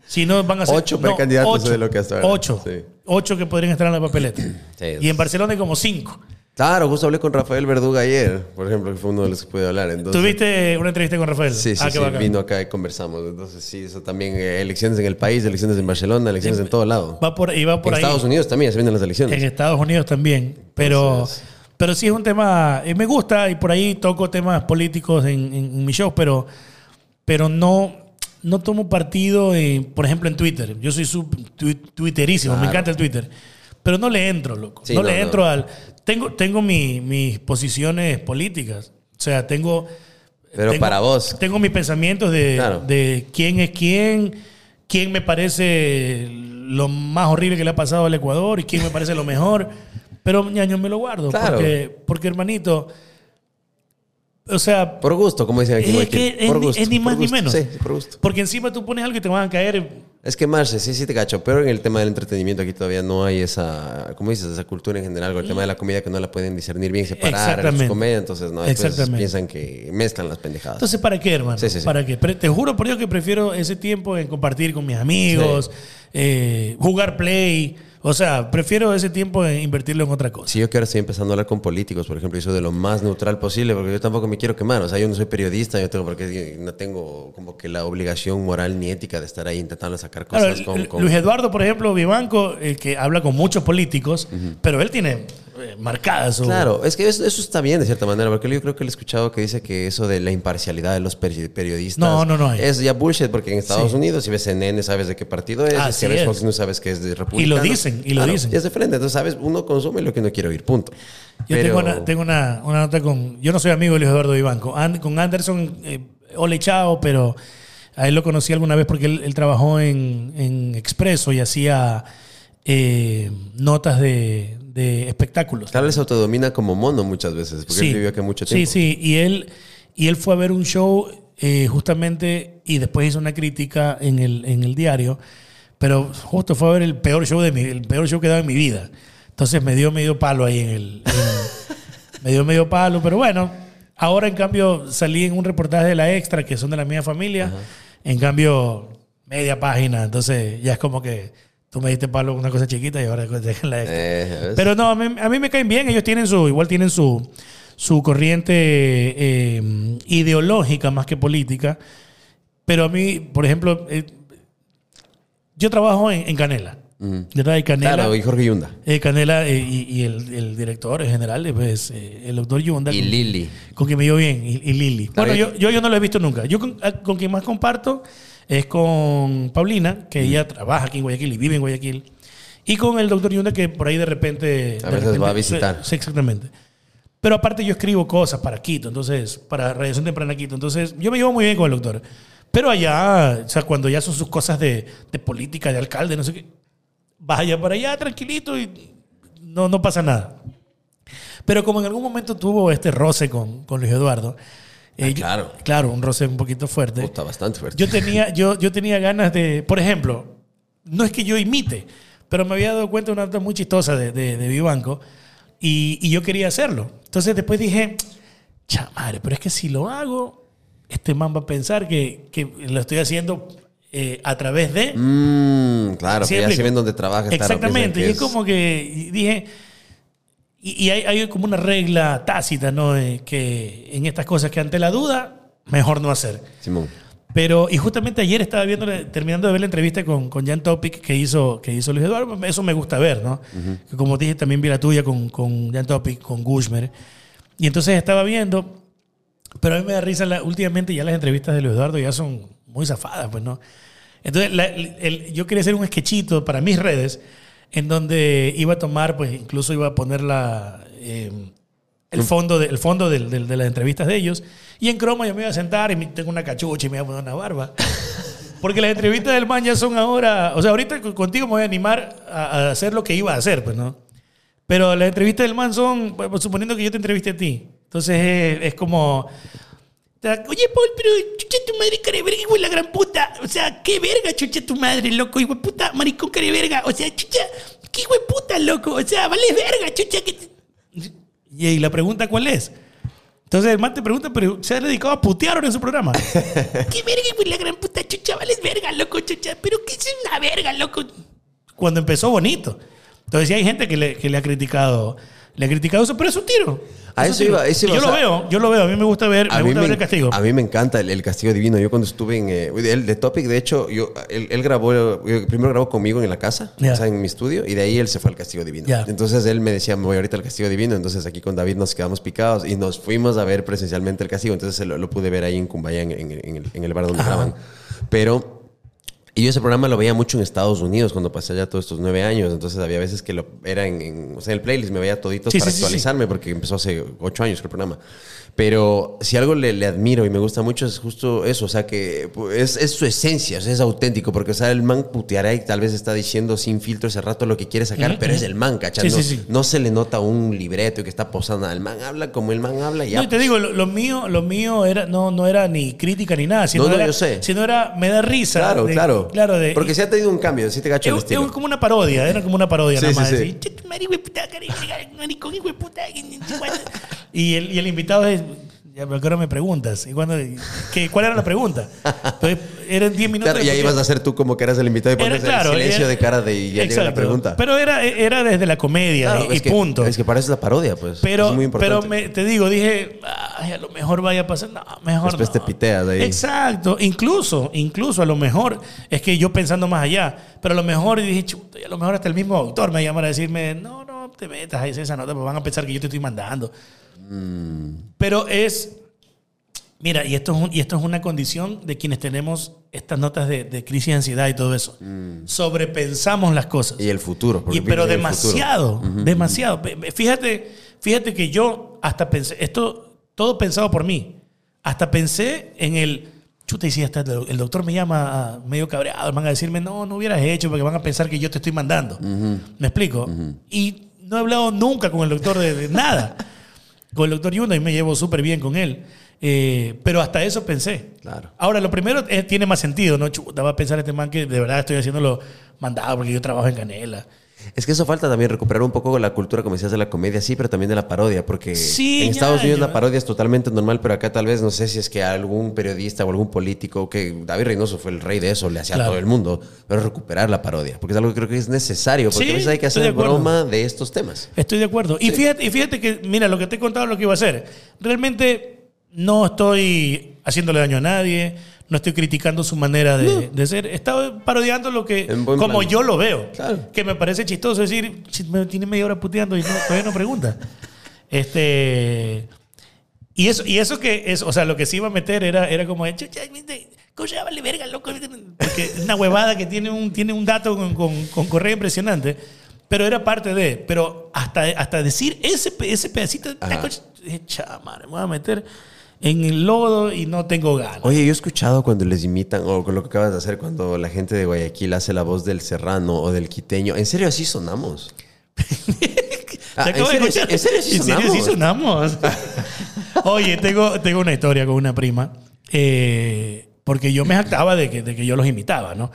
Si no, van a ser. Ocho precandidatos de lo que hasta ahora. 8. Sí. 8 que podrían estar en la papeleta. Sí. Y en Barcelona hay como 5. Claro, justo hablé con Rafael Verduga ayer, por ejemplo, que fue uno de los que pude hablar. Entonces, ¿Tuviste una entrevista con Rafael? Sí, sí, Ah, sí, vino acá y conversamos. Entonces, sí, eso también, eh, elecciones en el país, elecciones en Barcelona, elecciones en todo lado. Va por, y va por en ahí. Estados Unidos también se vienen las elecciones. En Estados Unidos también. Pero, Entonces- pero sí es un tema. eh, me gusta y por ahí toco temas políticos en, en, en mis shows, pero, pero no, no tomo partido, en, por ejemplo, en Twitter. Yo soy sub twi- twitterísimo, me Claro. encanta el Twitter. Pero no le entro, loco. Sí, no, no, le no. entro al. Tengo, tengo mi- mis posiciones políticas. O sea, tengo. Pero tengo- para vos. Tengo mis pensamientos de, Claro. de quién es quién, quién me parece lo más horrible que le ha pasado al Ecuador y quién me parece lo mejor. Pero, ñaño, me lo guardo. Claro. Porque, porque, hermanito, o sea, Por gusto, como dicen aquí. es que Guayaquil. es, por ni- gusto. es ni por más ni menos. Sí, por gusto. Porque encima tú pones algo y te van a caer. Es que Marce, sí, sí te cacho. Pero en el tema del entretenimiento aquí todavía no hay esa, ¿cómo dices? Esa cultura en general. Con el tema de la comida que no la pueden discernir bien, separar. Exactamente. Comedia, entonces no. Exactamente. piensan que mezclan las pendejadas. Entonces, ¿para qué, hermano? Sí, sí, sí. ¿Para qué? Pero te juro por Dios que prefiero ese tiempo en compartir con mis amigos, eh, jugar play. O sea, prefiero ese tiempo en invertirlo en otra cosa. Si yo que ahora estoy empezando a hablar con políticos, por ejemplo, y soy de lo más neutral posible, porque yo tampoco me quiero quemar. O sea, yo no soy periodista, yo tengo porque no tengo como que la obligación moral ni ética de estar ahí intentando sacar Claro, cosas con, Lu- con- Luis Eduardo, por ejemplo, Vivanco, el que habla con muchos políticos, pero él tiene eh, marcadas su... Claro, es que eso, eso está bien de cierta manera, porque yo creo que le he escuchado que dice que eso de la imparcialidad de los peri- periodistas No, no, no hay. es ya bullshit, porque en Estados Sí. Unidos si ves CNN sabes de qué partido es, Así si ves es. Fox News sabes que es de República. Y lo dicen, y lo dicen. Y es de frente, entonces sabes, uno consume lo que uno quiere oír, punto. Yo Pero- tengo, una, tengo una, una nota con... Yo no soy amigo de Luis Eduardo Vivanco. An- con Anderson, eh, ole chao, pero a él lo conocí alguna vez porque él, él trabajó en, en Expreso y hacía eh, notas de, de espectáculos. Tal vez autodomina como mono muchas veces, porque él vivió aquí mucho tiempo. Sí, sí. Y él, y él fue a ver un show eh, justamente y después hizo una crítica en el, en el diario. Pero justo fue a ver el peor show de mi, el peor show que he dado en mi vida. Entonces me dio medio palo ahí en el. en- me dio medio palo. Pero bueno, ahora en cambio salí en un reportaje de la extra, que son de la misma familia. En cambio, media página. Entonces ya es como que tú me diste palo una cosa chiquita y ahora te dejan la extra. Eh. Pero no, a mí, a mí me caen bien. Ellos tienen su, igual tienen su, su corriente eh, ideológica más que política. Pero a mí, por ejemplo, eh, yo trabajo en, en Canela. Yo trabajo en Canela. Claro, y Jorge Yunda. eh, Canela eh, y, y el, el director general, pues, eh, el doctor Yunda. Y con- Lili. Con quien me dio bien, y, y Lili. Claro, Bueno, y- yo, yo, yo no lo he visto nunca. Yo con, a- con quien más comparto es con Paulina, que ella trabaja aquí en Guayaquil y vive en Guayaquil. Y con el doctor Yunda, que por ahí de repente... de A veces repente- va a visitar. Sí, exactamente. Pero aparte yo escribo cosas para Quito, entonces, para Radiación Temprana Quito. Entonces, yo me llevo muy bien con el doctor. Pero allá, o sea, cuando ya son sus cosas de, de política, de alcalde, no sé qué, vaya para allá tranquilito y no, no pasa nada. Pero como en algún momento tuvo este roce con, con Luis Eduardo. Eh, yo- claro. claro, un roce un poquito fuerte. Puta, bastante fuerte. Yo tenía, yo, yo tenía ganas de, por ejemplo, no es que yo imite, pero me había dado cuenta de una nota muy chistosa de, de, de Vivanco y, y yo quería hacerlo. Entonces después dije, chamadre, pero es que si lo hago, este man va a pensar que, que lo estoy haciendo eh, a través de... Mmm, claro, Sí, que ya se ven dónde trabajas. claro, Exactamente. y es como que dije. Y, y hay, hay como una regla tácita, ¿no? De que en estas cosas que ante la duda, mejor no hacer. Simón. Pero, y justamente ayer estaba viendo, terminando de ver la entrevista con, con Jan Topic que hizo, que hizo Luis Eduardo. Eso me gusta ver, ¿no? Que como dije, también vi la tuya con, con Jan Topic, con Gushmer. Y entonces estaba viendo, pero a mí me da risa, la- últimamente ya las entrevistas de Luis Eduardo ya son muy zafadas, pues, ¿no? Entonces, la- el- yo quería hacer un sketchito para mis redes, en donde iba a tomar, pues incluso iba a poner la, eh, el fondo, de, el fondo de las entrevistas de ellos. Y en croma yo me iba a sentar y tengo una cachucha y me iba a poner una barba. Porque las entrevistas del man ya son ahora. O sea, ahorita co- contigo me voy a animar a, a hacer lo que iba a hacer, pues, ¿no? Pero las entrevistas del man son, pues, suponiendo que yo te entreviste a ti. Entonces es, es como. Oye, Paul, pero chucha tu madre, cara de verga, hijo de la gran puta. O sea, qué verga, chucha tu madre, loco, hijo de puta, maricón, cara de verga. O sea, chucha, qué hijo de puta, loco. O sea, vale verga, chucha. Que Y la pregunta, ¿cuál es? Entonces el man te pregunta, pero se ha dedicado a putear ahora en su programa. ¿Qué verga, pues la gran puta chucha? Vales verga, loco, chucha. Pero ¿qué es una verga, loco? Cuando empezó bonito. Entonces sí hay gente que le, que le ha criticado. Le ha criticado eso, pero es un tiro. A eso tiro. iba, eso iba, yo o lo sea, veo, yo lo veo. A mí me gusta ver, me gusta me, ver el castigo. a mí me encanta el, el castigo divino. Yo cuando estuve en... eh, el de Topic, de hecho, yo, él, él grabó... eh, Primero grabó conmigo en la casa, Ya. o sea, en mi estudio, y de ahí él se fue al castigo divino. Ya. Entonces él me decía, me voy ahorita al castigo divino. Entonces aquí con David nos quedamos picados y nos fuimos a ver presencialmente el castigo. Entonces lo, lo pude ver ahí en Cumbaya, en, en- en el, en el bar donde graban. Pero... Y yo ese programa lo veía mucho en Estados Unidos cuando pasé allá todos estos nueve años. Entonces había veces que lo era en, en- o sea, en el playlist, me veía toditos Sí, para sí, sí, sí. actualizarme porque empezó hace ocho años el programa. Pero si algo le, le admiro y me gusta mucho es justo eso, o sea, que pues, es, es su esencia, o sea, es auténtico, porque o sea, el man puteará y tal vez está diciendo sin filtro ese rato lo que quiere sacar, pero es el man, ¿cachai? Sí, no, sí, sí. no se le nota un libreto y que está posando, el man habla como el man habla y ya. No, y te digo, lo, lo mío, lo mío era, no, no era ni crítica ni nada, sino No, no, era, yo sé. sino era, me da risa. Claro, de- claro. Claro, de, porque sí ha tenido un cambio, sí te gacho el Es, estilo. es como una parodia, era como una parodia nada más. y, el, y el invitado es, ya ahora me preguntas, ¿y cuándo- qué- ¿cuál era la pregunta? Entonces, eran 10 minutos. Claro, y ahí ibas a ser tú como que eras el invitado y pones claro, el silencio era- de cara de y ya llega la Exacto. pregunta. Pero era, era desde la comedia Claro, y, y que- punto. Es que es la parodia, pues. Pero, es muy importante. pero me- te digo, dije, "Ay, a lo mejor vaya a pasar. No, mejor Después no. te piteas ahí. Exacto. Incluso, incluso a lo mejor, es que yo pensando más allá, pero a lo mejor dije, chuta, y a lo mejor hasta el mismo autor me llama a decirme, no, no te metas a esa nota, pues van a pensar que yo te estoy mandando. Mm. Pero es, mira, y esto es, un- y esto es una condición de quienes tenemos estas notas de, de crisis de ansiedad y todo eso. Sobrepensamos las cosas. Mm. Y el futuro. Y- pero el futuro. demasiado, demasiado. Ve- ve- Fíjate, fíjate que yo hasta pensé, esto todo pensado por mí, hasta pensé en el, chuta, y si hasta el doctor me llama medio cabreado, van a decirme, no, no hubieras hecho porque van a pensar que yo te estoy mandando. ¿Me explico? Y no he hablado nunca con el doctor de, de nada. Con el doctor Yunda y me llevo súper bien con él. Eh, pero hasta eso pensé. Claro. Ahora, lo primero es- tiene más sentido, ¿no? Chuta, va a pensar este man que de verdad estoy haciéndolo mandado porque yo trabajo en Canela. Es que eso falta también recuperar un poco la cultura, como decías, de la comedia, sí, pero también de la parodia, porque Sí, en Estados ya, Unidos ya. la parodia es totalmente normal, pero acá tal vez no sé si es que algún periodista o algún político, que David Reynoso fue el rey de eso, le hacía Claro. a todo el mundo, pero recuperar la parodia, porque es algo que creo que es necesario, porque Sí, a veces hay que de hacer broma de estos temas. Estoy de acuerdo. Y, fíjate, y fíjate que, mira, lo que te he contado es lo que iba a hacer. Realmente no estoy haciéndole daño a nadie, no estoy criticando su manera de, de ser. Estaba parodiando lo que, como plan. yo lo veo. Claro. Que me parece chistoso decir, "Ch, me tiene media hora puteando y no- todavía no pregunta. Este. Y eso, y eso que es, o sea, lo que sí iba a meter era, era como, viste, cosa vale verga, loco. Porque es una huevada que tiene un, tiene un dato con, con, con correa impresionante. Pero era parte de. Pero hasta, hasta decir ese, ese pedacito de chamar, me voy a meter en el lodo y no tengo ganas. Oye, yo he escuchado cuando les imitan, o con lo que acabas de hacer, cuando la gente de Guayaquil hace la voz del serrano o del quiteño. ¿En serio así sonamos? Ah, ¿en serio? escuchar. ¿En serio sí ¿En serio sí sonamos? Oye, tengo, tengo una historia con una prima. eh, porque yo me jactaba de que, de que yo los imitaba, ¿no?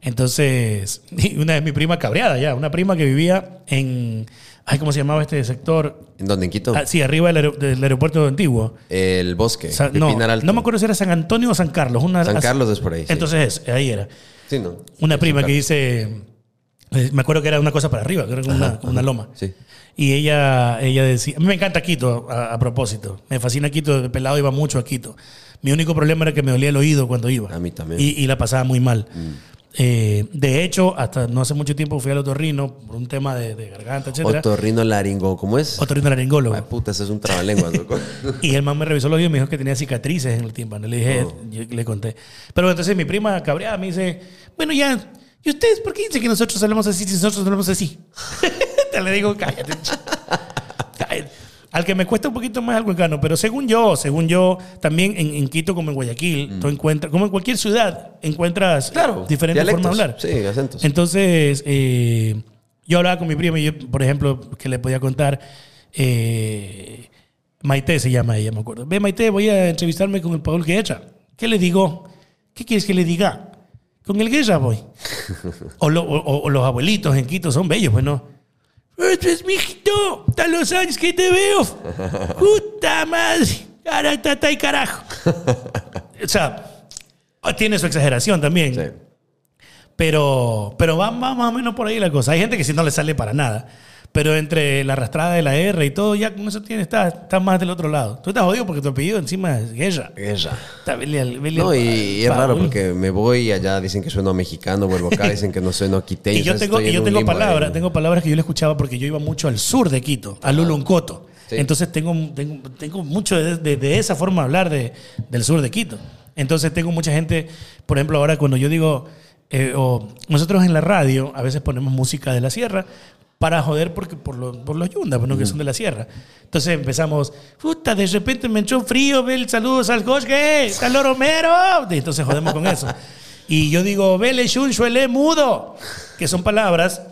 Entonces, una de mi prima cabreada ya, una prima que vivía en. Ay, ¿cómo se llamaba este sector? ¿En dónde? ¿En Quito? Ah, sí, arriba del, aer- del aeropuerto antiguo. El bosque. Sa- de no, Alto. no me acuerdo si era San Antonio o San Carlos. Una, San Carlos es por ahí. sí. Entonces, ahí era. Sí, ¿no? Una prima que dice. eh, Me acuerdo que era una cosa para arriba, que era como una, una loma. Sí. Y ella, ella decía, a mí me encanta Quito a, a propósito. Me fascina Quito, de pelado iba mucho a Quito. Mi único problema era que me dolía el oído cuando iba. A mí también. Y, y la pasaba muy mal. Eh, de hecho, hasta no hace mucho tiempo fui al otorrino por un tema de, de garganta, etc. Otorrino laringo, ¿cómo es? Otorrino laringólogo. Ay, puta, ese es un trabalenguas, loco. Y el man me revisó los oídos y me dijo que tenía cicatrices en el tímpano. Le dije, yo le conté. Pero entonces mi prima cabreada me dice, bueno, ya, ¿y ustedes por qué dicen que nosotros hablamos así si nosotros hablamos así? Te le digo, cállate. Al que me cuesta un poquito más el cuencano, pero según yo, según yo, también en, en Quito como en Guayaquil, tú encuentras, como en cualquier ciudad, encuentras Claro, diferentes dialectos. formas de hablar. Sí, acentos. Entonces, eh, yo hablaba con mi prima y yo, por ejemplo, que le podía contar, eh, Maite se llama ella, me acuerdo. Ve, Maite, voy a entrevistarme con el Paul Guerra. ¿Qué le digo? ¿Qué quieres que le diga? Con el Guerra voy. o, lo- o- o los abuelitos en Quito son bellos, pues no. Este es mijito, hasta los años que te veo. Puta madre. Cara, tata y carajo. o sea, tiene su exageración también. Sí. Pero, pero va, va más o menos por ahí la cosa. Hay gente que si no le sale para nada. Pero entre la arrastrada de la R y todo, ya con eso tiene, está, está más del otro lado. Tú estás jodido porque tu apellido encima es Guerra. Guerra. Está, vele al- vele No, al- y, y es raro porque me voy y allá dicen que sueno mexicano, vuelvo acá, dicen que no sueno quiteño. Y yo tengo, y yo tengo palabras, tengo palabras que yo le escuchaba porque yo iba mucho al sur de Quito, a Luluncoto. Sí. Entonces tengo, tengo, tengo mucho de, de- de esa forma de hablar de, del sur de Quito. Entonces tengo mucha gente, por ejemplo, ahora cuando yo digo, eh, o nosotros en la radio a veces ponemos música de la sierra para joder porque, por, los por los yundas, pues, ¿no? que son de la sierra. Entonces empezamos, puta, de repente me entró frío, ve el saludos al Cosque, al Romero. Entonces jodemos con eso. Y yo digo, vele shun suele mudo, que son palabras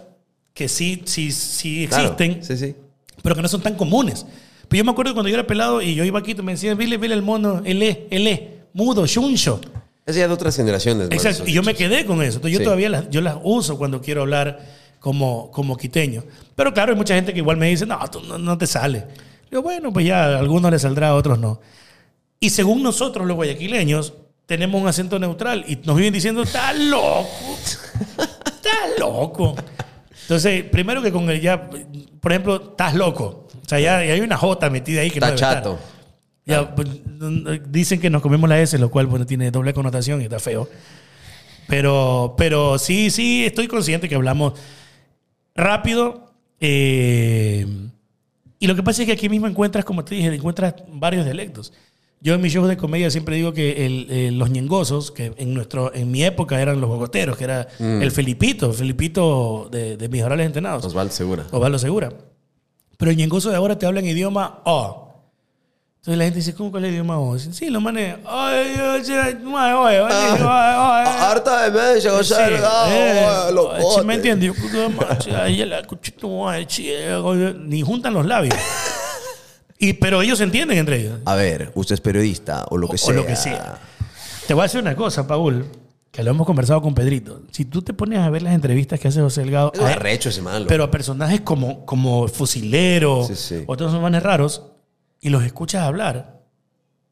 que sí, sí, sí Claro, existen, Sí, sí. pero que no son tan comunes. Pero yo me acuerdo cuando yo era pelado y yo iba a Quito, me decían, vele, vele el mono, ele, ele, mudo, shuncho. Es ya de otras generaciones. Exacto. Y yo me quedé con eso. Entonces yo Sí. todavía las, yo las uso cuando quiero hablar como, como quiteño. Pero claro, hay mucha gente que igual me dice, no, tú no, no te sale. Yo, bueno, pues ya a algunos les saldrá, a otros no. Y según nosotros, los guayaquileños, tenemos un acento neutral y nos viven diciendo, estás loco, estás loco. Entonces, primero que con el ya, por ejemplo, estás loco. O sea, ya, ya hay una J metida ahí que Está no debe estar. chato. Ya, pues, dicen que nos comemos la S, lo cual bueno, tiene doble connotación y está feo. Pero, pero sí, sí, estoy consciente que hablamos rápido. eh, y lo que pasa es que aquí mismo encuentras, como te dije, encuentras varios dialectos. Yo en mis shows de comedia siempre digo que el- eh, los ñengosos, que en, nuestro, en mi época eran los bogoteros, que era el Felipito, el Felipito de, de mis orales entrenados. Osvaldo Segura. Osvaldo Segura. Pero el ñengoso de ahora te habla en idioma O. Entonces la gente dice, ¿cómo cuál es el idioma O? Dicen, sí, lo manes. Ay, ay, ay, ay, ay, ay, ay, ay. Harta de eh, ah, locote. sí, ¿Me entiendes? Ni juntan los labios. Y, pero ellos se entienden entre ellos. A ver, usted es periodista o lo que O sea. lo que sea. Te voy a decir una cosa, Paul, que lo hemos conversado con Pedrito. Si tú te pones a ver las entrevistas que hace José Delgado, Es arrecho ese malo. pero a personajes como, como Fusilero, Sí, sí. otros manes raros, y los escuchas hablar,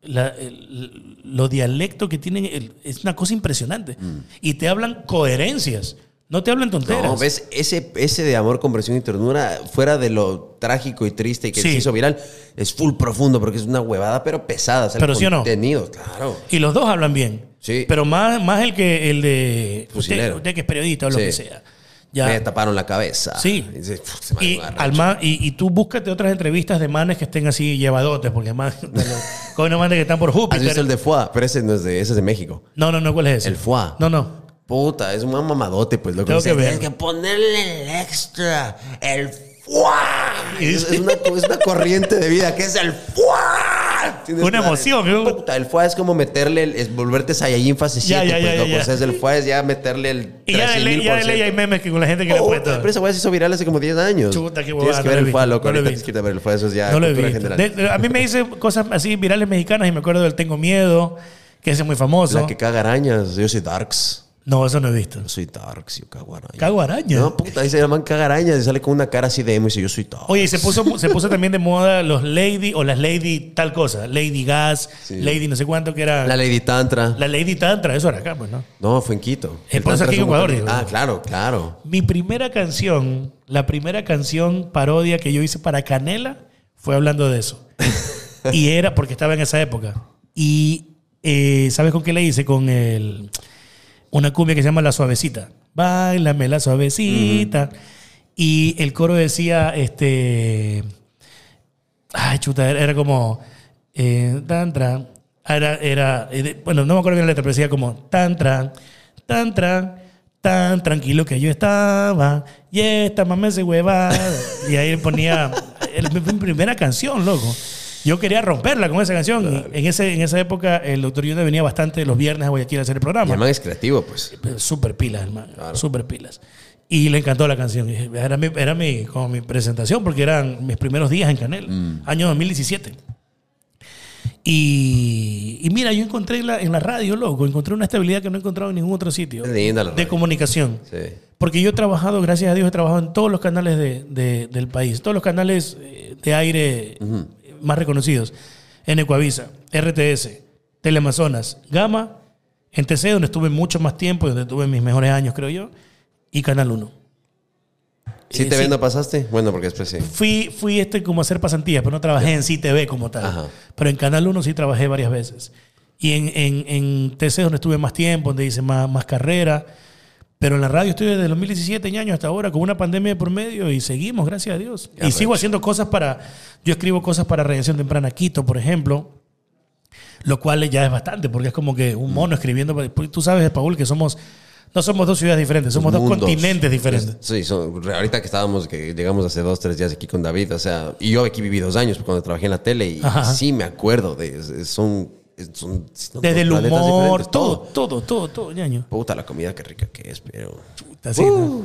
la- el- los dialectos que tienen el- es una cosa impresionante. Y te hablan coherencias, no te hablan tonteras. Mm. No, ves, ese, ese de amor, conversión y ternura, fuera de lo trágico y triste y que Sí. se hizo viral, es full profundo porque es una huevada, pero pesada. O sea, el Pero sí o no. contenido, claro. Y los dos hablan bien. Sí. Pero más, más el que el de usted, Fusilero. usted que es periodista o lo Sí. que sea. Ya. Me taparon la cabeza. Sí. Y dice, "Puf, se me Y, agarra". al ma- y, y tú búscate otras entrevistas de manes que estén así llevadotes, porque más con unos manes que están por ¿Has visto Júpiter. el de Foie? Pero ese no es de, ese es de México. No, no, no, ¿cuál es ese? El foie. No, no. Puta, es un mamadote, pues. Lo que. Tienes que ponerle el extra. El. Y Es, es una, es una corriente de vida que es el foie. ¡Ah! Una emoción. Puta, el FUA es como meterle, el, es volverte Saiyajin fase 7. Ya, ya, pues, ya, loco. O sea, es el ya meterle el Y ya de, 13,000%. ley, ya de ley hay memes que con la gente que le Oh, puesto. pero esa weá se hizo viral hace como 10 años. Chuta, qué Tienes que no ver el FUA, visto, loco. no tienes que ver el FUA. Eso es ya No lo he visto. De- a mí me dice cosas así virales mexicanas y me acuerdo del Tengo Miedo, que es muy famoso. La que caga arañas. Yo soy Darks. No, eso no he visto. Yo soy Darks. Yo cago arañas. Cago araña. No, puta, dice el man caga arañas y sale con una cara así de emo y dice yo soy Darks. Oye, y se puso, se puso también de moda los Lady o las Lady tal cosa. Lady Gas, Sí. Lady no sé cuánto que era. La Lady Tantra. La Lady Tantra, eso era acá, pues, ¿no? No, fue en Quito. El por eso aquí en Ecuador, digo. Ah, claro, claro. Mi primera canción, la primera canción parodia que yo hice para Canela fue hablando de eso. y era porque estaba en esa época. Y eh, ¿sabes con qué le hice? Con el, una cumbia que se llama La Suavecita. Báilame la suavecita. Y el coro decía, este... Ay, chuta, era, era como... Eh, tan, tran. Era, era, eh, bueno, no me acuerdo bien la letra, pero decía como tan, tran, tan, tran, tan tranquilo que yo estaba, y esta mamá se hueva. Y ahí ponía mi primera canción, loco. Yo quería romperla con esa canción. En, ese, en esa época, el doctor Yunda venía bastante los viernes a Guayaquil a hacer el Y programa. el man es creativo, pues. Súper pilas, hermano. Súper pilas. Y le encantó la canción. Era, mi, era mi, como mi presentación porque eran mis primeros días en Canel, año 2017. Y, y mira, yo encontré en la, en la radio, loco, encontré una estabilidad que no he encontrado en ningún otro sitio de comunicación. Sí. Porque yo he trabajado, gracias a Dios, he trabajado en todos los canales de- de- del país, todos los canales eh, de aire más reconocidos. En Ecuavisa, RTS, Teleamazonas, Gama, en TC, donde estuve mucho más tiempo, donde tuve mis mejores años, creo yo, y Canal 1. ¿Sí Eh, sí. ven no pasaste? Bueno, porque después sí. Fui, fui este como a hacer pasantías, pero no trabajé en CTV como tal. Ajá. Pero en Canal 1 sí trabajé varias veces. Y en, en, en TC donde estuve más tiempo, donde hice más, más carrera. Pero en la radio estoy desde el 2017 años hasta ahora, con una pandemia de por medio y seguimos, gracias a Dios. Ya y sigo haciendo cosas para. Yo escribo cosas para Radiación Temprana Quito, por ejemplo. Lo cual ya es bastante, porque es como que un mono escribiendo. porque Tú sabes, Paul, que somos. No somos dos ciudades diferentes, somos dos continentes diferentes. Sí, son- ahorita que estábamos, que llegamos hace dos, tres días aquí con David, o sea, y yo aquí viví dos años cuando trabajé en la tele y Ajá. sí me acuerdo de, son, son, son Desde el humor, todo, todo, todo, todo, ñaño. Puta la comida, qué rica que es, pero... Así, ¿no?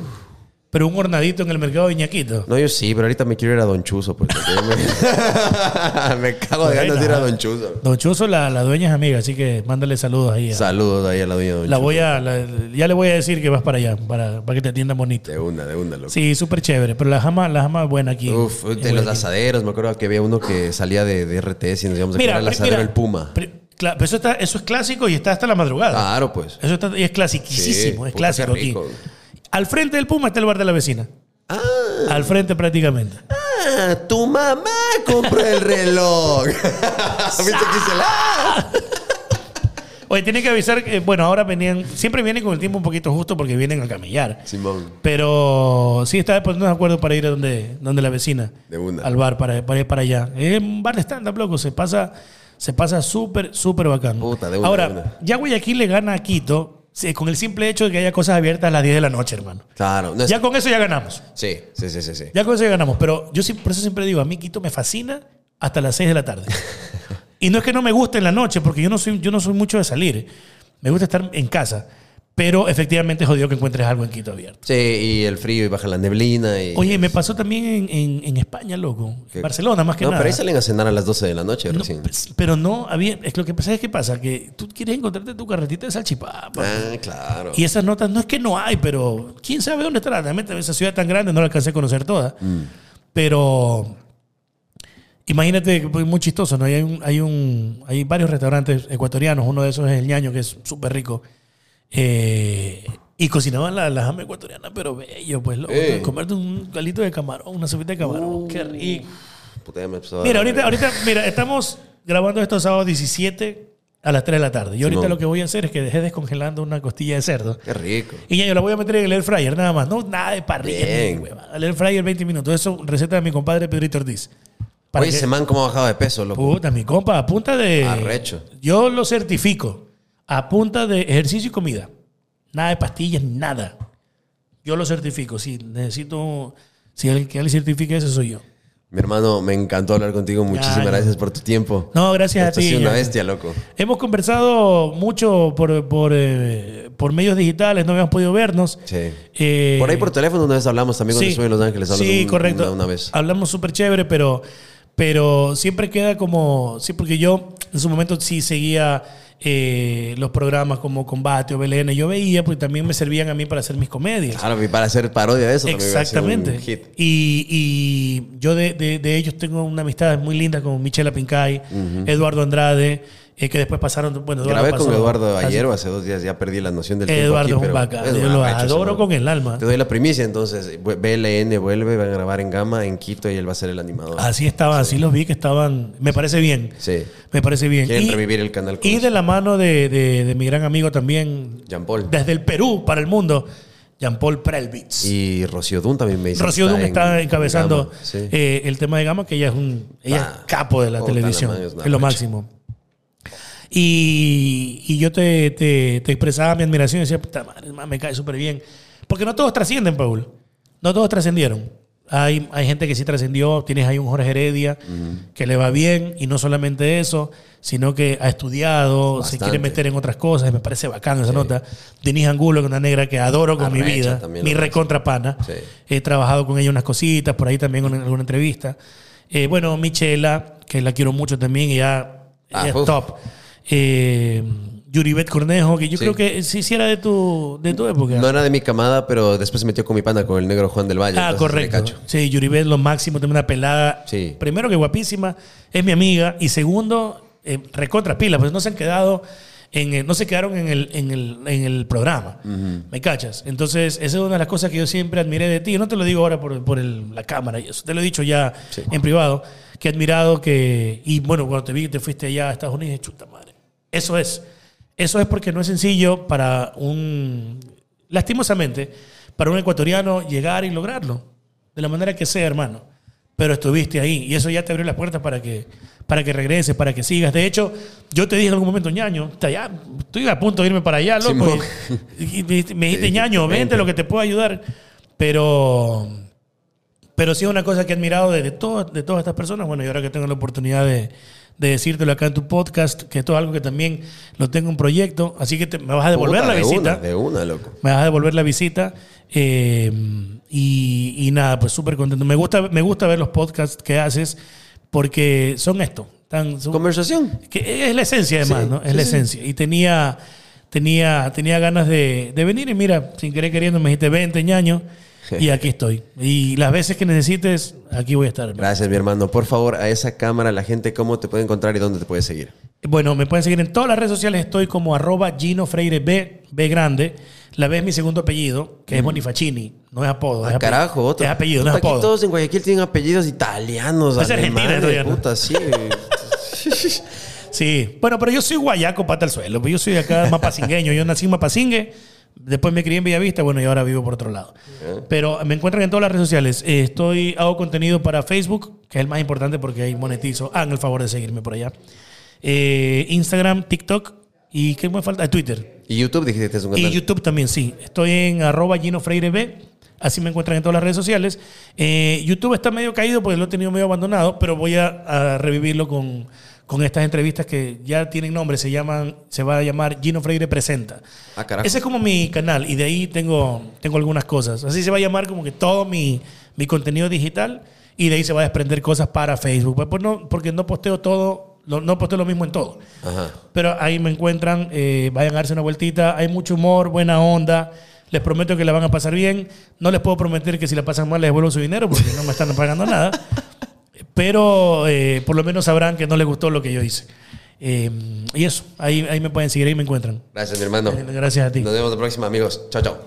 Pero un hornadito en el mercado de Iñaquito. No, yo sí, pero ahorita me quiero ir a Don Chuzo, porque me... me cago de ganas de ir a Don Chuzo. Don Chuzo, la, la dueña es amiga, así que mándale saludos ahí. a- Saludos ahí a la dueña de Don la Chuzo. voy a, la- ya le voy a decir que vas para allá, para, para que te atiendan bonito. De una, de una, loco. Sí, súper chévere, pero la jama, la jama buena aquí. Uf, de los asaderos, me acuerdo que había uno que salía de, de RTS y nos íbamos a comer al asadero El Puma. pri- cla- pero eso, está, eso es clásico y está hasta la madrugada. Claro, pues. Eso está, y es clasiquísimo, Sí, es clásico aquí. Al frente del Puma está el bar de la vecina. Ah, Al frente prácticamente. ah, tu mamá compró el reloj. ¿Viste que se la- Oye, tiene que avisar que, bueno, ahora venían, siempre vienen con el tiempo un poquito justo porque vienen a camellar. Simón. Pero sí estaba poniendo de acuerdo para ir a donde, donde la vecina. De una. Al bar, para, para ir para allá. Es un bar de stand-up, loco. Se pasa se pasa súper, súper bacán. Puta, de una, Ahora, de una. ya Guayaquil le gana a Quito sí, con el simple hecho de que haya cosas abiertas a las 10 de la noche, hermano. Claro. no es- Ya con eso ya ganamos. Sí, sí, sí, sí. sí. Ya con eso ya ganamos. Pero yo por eso siempre digo, a mí Quito me fascina hasta las 6 de la tarde. y no es que no me guste en la noche, porque yo no soy, yo no soy mucho de salir. Me gusta estar en casa. Pero efectivamente es jodido que encuentres algo en Quito abierto. Sí, y el frío y baja la neblina. Y... Oye, me pasó también en, en- en España, loco. En Barcelona, más que no, nada. pero ahí salen a cenar a las 12 de la noche No, recién. pues, pero no había. Es lo que pasa es que pasa que tú quieres encontrarte tu carretita de salchipapa. Ah, claro. Y esas notas no es que no hay, pero quién sabe dónde estará. Realmente esa ciudad tan grande no la alcancé a conocer toda. Mm. Pero imagínate que es muy chistoso, ¿no? Hay, un, hay, un, hay varios restaurantes ecuatorianos. Uno de esos es el ñaño, que es súper rico. Eh, y cocinaban la, la jama ecuatoriana, pero bello, pues, loco. Eh. Comerte un calito de camarón, una sopita de camarón. Qué rico. Puta, me Mira, ahorita, ahorita, mira, estamos grabando estos sábados 17 a las 3 de la tarde. Y ahorita Simón. lo que voy a hacer es que dejé descongelando una costilla de cerdo. Qué rico. Y ya yo la voy a meter en el air fryer, nada más. No, nada de parrilla. Bien. El air fryer 20 minutos. Eso, receta de mi compadre Pedrito Ortiz. Oye, que- ese man cómo ha bajado de peso, loco. Puta, mi compa, a punta de. Arrecho. Yo lo certifico. A punta de ejercicio y comida. Nada de pastillas, nada. Yo lo certifico. Si necesito. Si alguien que alguien certifique eso, soy yo. Mi hermano, me encantó hablar contigo. Muchísimas Ay, gracias por tu tiempo. No, gracias Esto a ha ti. sido una bestia, loco. Hemos conversado mucho por, por, eh, por medios digitales, no habíamos podido vernos. Sí. Eh, Por ahí por teléfono una vez hablamos también cuando sí. estuve en Los Ángeles. Sí, un- correcto. Una, una vez. Hablamos súper chévere, pero, pero siempre queda como. Sí, porque yo en su momento sí seguía eh, los programas como Combate o BLN. Yo veía, porque también me servían a mí para hacer mis comedias. Claro, y para hacer parodia de eso un Exactamente. hit. Y, y yo de, de- de ellos tengo una amistad muy linda con Michela Pincay, Eduardo Andrade, eh, que después pasaron. Bueno, Eduardo Grabé con Eduardo ayer o hace dos días, ya perdí la noción del tiempo. Eduardo aquí, es un pero bacán, es yo un lo adoro con el alma. Te doy la primicia, entonces. BLN vuelve, van a grabar en Gama, en Quito, y él va a ser el animador. Así estaban, así los vi que estaban. Me parece bien. Sí. Me parece bien. Quieren Y- revivir el canal Y de la mano de, de- de mi gran amigo también, Jean Paul. desde el Perú para el mundo, Jean-Paul Prelvitz. Y Rocío Dun también me dice. Rocío Dum está en encabezando Gama, sí. eh, el tema de Gama, que ella es un ella Ah, es capo de la televisión. es lo máximo. Y, y yo te, te- te expresaba mi admiración y decía, puta madre, me cae súper bien. Porque no todos trascienden, Paul. No todos trascendieron. Hay, hay gente que sí trascendió. Tienes ahí un Jorge Heredia que le va bien. Y no solamente eso, sino que ha estudiado, se quiere meter en otras cosas. y Me parece bacán esa nota. Denise Angulo, que es una negra que adoro con mi vida. Mi arrecha. recontra pana. Sí. He trabajado con ella unas cositas, por ahí también en alguna entrevista. Eh, bueno, Michela, que la quiero mucho también, y ya Ah, es uf. top. Eh, Yuribet Cornejo, que yo Sí. creo que sí, sí era de tu, de tu época. No era de mi camada, pero después se metió con mi pana, con el negro Juan del Valle. ah, correcto. Sí, Yuribet lo máximo, tiene una pelada. Sí. Primero que guapísima, es mi amiga. Y segundo, eh, recontra pila, pues no se han quedado. En, el- no se quedaron en el, en el, en el programa. ¿Me cachas? Entonces, esa es una de las cosas que yo siempre admiré de ti. No te lo digo ahora por, por la cámara, y eso te lo he dicho ya Sí. en privado, que he admirado que. Y bueno, cuando te vi que te fuiste allá a Estados Unidos, chuta madre. Eso es. Eso es porque no es sencillo para un. Lastimosamente, para un ecuatoriano llegar y lograrlo. De la manera que sea, hermano. Pero estuviste ahí y eso ya te abrió las puertas para que, para que regreses, para que sigas. De hecho, yo te dije en algún momento, ñaño, ya, estoy a punto de irme para allá, loco. Simón. Y, y me, dijiste, ñaño, vente, vente. lo que te puedo ayudar. Pero, pero sí es una cosa que he admirado de, de, todo- de todas estas personas. Bueno, y ahora que tengo la oportunidad de, de decírtelo acá en tu podcast, que esto es algo que también lo tengo en proyecto. Así que te- me vas a devolver Puta, la de visita. Una, de una, loco. Me vas a devolver la visita. eh, y, y nada, pues súper contento. Me gusta, me gusta ver los podcasts que haces porque son esto. Tan, son- Conversación. que es la esencia además, Sí, ¿no? Es sí, la sí. esencia. Y tenía, tenía, tenía ganas de, de venir y mira, sin querer queriendo me dijiste 20 ñaño y aquí estoy. Y las veces que necesites, aquí voy a estar. hermano. Gracias, mi hermano. Por favor, a esa cámara, la gente, ¿cómo te puede encontrar y dónde te puede seguir? Bueno, me pueden seguir en todas las redes sociales. Estoy como arroba Gino Freire B, B grande. La B es mi segundo apellido, que es Bonifacini. No es apodo. es Ah, ape- carajo, otro. Es apellido, no es Puta, aquí apodo. todos en Guayaquil tienen apellidos italianos, Es alemanes, todavía, ¿no? puta, sí. Sí, bueno, pero yo soy guayaco pata al suelo. Yo soy acá mapasingueño. Yo nací en Mapasingue, después me crié en Bellavista, bueno, y ahora vivo por otro lado. Pero me encuentran en todas las redes sociales. Eh, Estoy, hago contenido para Facebook, que es el más importante porque ahí monetizo. Hagan el favor de seguirme por allá. Eh, Instagram, TikTok y ¿qué me falta? Eh, Twitter. Y YouTube dijiste que es un canal. Y YouTube también, sí. Estoy en arroba Gino Freire B. Así me encuentran en todas las redes sociales. Eh, YouTube está medio caído porque lo he tenido medio abandonado, pero voy a, a revivirlo con, con estas entrevistas que ya tienen nombre. Se, llaman, se va a llamar Gino Freire Presenta. Ah. Ese es como mi canal y de ahí tengo, tengo algunas cosas. Así se va a llamar como que todo mi, mi contenido digital y de ahí se va a desprender cosas para Facebook. Pues no, porque no posteo todo, lo- no posteo lo mismo en todo. Ajá. Pero ahí me encuentran, eh, vayan a darse una vueltita. Hay mucho humor, buena onda. Les prometo que la van a pasar bien. No les puedo prometer que si la pasan mal les devuelvo su dinero porque no me están pagando nada. Pero eh, por lo menos sabrán que no les gustó lo que yo hice. Eh, y eso, ahí, ahí me pueden seguir, ahí me encuentran. Gracias, mi hermano. Gracias a ti. Nos vemos la próxima, amigos. Chao, chao.